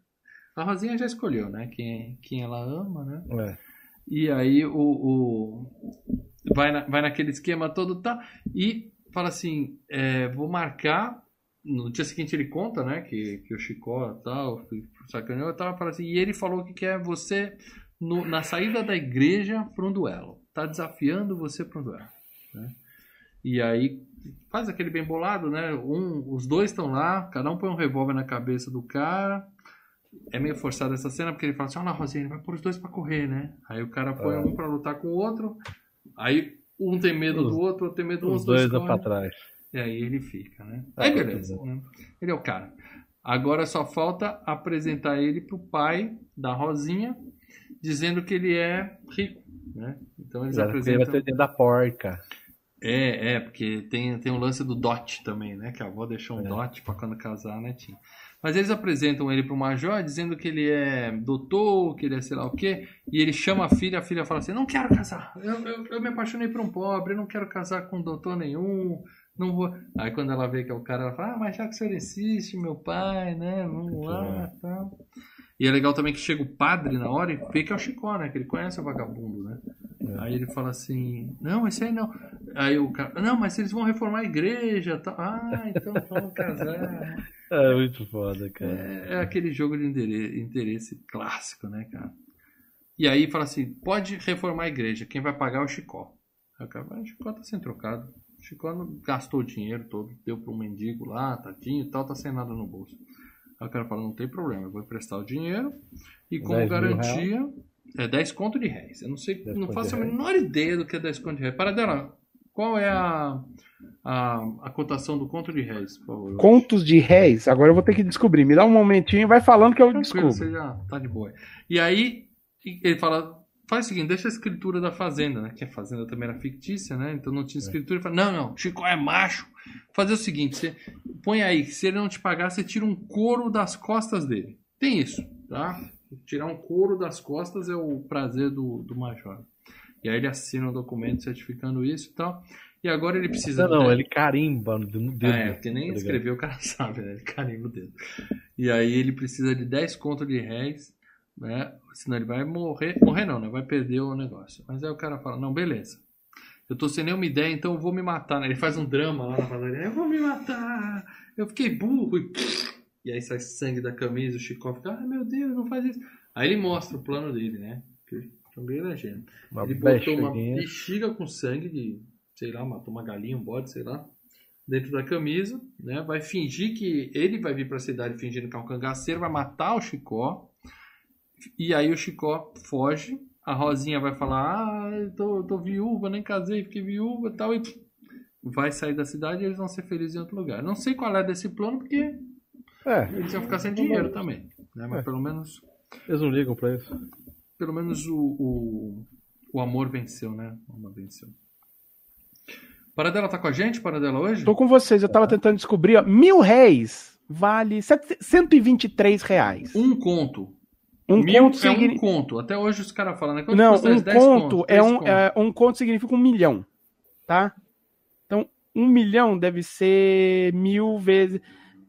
A Rosinha já escolheu, né? Quem, quem ela ama, né? É. E aí o, o- vai, na- vai naquele esquema todo, tá? E fala assim, é, vou marcar. No dia seguinte ele conta, né? Que, que o Chicó tal, sacaneou e tal. Fala assim, e ele falou que quer você no- na saída da igreja para um duelo. Tá desafiando você para um duelo. né? E aí faz aquele bem bolado, né? Um, os dois estão lá, cada um põe um revólver na cabeça do cara. É meio forçada essa cena, porque ele fala assim: Olha lá, Rosinha, ele vai pôr os dois pra correr, né? Aí o cara põe É. um pra lutar com o outro. Aí um tem medo Os- do outro, outro tem medo do Os outro. dois dão correm. pra trás. E aí ele fica, né? Ah, Aí beleza. né? Ele é o cara. Agora só falta apresentar ele pro pai da Rosinha, dizendo que ele é rico, né? Então eles Ele vai apresentam. ter da porca. É, é, porque tem, tem o lance do dot também, né? Que a avó deixou um É. dot pra quando casar, né, Tim? Mas eles apresentam ele pro Major dizendo que ele é doutor, que ele é sei lá o quê, e ele chama a filha, a filha fala assim, não quero casar, eu, eu, eu me apaixonei por um pobre, eu não quero casar com doutor nenhum, não vou... Aí quando ela vê que é o cara, ela fala, ah, mas já que o senhor insiste, meu pai, né, vamos lá, tal... E é legal também que chega o padre na hora e vê que é o Chicó, né? Que ele conhece o vagabundo, né? É. Aí ele fala assim, não, esse aí não. Aí o cara, não, mas eles vão reformar a igreja, tá? Ah, então vamos casar. É muito foda, cara. É, é aquele jogo de interesse, interesse clássico, né, cara? E aí fala assim, pode reformar a igreja, quem vai pagar é o Chicó. Aí o cara fala, "Ah, o Chicó tá sem trocado. O Chicó não gastou o dinheiro todo, deu pro mendigo lá, tadinho e tal, tá sem nada no bolso. Aí o cara fala, não tem problema, eu vou emprestar o dinheiro e como 10 mil garantia, é 10 conto de réis. Eu não sei, 10 não faço a menor ideia do que é 10 conto de réis. Para dela, qual é a, a, a cotação do conto de réis, por favor? Contos de réis. Agora eu vou ter que descobrir. Me dá um momentinho, vai falando que eu Tranquilo, descubro. você já tá de boa. E aí, ele fala, faz o seguinte, deixa a escritura da fazenda, né? Que a fazenda também era fictícia, né? Então não tinha escritura. Ele fala, não, não, Chico é macho. Fazer o seguinte, você põe aí, se ele não te pagar, você tira um couro das costas dele. Tem isso, tá? Tirar um couro das costas é o prazer do, do major. E aí ele assina um documento certificando isso e tal. E agora ele precisa... Não, não, ele carimba no dedo. é, porque nem tá ligado? escrever o cara sabe, né? Ele carimba o dedo. E aí ele precisa de 10 contos de réis, né? Senão ele vai morrer. Morrer não, né? Vai perder o negócio. Mas aí o cara fala, não, beleza. Eu tô sem nenhuma ideia, então eu vou me matar, né? Ele faz um drama lá na padaria. Eu vou me matar! Eu fiquei burro! E, e aí sai sangue da camisa, o Chico fica, ai meu Deus, não faz isso. Aí ele mostra o plano dele, né? Que também é gênio. Uma Ele botou uma bexiga com sangue de, sei lá, matou uma galinha, um bode, sei lá, dentro da camisa, né? Vai fingir que ele vai vir pra cidade fingindo que é um cangaceiro, vai matar o Chicó. E aí o Chicó foge. A Rosinha vai falar: Ah, eu tô, tô viúva, nem casei, fiquei viúva e tal. E vai sair da cidade e eles vão ser felizes em outro lugar. Não sei qual é desse plano, porque É, eles iam ficar sem dinheiro também. Né? Mas É. pelo menos Eles não ligam pra isso. Pelo menos o, o, o amor venceu, né? O amor venceu. Paradela tá com a gente, Paradela, hoje? Tô com vocês, eu tava tentando descobrir, ó, mil réis vale sete- 123 reais. Um conto. Um Mil conto é signi- um conto. Até hoje os caras falam, né? Quanto Não, custa um isso? 10 conto conto, é 10 um, conto. é, um conto significa um milhão, tá? Então, um milhão deve ser mil vezes,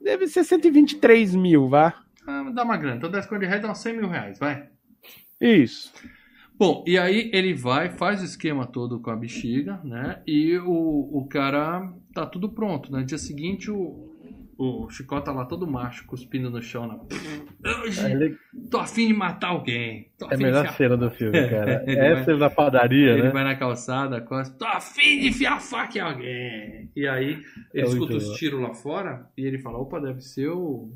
deve ser 123 mil, vá. Ah, dá uma grana. Então 10 conto de reais dá uns 100 mil reais, vai. Isso. Bom, e aí ele vai, faz o esquema todo com a bexiga, né? E o, o cara tá tudo pronto, né? Dia seguinte o, o Chicó tá lá todo macho, cuspindo no chão. Na... Hoje É, ele- tô afim de matar alguém. É a melhor de enfiar... cena do filme, cara. Ele Essa é na padaria, Ele né? vai na calçada, costa, tô afim de enfiar faca em alguém. E aí ele É escuta os tiros lá fora e ele fala, opa, deve ser o,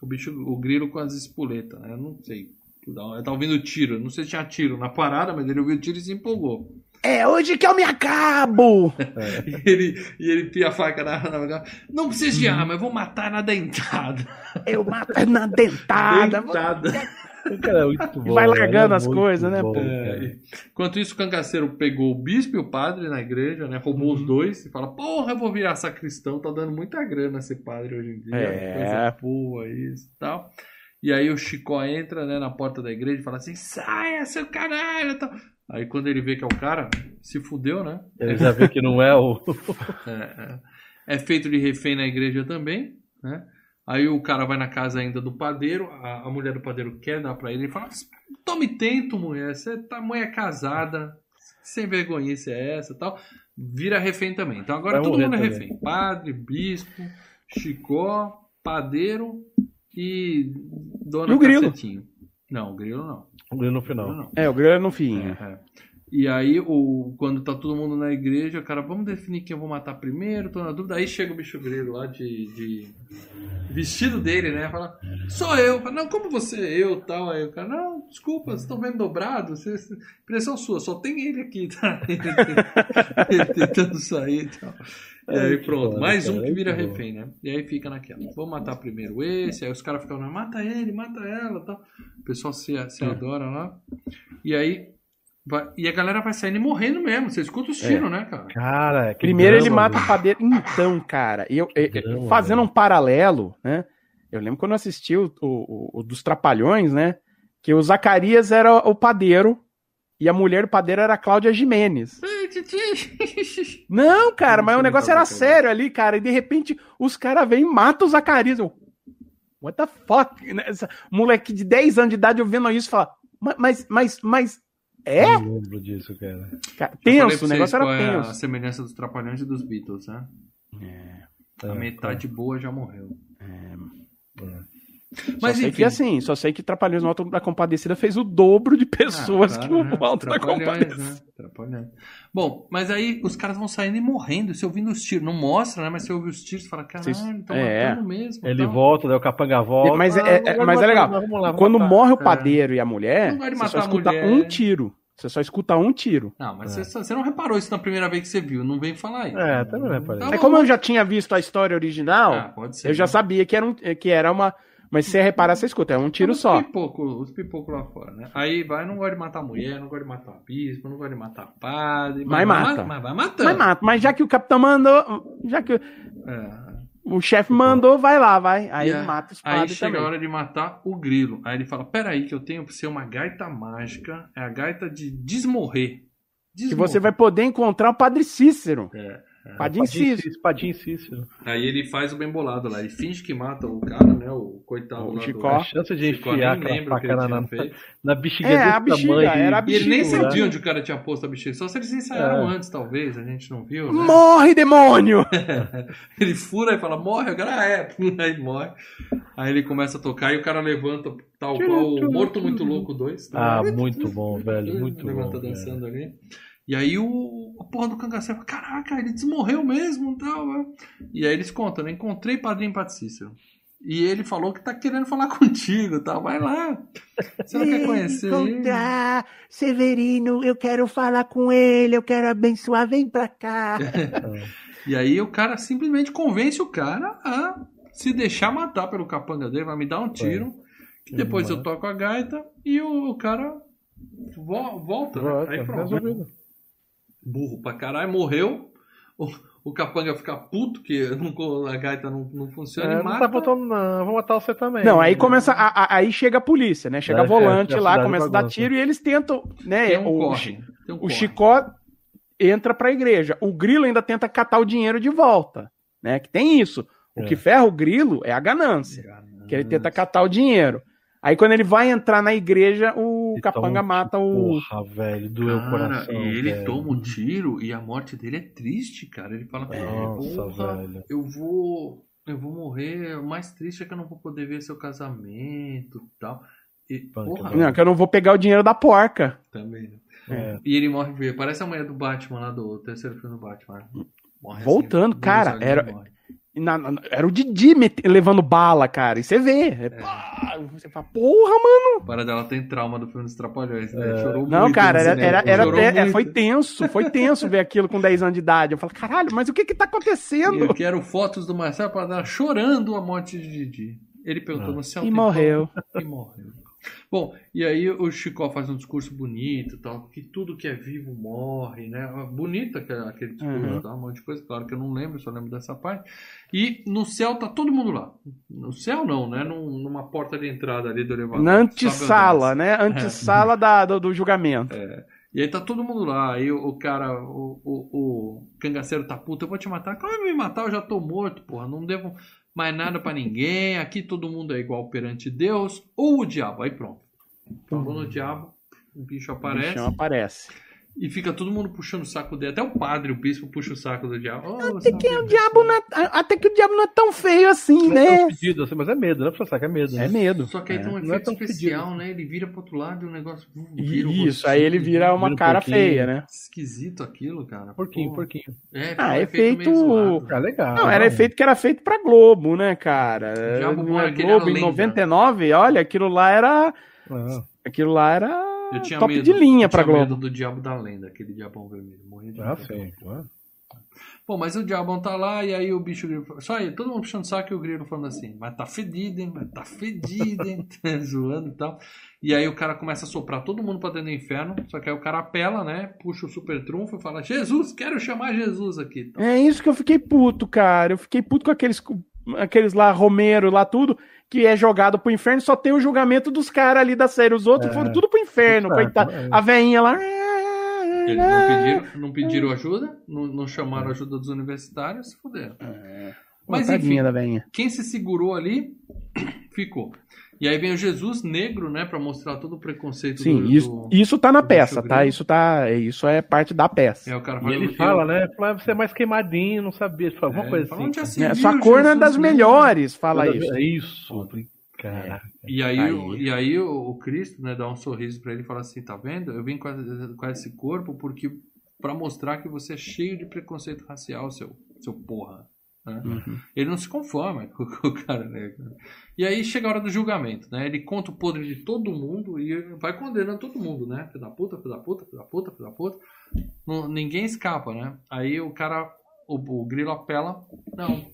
o bicho, o grilo com as espoletas. né? Eu não sei. Ele tá ouvindo tiro. Não sei se tinha tiro na parada, mas ele ouviu tiro e se empolgou. É hoje que eu me acabo! E ele, e ele pia a faca na, na Não precisa de arma, eu vou matar na dentada. Eu mato na dentada. dentada. Cara é muito bom. vai velho, largando é as coisas, né, bom, pô? cara. Enquanto isso, o cangaceiro pegou o bispo e o padre na igreja, né? Roubou os dois e fala: Porra, eu vou virar sacristão, tá dando muita grana ser padre hoje em dia. É. Coisa boa, isso e tal. E aí o Chicó entra né, na porta da igreja e fala assim: Saia, seu caralho! tal. Aí quando ele vê que é o cara, se fudeu, né? Ele já vê que não é o. É, é. É feito de refém na igreja também, né? Aí o cara vai na casa ainda do padeiro, a, a mulher do padeiro quer dar pra ele, ele fala: Tome tento, mulher, você tá mulher casada, sem vergonhice é essa e tal. Vira refém também. Então agora todo mundo é também. refém: padre, bispo, chicó, padeiro e dona E o grilo? Não, o grilo não. O grilo no O grilo final. não. É, o grande no fim. É, é. E aí, o, quando tá todo mundo na igreja, o cara, vamos definir quem eu vou matar primeiro, tô na dúvida. Aí chega o bicho grilo lá de, de vestido dele, né? Fala, sou eu. Fala, não, como você é eu tal? Aí o cara, não, desculpa, vocês estão vendo dobrado? Vocês, impressão sua, só tem ele aqui, tá? Ele tentando sair e tal. E aí que pronto, mais um cara, que vira muito bom. refém, né? E aí fica naquela. Vou matar primeiro esse, aí os caras ficam, "Não, mata ele, mata ela tal. O pessoal se, se É. adora lá. E aí. Vai- e a galera vai saindo e morrendo mesmo. Você escuta É. os tiros, né, cara? Cara, que Primeiro ele drama, mata velho. o padeiro. Então, cara, eu, eu- drama, fazendo velho. um paralelo, né? Eu lembro quando eu assisti o, o- o dos Trapalhões, né? Que o Zacarias era o padeiro e a mulher do padeiro era a Cláudia Jimenez. Não, cara, Não mas o negócio era é. sério ali, cara. E de repente os caras vêm e matam o Zacarias. Eu, What the fuck? Essa- Moleque de 10 anos de idade ouvindo isso fala, "Ma- mas, mas, mas, é? Eu lembro disso, cara. Cara, o negócio era é a tenso. semelhança dos Trapalhões e dos Beatles, né? É, A metade boa já morreu. Mas Mas só sei enfim. que assim, só sei que Trapalhões no Alto da Compadecida fez o dobro de pessoas Ah, que claro, o Alto da Compadecida. né? Bom, mas aí os caras vão saindo e morrendo, você ouvindo os tiros. Não mostra, né? Mas você ouve os tiros e fala, caralho, estão é. matando mesmo. Ele volta, daí o capanga volta. Mas é- Ah, é- vamos mas é legal. vamos lá, vamos Quando matar. morre o É. padeiro e a mulher, você só escuta mulher. um tiro. Você só escuta um tiro. Não, mas você, você não reparou isso na primeira vez que você viu. Não vem falar isso. É, também não reparei. Tá É como eu já tinha visto a história original, Ah, pode ser. eu já né? sabia que era, um, que era uma. Mas se você reparar, você escuta, é um tiro Os só. Pipoco, os pipocos lá fora, né? Aí vai, não gosta de matar mulher, não gosta de matar bispo, não gosta de matar padre. Mas vai mata. ma- Mas vai matando. Mas mata, mas já que o capitão mandou, já que o- É. o chefe mandou, vai lá, vai. Aí a- mata os Aí padres chega também. a hora de matar o grilo. Aí ele fala: Peraí, que eu tenho pra ser uma gaita mágica. É a gaita de desmorrer. Que Desmorrer. você vai poder encontrar o padre Cícero. É. Padre Cícero. Espadinha Cícero. Aí ele faz o bem bolado lá. Ele finge que mata o cara, né? O coitado O lá Chicó. A do... chance de Chicó, enfiar nem aquela lembro o que ele na, tinha na, feito. na bexiga É, desse a bexiga, tamanho. era a E ele nem bexiga, sabia né? onde o cara tinha posto a bexiga. Só se eles ensaiaram É. antes, talvez. A gente não viu, né? Morre, demônio! Ele fura e fala, morre, o cara é, aí morre. Aí ele começa a tocar e o cara levanta, tal qual o Morto Muito Louco 2. Ah, muito bom, velho. Muito Levanta bom. velho. dançando ali. E aí o, a porra do cangaceiro fala, caraca, ele desmorreu mesmo e tal. né? E aí eles contam, né? Encontrei Padrinho Patricício. E ele falou que tá querendo falar contigo, tal. Vai lá. Você não quer conhecer ele? Severino, eu quero falar com ele, eu quero abençoar, vem pra cá. E aí o cara simplesmente convence o cara a se deixar matar pelo capanga dele, vai me dar um tiro, Depois Uhum. eu toco a gaita e o cara vo- volta, né? Volta, Aí pronto. Burro pra caralho, morreu. O, o capanga fica puto que não- a gaita não, não funciona É, e não mata. tá botando, não, vou matar você também. Não, aí começa. a- a- aí chega a polícia, né? Chega É, a volante é, lá, começa a dar tiro e eles tentam, né? Tem um o, corre, tem um o. Chicó entra pra igreja. O Grilo ainda tenta catar o dinheiro de volta, né? Que tem isso. O É. que ferra o Grilo é a ganância, que ele tenta catar o dinheiro. Aí quando ele vai entrar na igreja, o E capanga toma- mata o. Porra, velho, doeu o Cara, coração. e ele velho. toma um tiro e a morte dele é triste, cara. Ele fala, Nossa, velho. eu vou. Eu vou morrer. O mais triste é que eu não vou poder ver seu casamento e tal. E, Punk, porra. Não, que eu não vou pegar o dinheiro da porca. também. né? É. E ele morre ver. Parece a mulher do Batman lá do terceiro filme do Batman. Morre Voltando, assim, cara, era- morre. Na- na- era o Didi levando bala, cara. E você vê. É, pá, você fala, porra, mano. Para dela tem trauma do filme dos Trapalhões, né? Chorou Não, muito cara, era, era, era até- é, foi tenso. Foi tenso ver aquilo com 10 anos de idade. Eu falo, caralho, mas o que que tá acontecendo? Eu quero fotos do Marcelo para dar chorando a morte de Didi. Ele perguntou no céu. E morreu. E morreu. Bom, e aí o Chicó faz um discurso bonito, tal, que tudo que é vivo morre, né? Bonito aquele, aquele discurso, Uhum. tá? um monte de coisa, claro que eu não lembro, só lembro dessa parte. E no céu tá todo mundo lá. No céu não, né? Num- numa porta de entrada ali do elevador. Na antessala, né? Antessala da, do, do julgamento. e aí tá todo mundo lá. Aí o, o cara, o, o, o cangaceiro tá puto, eu vou te matar. Como vai me matar? Eu já tô morto, porra. Não devo mais nada pra ninguém. Aqui todo mundo é igual perante Deus. Ou o diabo. Aí pronto. Falou no diabo, o bicho O aparece. bichão aparece. E fica todo mundo puxando o saco dele. Até o padre, o bispo, puxa o saco do diabo. Oh, Até que, o diabo não é, até que o diabo não é tão feio assim, Não é né? tão fedido assim, mas é medo, né? Pra sacar que é medo. É Né? medo. Só que aí É. tem um Não é efeito tão especial, fedido. né? Ele vira pro outro lado e o negócio vira Isso, aí ele vira uma vira cara feia, né? Esquisito aquilo, cara. Porquinho, Pô. porquinho. É, Ah, um efeito-. Ah, legal. Não, era efeito que era feito pra Globo, né, cara? O Diabo Não é Globo era em lenda. 99, olha, aquilo lá era. Ah, Aquilo lá era Eu tinha top medo, de linha eu pra tinha Globo. medo do Diabo da Lenda, aquele diabão vermelho. Morria de ah, sim. Bom, mas o diabão tá lá e aí o bicho grilo fala- Só aí, todo mundo puxando saco e o grilo falando assim, mas tá fedido, hein? Mas tá fedido, hein? Zoando e tal. E aí o cara começa a soprar todo mundo pra dentro do inferno. Só que aí o cara apela, né? Puxa o super trunfo e fala: Jesus, quero chamar Jesus aqui. Então, É isso que eu fiquei puto, cara. Eu fiquei puto com aqueles, aqueles lá, Romero, lá tudo, que é jogado pro inferno, só tem o julgamento dos caras ali da série. Os outros É. foram tudo pro inferno, Exato, coitado. é. A veinha lá. eles não pediram, não pediram ajuda, não, não chamaram ajuda dos universitários, se fuderam. Mas Tadinha enfim, da veinha. quem se segurou ali ficou. E aí vem o Jesus negro, né, Pra mostrar todo o preconceito Sim, do, isso, do- isso tá na peça, tá? Isso tá. Isso é parte da peça. É, o cara E fala, ele eu- fala, né? Fala, você é mais queimadinho, não sabia. Fala alguma É, coisa fala, assim. É, viu sua cor não é das melhores, fala isso. É isso. Cara. E aí, Aí. O, e aí o, o Cristo, né, dá um sorriso pra ele e fala assim, tá vendo? Eu vim com, com esse corpo porque para mostrar que você é cheio de preconceito racial, seu, seu porra. Né? Uhum. Ele não se conforma com, com o cara negro. E aí chega a hora do julgamento, né? Ele conta o podre de todo mundo e vai condenando todo mundo, né? Filho da puta, filho da puta, filho da puta, filho da puta. Não- ninguém escapa, né? Aí o cara, o, o grilo apela, não,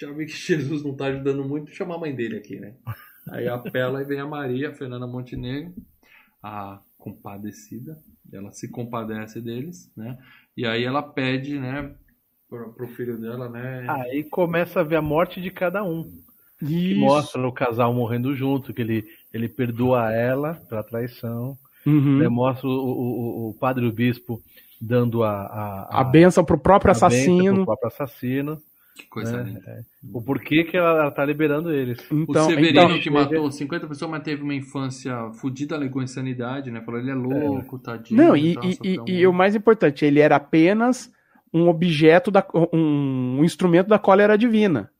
já vi que Jesus não tá ajudando muito, chamar a mãe dele aqui, né? Aí apela e vem a Maria, a Fernanda Montenegro, a compadecida, ela se compadece deles, né? E aí ela pede, né, pro, pro filho dela, né? Aí começa a ver a morte de cada um. Que Isso. mostra o casal morrendo junto, que ele, ele perdoa ela pela traição. Uhum. Né, Mostra o, o, o padre o bispo dando a, a, A benção pro próprio a bênção assassino. pro próprio assassino. Que coisa É, linda. O porquê que ela, ela tá liberando eles. Então, o Severino então, que matou 50 pessoas, mas teve uma infância fudida, alegou insanidade, né? Falou, ele é louco, tadinho. Não, e, e, e, e o mais importante, ele era apenas um objeto, da, um, um instrumento da cólera divina.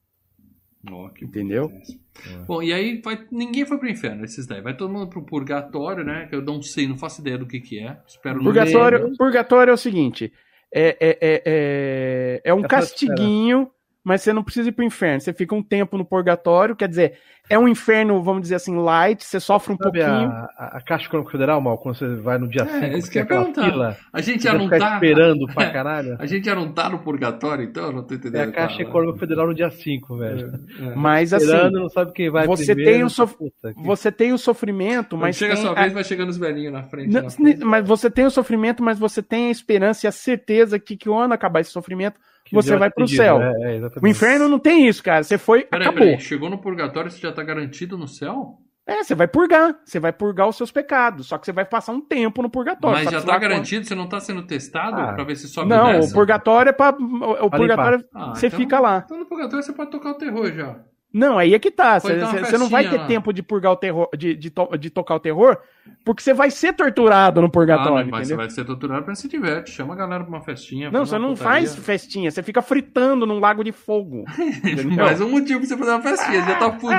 Que Entendeu? acontece. Bom, e aí vai, ninguém foi pro inferno, esses daí. Vai todo mundo pro purgatório, né? Que eu não sei, não faço ideia do que que é. Espero não Purgatório, purgatório é o seguinte: é, é, é, é, é um Essa castiguinho mas você não precisa ir pro inferno. Você fica um tempo no purgatório, quer dizer, é um inferno, vamos dizer assim, light, você sofre um Sabe pouquinho. a, a, a Caixa Econômica Federal, mal, quando você vai no dia É, 5, isso que que é fila, A gente já não tá. esperando pra É, caralho. A gente já não tá no purgatório, então eu não tô entendendo. É a Caixa cara. Econômica Federal no dia 5, velho. É. Mas assim, Esperando, não sabe quem vai você primeiro. tem o sof- puta que- você tem o sofrimento, Mas mas chega a tem sua a- vez, vai chegando os velhinhos na frente. Não, na frente. mas você tem o sofrimento, mas você tem a esperança e a certeza que quando acabar esse sofrimento, que você vai pro céu. É, é. O inferno não tem isso, cara. Você foi, Peraí, acabou. peraí, chegou no purgatório, você já tá garantido no céu? É, você vai purgar. Você vai purgar os seus pecados. Só que você vai passar um tempo no purgatório. Mas já tá garantido, você não tá sendo testado Ah. pra ver se sobe Não, o purgatório é pra. O, o purgatório Ah, você então- fica lá. Então no purgatório você pode tocar o terror já. Não, aí é que tá. Você não vai ter lá. tempo de purgar o terror, de, de, to- de tocar o terror, porque você vai ser torturado no Ah, purgatório, não, mas você vai ser torturado pra se diverte. Chama a galera pra uma festinha. Não, você não putaria. faz festinha, você fica fritando num lago de fogo. Mais um motivo pra você fazer uma festinha, já tá fudido.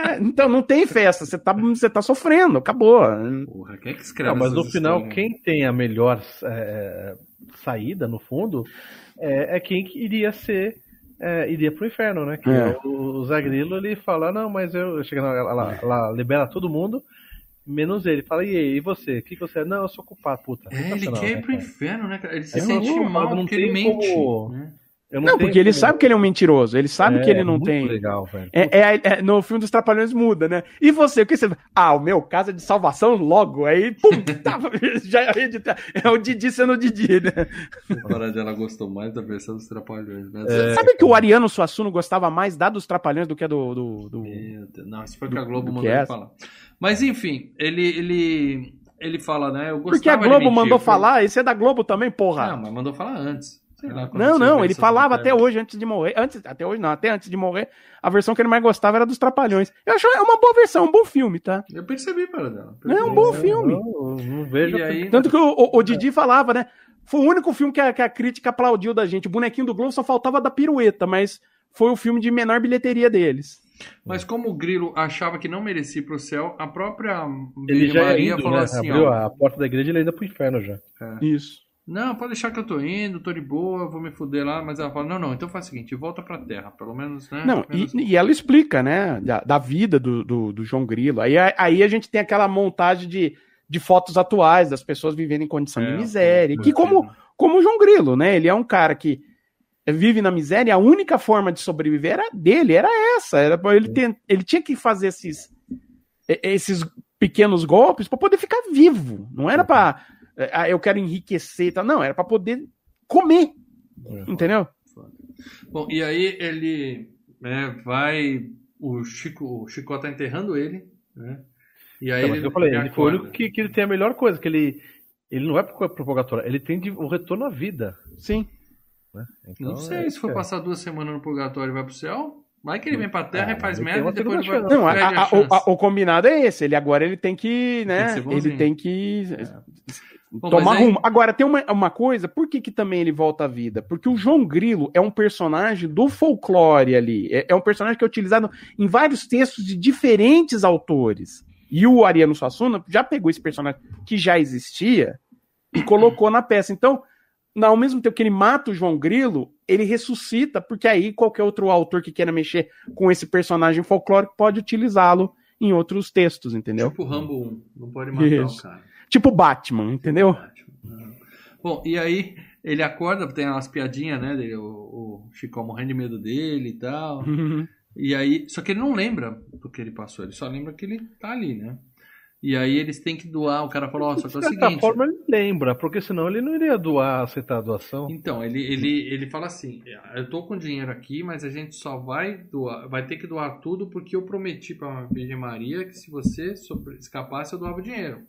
Ah, então não tem festa, você tá, você tá sofrendo, acabou. Porra, quem é que escreve Não, mas no final, histórias? quem tem a melhor é, saída, no fundo, é, é quem que iria ser. É, iria pro inferno, né? Que É. o, o Zé Grilo ele fala, não, mas eu. Chega lá, ela, ela libera todo mundo, menos ele. Fala, e aí, e você? O que, que você é? Não, eu sou culpado, puta. É, ele quer ir né, pro cara? inferno, né, cara? Ele se É sente louco, mal não porque ele tem mente. como- né? Não, tenho porque ele sabe que ele é um mentiroso, ele sabe É, que ele não muito tem. legal, velho. É, é- é- no filme dos Trapalhões muda, né? E você, o que você. Ah, o meu caso é de salvação logo. Aí, pum, tá, já é É o Didi sendo o Didi, né? Na verdade, ela gostou mais da versão dos Trapalhões. Né? É. Sabe que o Ariano Suassuna gostava mais da dos Trapalhões do que a do. do, do-. Não, isso foi que a Globo do mandou ele é? falar. Mas enfim, ele, ele, ele fala, né? Eu Porque a Globo mandou falar, esse é da Globo também, porra. Não, mas mandou falar antes. Lá, Não, não, ele falava até hoje, antes de morrer. Antes, até hoje não, até antes de morrer, a versão que ele mais gostava era dos Trapalhões. Eu acho é uma boa versão, um bom filme, tá? Eu percebi, para dela. É um bom filme. Eu não, não vejo. E aí- Tanto que o, o- o Didi falava, né? Foi o único filme que a, que a crítica aplaudiu da gente. O bonequinho do Globo só faltava da pirueta, mas foi o filme de menor bilheteria deles. Mas como o Grilo achava que não merecia ir pro céu, a própria Ele já é Maria indo, falou né? assim, Abriu ó, a porta da igreja e ele ainda pro inferno já. Isso. Não, pode deixar que eu tô indo, tô de boa, vou me fuder lá, mas ela fala, não, não, então faz o seguinte, volta pra terra, pelo menos, né? Não, Menos- e, e ela explica, né, da, da vida do, do, do João Grilo. Aí, aí a gente tem aquela montagem de, de fotos atuais das pessoas vivendo em condição É, de miséria. foi- que como, como o João Grilo, né? Ele é um cara que vive na miséria, a única forma de sobreviver era dele, era essa. Era ele, ter, ele tinha que fazer esses, esses pequenos golpes para poder ficar vivo. Não era para eu quero enriquecer e tal. Não, era para poder comer. Entendeu? Bom, e aí ele né, vai. O Chico, o Chico tá enterrando ele, né? E aí Então, ele, eu falei, ele foi o único que, que ele tem a melhor coisa, que ele, ele não vai pro, purgatório, ele tem o retorno à vida. Sim. Né? Não Então, sei, é se for é. passar duas semanas no purgatório e vai pro céu. Vai que ele vem pra terra Ah, e faz merda e depois vai. Não, a- a- a o, o combinado é esse. Ele agora ele tem que, né? Tem que ele tem que Bom, tomar aí- rumo. Agora tem uma, uma coisa. Por que, que também ele volta à vida? Porque o João Grilo é um personagem do folclore ali. É, é um personagem que é utilizado em vários textos de diferentes autores. E o Ariano Suassuna já pegou esse personagem que já existia e colocou na peça. Então, ao mesmo tempo que ele mata o João Grilo, ele ressuscita, porque aí qualquer outro autor que queira mexer com esse personagem folclórico pode utilizá-lo em outros textos, entendeu? Tipo o Rambo 1, não pode matar Isso. o cara. Tipo Batman, entendeu? Bom, e aí ele acorda, tem umas piadinhas, né? Dele, o, o Chico morrendo de medo dele e tal. E aí, só que ele não lembra do que ele passou, ele só lembra que ele tá ali, né? E aí eles têm que doar, o cara falou, ó, só que é o De certa seguinte. forma ele lembra, porque senão ele não iria doar, aceitar a doação. Então, ele, ele, ele fala assim: eu tô com dinheiro aqui, mas a gente só vai doar, vai ter que doar tudo porque eu prometi pra Virgem Maria que se você escapasse, eu doava o dinheiro.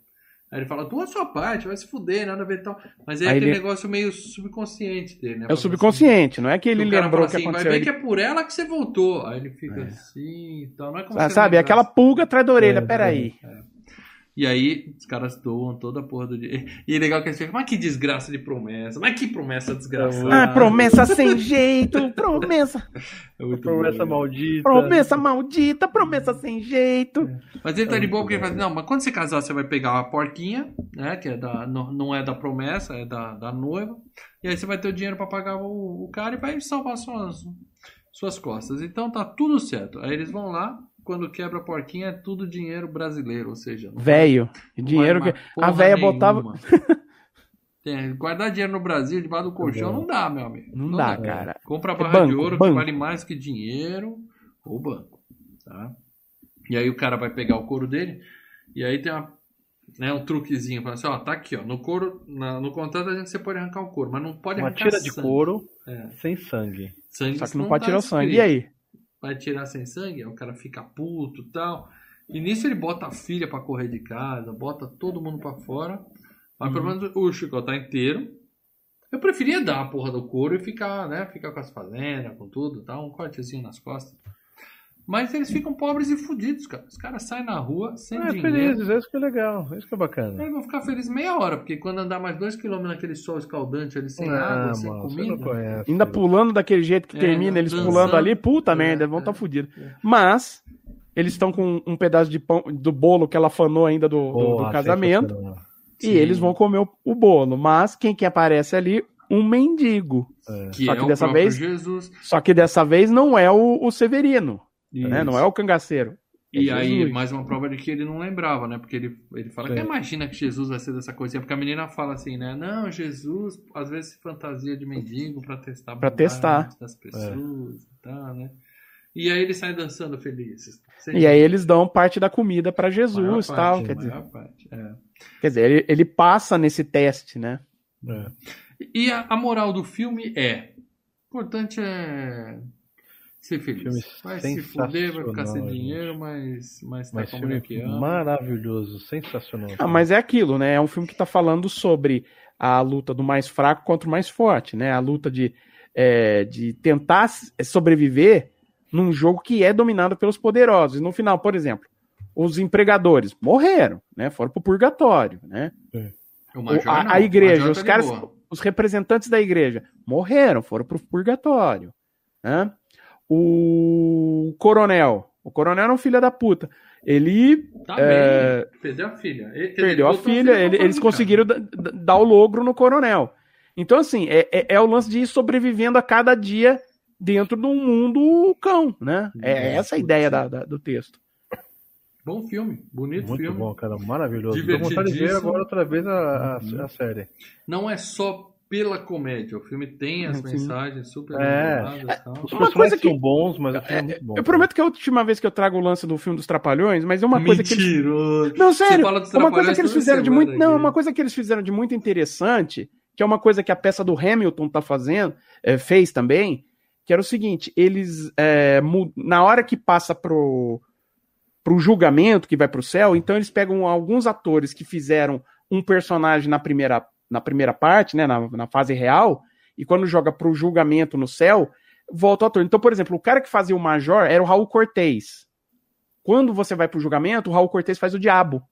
Aí ele fala, doa a sua parte, vai se fuder, nada a ver e tal. Mas aí, Aí aquele ele- negócio meio subconsciente dele, né? É o subconsciente, não é que ele cara lembrou fala que assim, aconteceu. Vai ver Ele- que é por ela que você voltou. Aí ele fica assim e tal. Não é como Ah, se sabe, ele aquela pulga atrás da orelha, É, peraí. E aí, os caras doam toda a porra do dinheiro. E é legal que eles ficam, mas que desgraça de promessa. Mas que promessa desgraçada. Ah, promessa sem jeito, promessa, É muito Promessa bom. maldita. promessa maldita, promessa sem jeito. Mas ele tá de boa porque ele fala, não, mas quando você casar, você vai pegar a porquinha, né? Que é da, não, não é da promessa, é da, da noiva. E aí você vai ter o dinheiro pra pagar o, o cara e vai salvar suas. suas costas. Então tá tudo certo. Aí eles vão lá, quando quebra a porquinha é tudo dinheiro brasileiro, ou seja, não Velho. não Dinheiro que. A nenhuma. botava. É, guardar dinheiro no Brasil debaixo do colchão não dá, meu amigo. Não dá, cara. Compra a É barra de banco, ouro banco. que vale mais que dinheiro ou banco, tá? E aí o cara vai pegar o couro dele e aí tem uma, né, um truquezinho, fala assim, ó, tá aqui, ó, no couro, na- no contrato a gente você pode arrancar o couro, mas não pode Uma arrancar tira de sangue. couro É, sem sangue. sangue Só que não pode tá tirar o sangue. E aí? Vai tirar sem sangue, aí o cara fica puto, tal. E nisso ele bota a filha pra correr de casa, bota todo mundo pra fora. Mas pelo menos o Chico tá inteiro. Eu preferia dar a porra do couro e ficar, né? Ficar com as fazendas, com tudo, tá? Um cortezinho nas costas. Mas eles ficam pobres e fudidos, cara. Os caras saem na rua sem É, dinheiro. felizes, é isso que é legal, é isso que é bacana. Eles vão ficar felizes meia hora, porque quando andar mais dois quilômetros naquele sol escaldante ali, sem ah, água, sem mano, você comida. não conhece. Ainda pulando daquele jeito que É, termina, eles dançando. pulando ali, puta É, merda, vão é, estar tá fudidos. Mas, eles estão com um pedaço de pão do bolo que ela fanou ainda do, do- casamento. E eles vão comer o, o bolo. Mas quem que aparece ali? Um mendigo. Que Só é que o dessa vez- Jesus. Só que dessa vez não é o, o Severino, né? Não é o cangaceiro. É E aí, Jesus. mais uma prova de que ele não lembrava, né? Porque ele, ele fala que imagina que Jesus vai ser dessa coisinha. Porque a menina fala assim, né? Não, Jesus às vezes se fantasia de mendigo pra testar a Pra bondade testar. das pessoas e tal, né? E aí ele sai dançando felizes. E aí eles dão parte da comida pra Jesus Maior tal. Quer dizer, é. quer dizer ele, ele passa nesse teste, né? É. E a, a moral do filme é: o importante é ser feliz. Filme vai se fuder, vai ficar sem dinheiro, mas, mas tá Mas com filme que ama. maravilhoso, sensacional. Ah, mas é aquilo, né? É um filme que tá falando sobre a luta do mais fraco contra o mais forte, né? A luta de, é, de tentar s- sobreviver num jogo que é dominado pelos poderosos. E no final, por exemplo, os empregadores morreram, né? Foram pro purgatório, né? O O- Major a, a o igreja, Major os tá de caras, boa. os representantes da igreja morreram, foram pro purgatório, né? O coronel, o coronel era um filho da puta. Ele Tá É, bem. Perdeu a filha. Ele- perdeu a filha, ele- eles conseguiram da- da- dar o logro no coronel. Então, assim, é, é- é o lance de ir sobrevivendo a cada dia dentro de um mundo cão, né? É É, essa a ideia da- da- do texto. Bom filme. Bonito Muito filme. bom, cara, maravilhoso. Deu vontade de ver agora outra vez a, a, a série. Não é só pela comédia. O filme tem as Sim. mensagens super É. e tal. Os Uma personagens coisa que- são bons, mas o filme é muito bom. Eu prometo que é a última vez que eu trago o lance do filme dos Trapalhões, mas é uma coisa que eles. Não, sério. fala dos Uma coisa que eles fizeram de muito. Não, aqui. uma coisa que eles fizeram de muito interessante, que é uma coisa que a peça do Hamilton tá fazendo, é, fez também, que era o seguinte: eles. é, mu- na hora que passa pro, pro julgamento, que vai pro céu, então eles pegam alguns atores que fizeram um personagem na primeira, na primeira parte, né? Na, na fase real, e quando joga pro julgamento no céu, volta o ator. Então, por exemplo, o cara que fazia o Major era o Raul Cortez. Quando você vai pro julgamento, o Raul Cortez faz o diabo.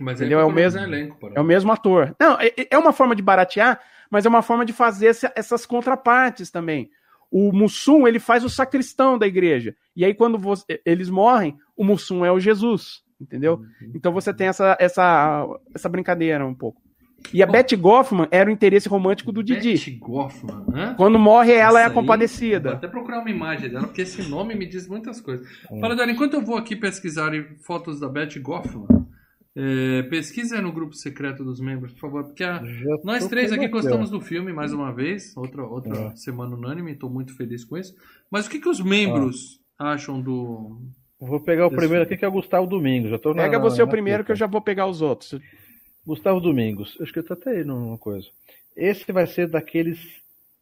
Mas Entendeu? aí, É o mesmo- elenco. É o mesmo ator. Não, é, é uma forma de baratear, mas é uma forma de fazer essa- essas contrapartes também. O Mussum, ele faz o sacristão da igreja. E aí, quando você- eles morrem, o Mussum é o Jesus. Entendeu? Então você tem essa, essa, essa brincadeira um pouco. E a Bom. Betty Goffman era o interesse romântico do Didi. Betty Goffman, né? Quando morre, ela é Essa a aí, compadecida. Vou até procurar uma imagem dela, porque esse nome me diz muitas coisas. Hum. Fala, Dani, enquanto eu vou aqui pesquisar fotos da Betty Goffman, é, pesquisa aí no grupo secreto dos membros, por favor, porque a- nós três aqui você, gostamos do filme, mais uma vez, outra, outra É. semana unânime, estou muito feliz com isso. Mas o que, que os membros acham do... Vou pegar o primeiro filme. aqui, que é o Gustavo Domingos. Já tô na, Pega você o na primeiro que eu já vou pegar os outros. Gustavo Domingos. Eu escrito até aí numa coisa. Esse vai ser daqueles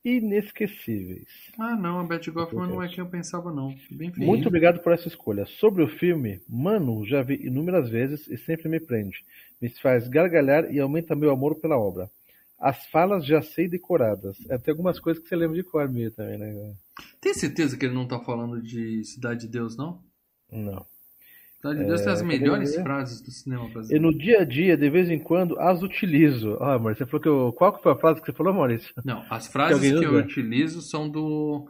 inesquecíveis. Ah, não, a Betty Goffman não é quem eu pensava, não. Bem. Muito obrigado por essa escolha. Sobre o filme, Mano, já vi inúmeras vezes e sempre me prende. Me faz gargalhar e aumenta meu amor pela obra. As falas já sei decoradas. É, tem algumas coisas que você lembra de cor meio também, né? Tem certeza que ele não tá falando de Cidade de Deus, não? Não. Cidade de Deus tem as cadê melhores frases do cinema E brasileiro. no dia a dia, de vez em quando, as utilizo. Ah, Maurício, você falou que eu... Qual que foi a frase que você falou, Maurício? Não, as frases alguém que eu utilizo são do.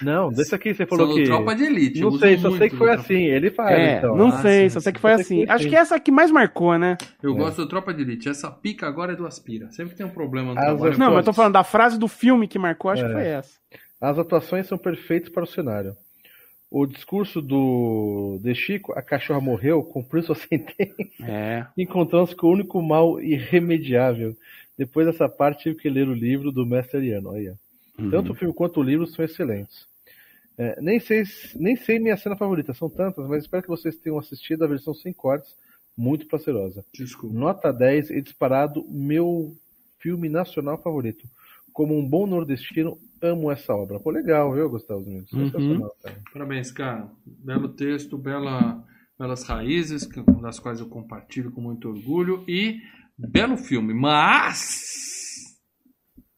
Não, desse aqui você São falou do que... Tropa de Elite. eu Não sei, só sei que foi assim. Ele faz, É, então. não Ah, sei, sim, só sei que foi assim. que foi Acho assim. que essa que mais marcou, né? Eu É. gosto do Tropa de Elite. Essa pica agora é do Aspira. Sempre tem um problema no As trabalho. Não, mas eu tô falando da frase do filme que marcou, acho que É. foi essa. As atuações são perfeitas para o cenário. O discurso do de Chico, a cachorra morreu, cumpriu sua sentença. É. Encontramos com o único mal irremediável. Depois dessa parte, tive que ler o livro do mestre Ariano. Olha. Uhum. Tanto o filme quanto o livro são excelentes. É, nem, sei, nem sei minha cena favorita, são tantas, mas espero que vocês tenham assistido a versão sem cortes, muito prazerosa. Desculpa. Nota 10 e disparado meu filme nacional favorito. Como um bom nordestino, amo essa obra. Pô, legal, viu, Gustavo? Uhum. Cara. Parabéns, cara. Belo texto, bela, belas raízes, das quais eu compartilho com muito orgulho. E belo filme, mas.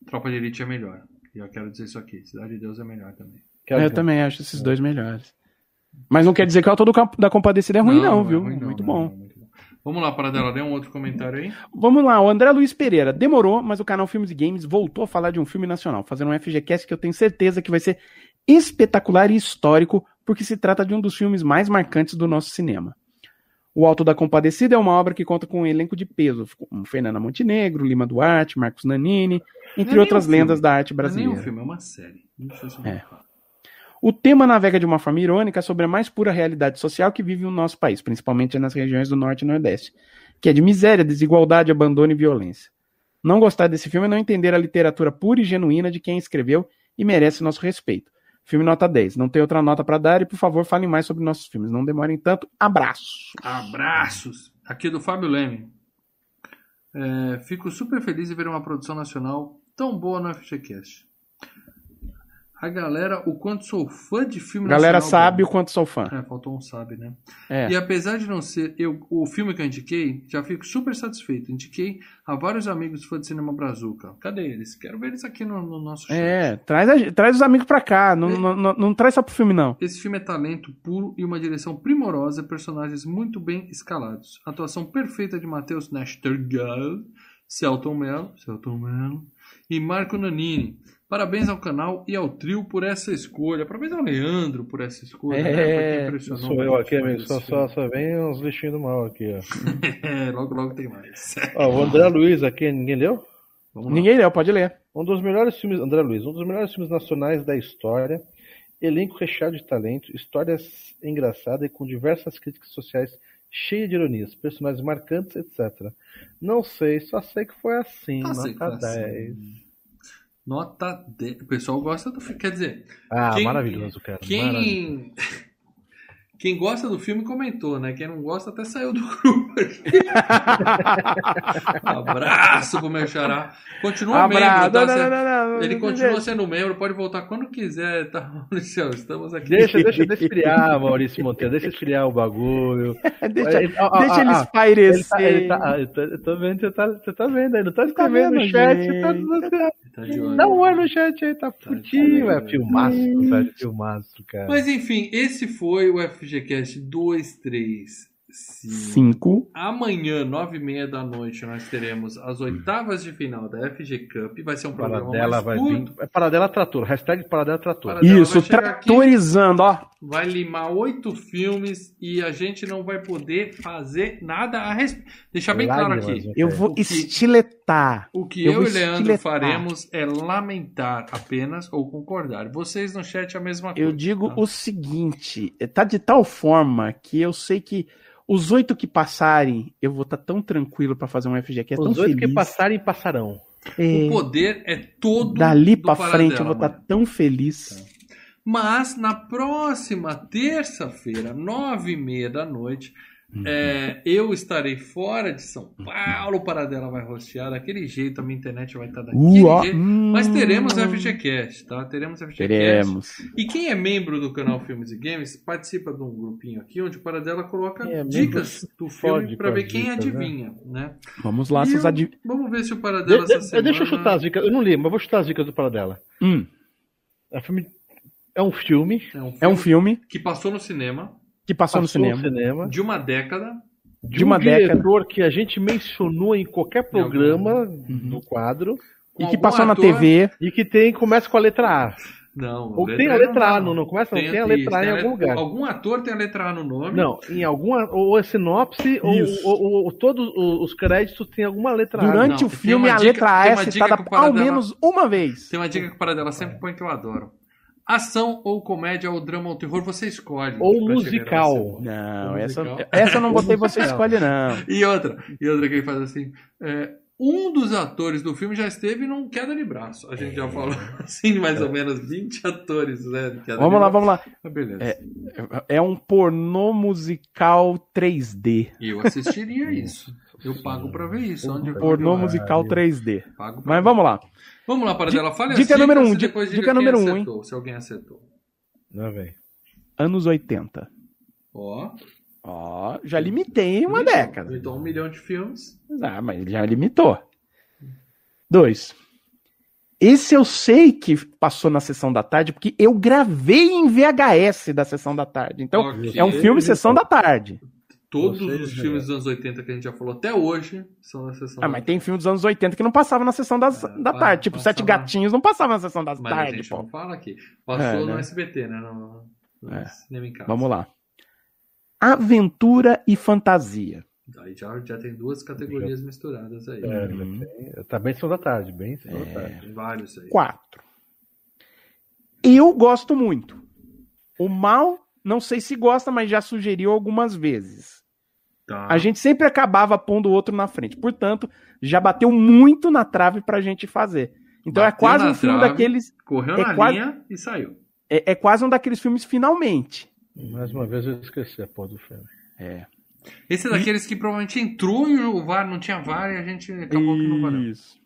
Tropa de Elite é melhor. E eu quero dizer isso aqui. Cidade de Deus é melhor também. Quero Eu ver. também acho esses dois melhores. Mas não quer dizer que o Auto do Campo- da Compadecida é ruim, não, viu? ruim não, muito não, bom. não, muito bom. Vamos lá, Paradela, dê um outro comentário aí. Vamos lá, o André Luiz Pereira. Demorou, mas o canal Filmes e Games voltou a falar de um filme nacional, fazendo um FGCast que eu tenho certeza que vai ser espetacular e histórico, porque se trata de um dos filmes mais marcantes do nosso cinema. O Alto da Compadecida é uma obra que conta com um elenco de peso, como Fernanda Montenegro, Lima Duarte, Marcos Nanini, entre nem outras um lendas da arte Não é nem brasileira. um filme, é uma série. Não sei se É. falar. O tema navega de uma forma irônica sobre a mais pura realidade social que vive no nosso país, principalmente nas regiões do Norte e Nordeste, que é de miséria, desigualdade, abandono e violência. Não gostar desse filme é não entender a literatura pura e genuína de quem escreveu e merece nosso respeito. Filme nota 10. Não tem outra nota para dar e, por favor, falem mais sobre nossos filmes. Não demorem tanto. Abraço. Abraços! Aqui do Fábio Leme. É, fico super feliz em ver uma produção nacional tão boa no FGCast. A galera, o quanto sou fã de filme galera nacional sabe o bom. quanto sou fã. É, faltou um sabe, né? É. E apesar de não ser eu, o filme que eu indiquei, já fico super satisfeito. Indiquei a vários amigos fãs de cinema brazuca. Cadê eles? Quero ver eles aqui no, no nosso chat. É, traz, a- traz os amigos pra cá. Não, não, não, não traz só pro filme, não. Esse filme é talento puro e uma direção primorosa, personagens muito bem escalados. Atuação perfeita de Matheus Nestergal, Celton Mello, Celton Mello e Marco Nanini. Parabéns ao canal e ao trio por essa escolha. Parabéns ao Leandro por essa escolha. né? É, impressionou Sou eu aqui, amigo. Só, só, só vem uns lixinhos do mal aqui, ó. É, logo, logo tem mais. Ó, o André Luiz aqui, ninguém leu? Ninguém leu, pode ler. Um dos melhores filmes, André Luiz, um dos melhores filmes nacionais da história, elenco recheado de talento, histórias engraçadas e com diversas críticas sociais cheias de ironias, personagens marcantes, etc. Não sei, só sei que foi assim, Ah, nota foi assim. 10. Nota 10. O pessoal gosta do filme. Quer dizer, Ah, Quem- maravilhoso, cara. maravilhoso. quem. Quem gosta do filme comentou, né? Quem não gosta até saiu do grupo. Abraço pro meu xará. Continua Abraço. membro, tá? Não, não, não, Ele continua sendo membro, pode voltar quando quiser, tá, Maurício? Estamos aqui. Deixa, deixa, deixa esfriar, Maurício Monteiro, deixa esfriar o bagulho. deixa Ele- ó, deixa ó, ele ó, espairecer. Ele tá, ele tá, eu tô, vendo, você tá, você tá vendo aí, não tá escrevendo vendo, no chat, tá, você, Tá de olho. dá um oi no chat aí, tá putinho, olho. é filmaço, velho, filmaço, cara. Mas enfim, esse foi o FGCast 23. Cinco. Amanhã, nove e meia da noite, nós teremos as oitavas de final da FG Cup. Vai ser um programa Paradela mais vai curto. vir. É Paradela Trator. Hashtag Paradela Trator. Paradela Isso, chegar aqui. tratorizando, ó. vai limar oito filmes e a gente não vai poder fazer nada a respeito. Deixar bem claro aqui. Eu vou O que- estiletar. O que Eu eu, e Leandro estiletar. faremos é lamentar apenas ou concordar. Vocês no chat a mesma coisa. Eu digo tá? o seguinte, tá de tal forma que eu sei que os oito que passarem, eu vou estar tão tranquilo pra fazer um FG que é tão Os oito feliz. que passarem, passarão. É, O poder é todo dali Paradela, frente eu vou estar mano. tão feliz. Mas na próxima terça-feira, nove e meia da noite, Uhum. é, eu estarei fora de São Paulo. O Paradela vai rostear daquele jeito, a minha internet vai estar daquele Uh, ó, jeito. hum. Mas teremos FGCast, tá? Teremos FGCast. Teremos. E quem é membro do canal Filmes e Games participa de um grupinho aqui onde o Paradela coloca é dicas do filme para ver quem dicas, adivinha, né? Vamos lá, eu- adiv... Vamos ver se o Paradela De- essa de- semana... Deixa eu chutar as dicas. Eu não li, mas vou chutar as dicas do Paradela. Hum, É, filme, é um filme. É um filme, é um filme que passou no cinema que passou, no passou cinema. cinema. de uma década. De, De um uma década. diretor que a gente mencionou em qualquer programa Uhum. do quadro E com que algum passou na ator- TV. e que tem começa com a letra A. Não, Ou tem a letra A, não, não começa, não tem a isso, letra A em tem a algum letra- lugar. Algum ator tem a letra A no nome. Não, em alguma ou é sinopse ou, Isso. ou- ou- ou todos os os créditos têm alguma letra A. Durante não, o tem filme, a dica- letra A tem é citada que ao menos uma vez. Tem uma dica que o Paradela sempre põe que eu adoro. Ação ou comédia ou drama ou terror, você escolhe. Ou musical. Não, Ou essa, musical. essa eu não botei você escolhe, não. E outra, e outra que ele faz assim. é, um dos atores do filme já esteve num queda de braço. A gente já falou assim, mais ou menos 20 atores, né? Vamos de lá, braço. vamos lá. Ah, Beleza. É um pornô musical 3D. Eu assistiria isso. Eu pago pra ver isso. Onde Pornô musical 3D. pago pra Mas ver. vamos lá. Vamos lá, para dela. Fale Dica as número um, e dica quem número um, acertou, Se alguém acertou. Não, velho. Anos 80. Ó. Ó, já limitei uma limitou. década. Limitou um milhão de filmes. Ah, mas ele já limitou. Dois. Esse eu sei que passou na sessão da tarde, porque eu gravei em VHS da sessão da tarde. Então, Ok. é um filme sessão da tarde. Todos Vocês, os filmes dos anos 80 que a gente já falou até hoje são na sessão Ah, da mas tem filme dos anos 80 que não passava na sessão das, É, da tarde. Tipo, passava- Sete Gatinhos não passava na sessão das Mas a tarde, gente pô. não fala aqui. Passou É, no né? SBT, né? No, no É. cinema em casa. Vamos lá. Aventura e fantasia. Aí já, já tem duas categorias misturadas aí. É, Uhum. tem- tá bem sessão da tarde, bem sessão É. da tarde. Tem vários aí. Quatro. Eu gosto muito. O mal, não sei se gosta, mas já sugeriu algumas vezes. Tá. A gente sempre acabava pondo o outro na frente. Portanto, já bateu muito na trave pra gente fazer. Então é Bateu quase na um filme trave. daqueles. Correu é na quase- linha e saiu. É, é quase um daqueles filmes finalmente. Mais uma vez eu esqueci a porra do filme. É. Esse é daqueles que provavelmente entrou e o VAR não tinha VAR e a gente acabou que não valeu. Isso.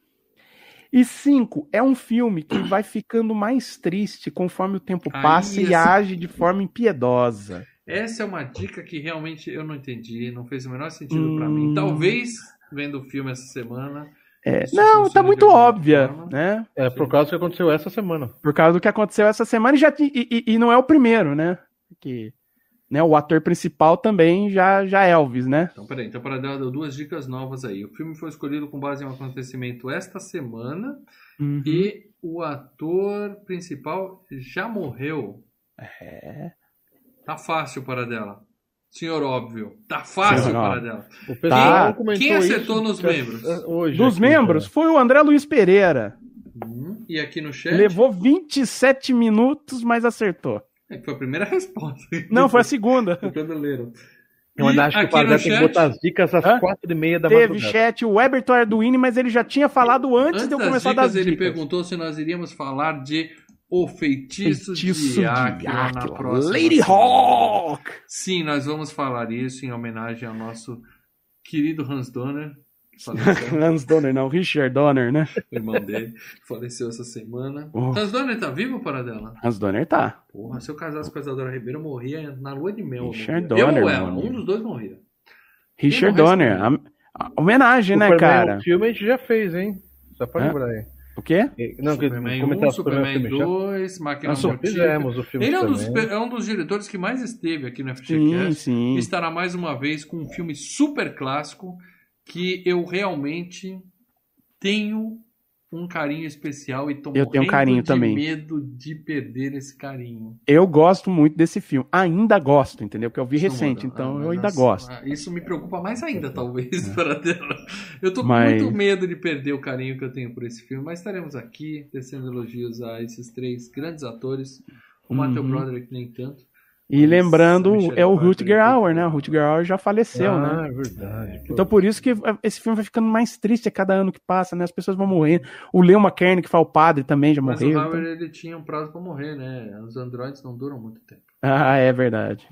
E cinco, é um filme que vai ficando mais triste conforme o tempo Aí, passa e esse- age de forma impiedosa. Essa é uma dica que realmente eu não entendi, não fez o menor sentido pra Hum. mim. Talvez, vendo o filme essa semana. É, não, tá muito óbvia, forma. né? É por causa do que aconteceu essa semana. Por causa do que aconteceu essa semana e, já, e, e- e não é o primeiro, né? Que, né, o ator principal também já, já é Elvis, né? Então, peraí, então para dar deu duas dicas novas aí. O filme foi escolhido com base em um acontecimento esta semana Uhum. e o ator principal já morreu. É. Tá fácil para dela. Senhor óbvio, tá fácil Senhor para dela. O pessoal Tá. comentou Quem acertou isso nos que- membros? Hoje, Dos aqui, membros, cara. foi o André Luiz Pereira. Hum, E aqui no chat, Levou 27 minutos, mas acertou. é que foi a primeira resposta. Não, foi a segunda. Leram. Eu ainda acho que o aqui no Padre tem que chat- botar as dicas às Hã? quatro e meia da Teve madrugada. chat, o Weberton Arduini, mas ele já tinha falado antes, Antes de eu das começar dicas, a dar ele dicas. perguntou se nós iríamos falar de O Feitiço, Feitiço de de Áquila na próxima Lady semana. Hawk! Sim, nós vamos falar isso em homenagem ao nosso querido Hans Donner, Lance Donner, não, Richard Donner, né? o irmão dele, faleceu essa semana. Oh. Hans Donner tá vivo, para dela? Hans Donner tá. Porra, se eu casasse com a Isadora Ribeiro, eu morria na lua de mel. Richard morria. eu Donner, ou ela, um dos dois morria. Richard Donner. A, a- homenagem, né, Superman, cara? O filme a gente já fez, hein? Só pra Hã? lembrar aí. O quê? Não, que Superman comentar 1, sobre o Superman filme já. 2, Máquina Nós Mortífera. fizemos o filme Ele é um, dos, é um dos diretores que mais esteve aqui no Sim, FGCast. sim. Estará mais uma vez com um filme super clássico que eu realmente tenho um carinho especial e tô Eu tenho um carinho de também. medo de perder esse carinho. Eu gosto muito desse filme. Ainda gosto, entendeu? Porque eu vi recente, então Ah, eu ainda assim, gosto. ah, Isso me preocupa mais ainda, talvez, para dela. Eu tô com Mas- muito medo de perder o carinho que eu tenho por esse filme, mas estaremos aqui tecendo elogios a esses três grandes atores. O Matthew Uhum. Broderick nem tanto. E lembrando, é o Rutger né? Hauer, né? O Rutger Hauer já faleceu, ah, né? é verdade. Então por isso que esse filme vai ficando mais triste a cada ano que passa, né? As pessoas vão morrendo. O Leon McKern, que foi o padre, também já Mas morreu. o Howard então- ele tinha um prazo para morrer, né? Os androides não duram muito tempo. Ah, é verdade.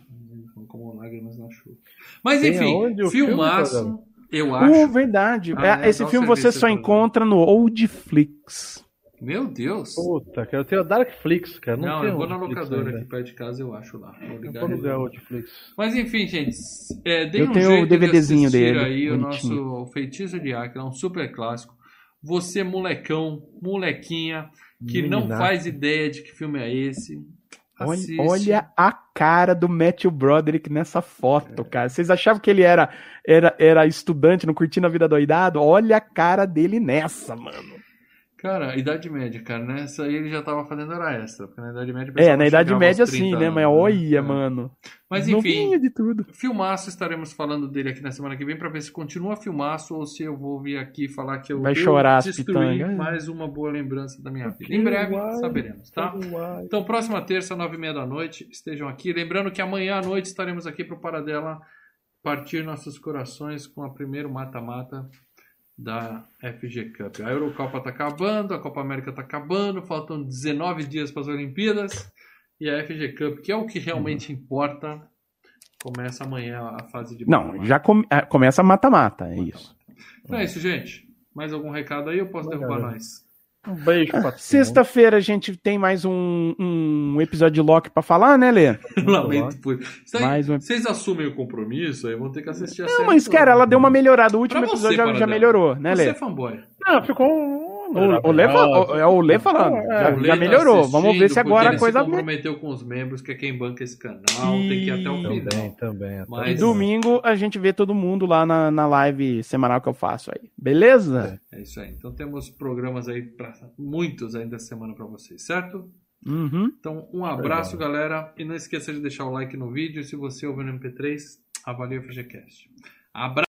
Como lágrimas na chuva. Mas enfim, filmaço, filme, eu Uh, acho. verdade. Ah, É, é, esse filme você só pra- encontra no Oldflix. Meu Deus. Puta, cara, eu tenho a Darkflix, cara. Não, Não, eu vou na locadora aqui perto de casa eu acho lá. Vou Eu ligar vou e- alugar o Netflix. Mas enfim, gente, é, Eu um tenho o jeito de DVDzinho assistir dele, aí o bonitinho. nosso Feitiço de Áquila, um super clássico. Você, molecão, molequinha, que não Meninaço. faz ideia de que filme é esse. Olha, assiste. olha a cara do Matthew Broderick nessa foto, cara. Vocês achavam que ele era, era, era estudante, não curtindo a vida doidado? Olha a cara dele nessa, mano. Cara, Idade Média, cara, né? Isso aí ele já tava fazendo hora extra, porque na Idade Média... o É, na Idade Média aos 30 sim, né? Mas anos, olha, É. mano. Mas enfim, de tudo. Filmaço, estaremos falando dele aqui na semana que vem pra ver se continua filmaço ou se eu vou vir aqui falar que eu, Vai eu chorar as destruí pitangas. mais uma boa lembrança da minha vida. Em breve saberemos, tá? Então, próxima terça, nove e meia da noite, estejam aqui. Lembrando que amanhã à noite estaremos aqui pro Paradela partir nossos corações com a primeiro mata-mata da FG Cup. A Eurocopa tá acabando, a Copa América tá acabando, faltam 19 dias para as Olimpíadas e a FG Cup, que é o que realmente importa, começa amanhã a fase de Não, mata-mata. já come- ah, começa mata-mata, é isso. Então é isso, gente. Mais algum recado aí? Eu posso Não, derrubar nós. Um beijo pra. Sexta-feira a gente tem mais um, um episódio de Loki pra falar, né, Lê? Lamento por Mais um- Vocês assumem o compromisso, aí vão ter que assistir a Não, série mas, cara, ela deu uma melhorada. O último Pra você, episódio já, já melhorou, né, Você Lê? é fanboy. Não, ficou um. O, o Lê é o Lê falando. É, já, O Lê já tá melhorou. Vamos ver se agora a coisa. se comprometeu com os membros, que é quem banca esse canal, tem que ir até o E- final. Também, também. Mas- E também. domingo a gente vê todo mundo lá na, na live semanal que eu faço aí. Beleza? É isso aí. Então temos programas aí para muitos ainda essa semana para vocês, certo? Uhum. Então um abraço, galera, e não esqueça de deixar o like no vídeo. Se você ouve no MP3, avalie o FGCast. Abraço.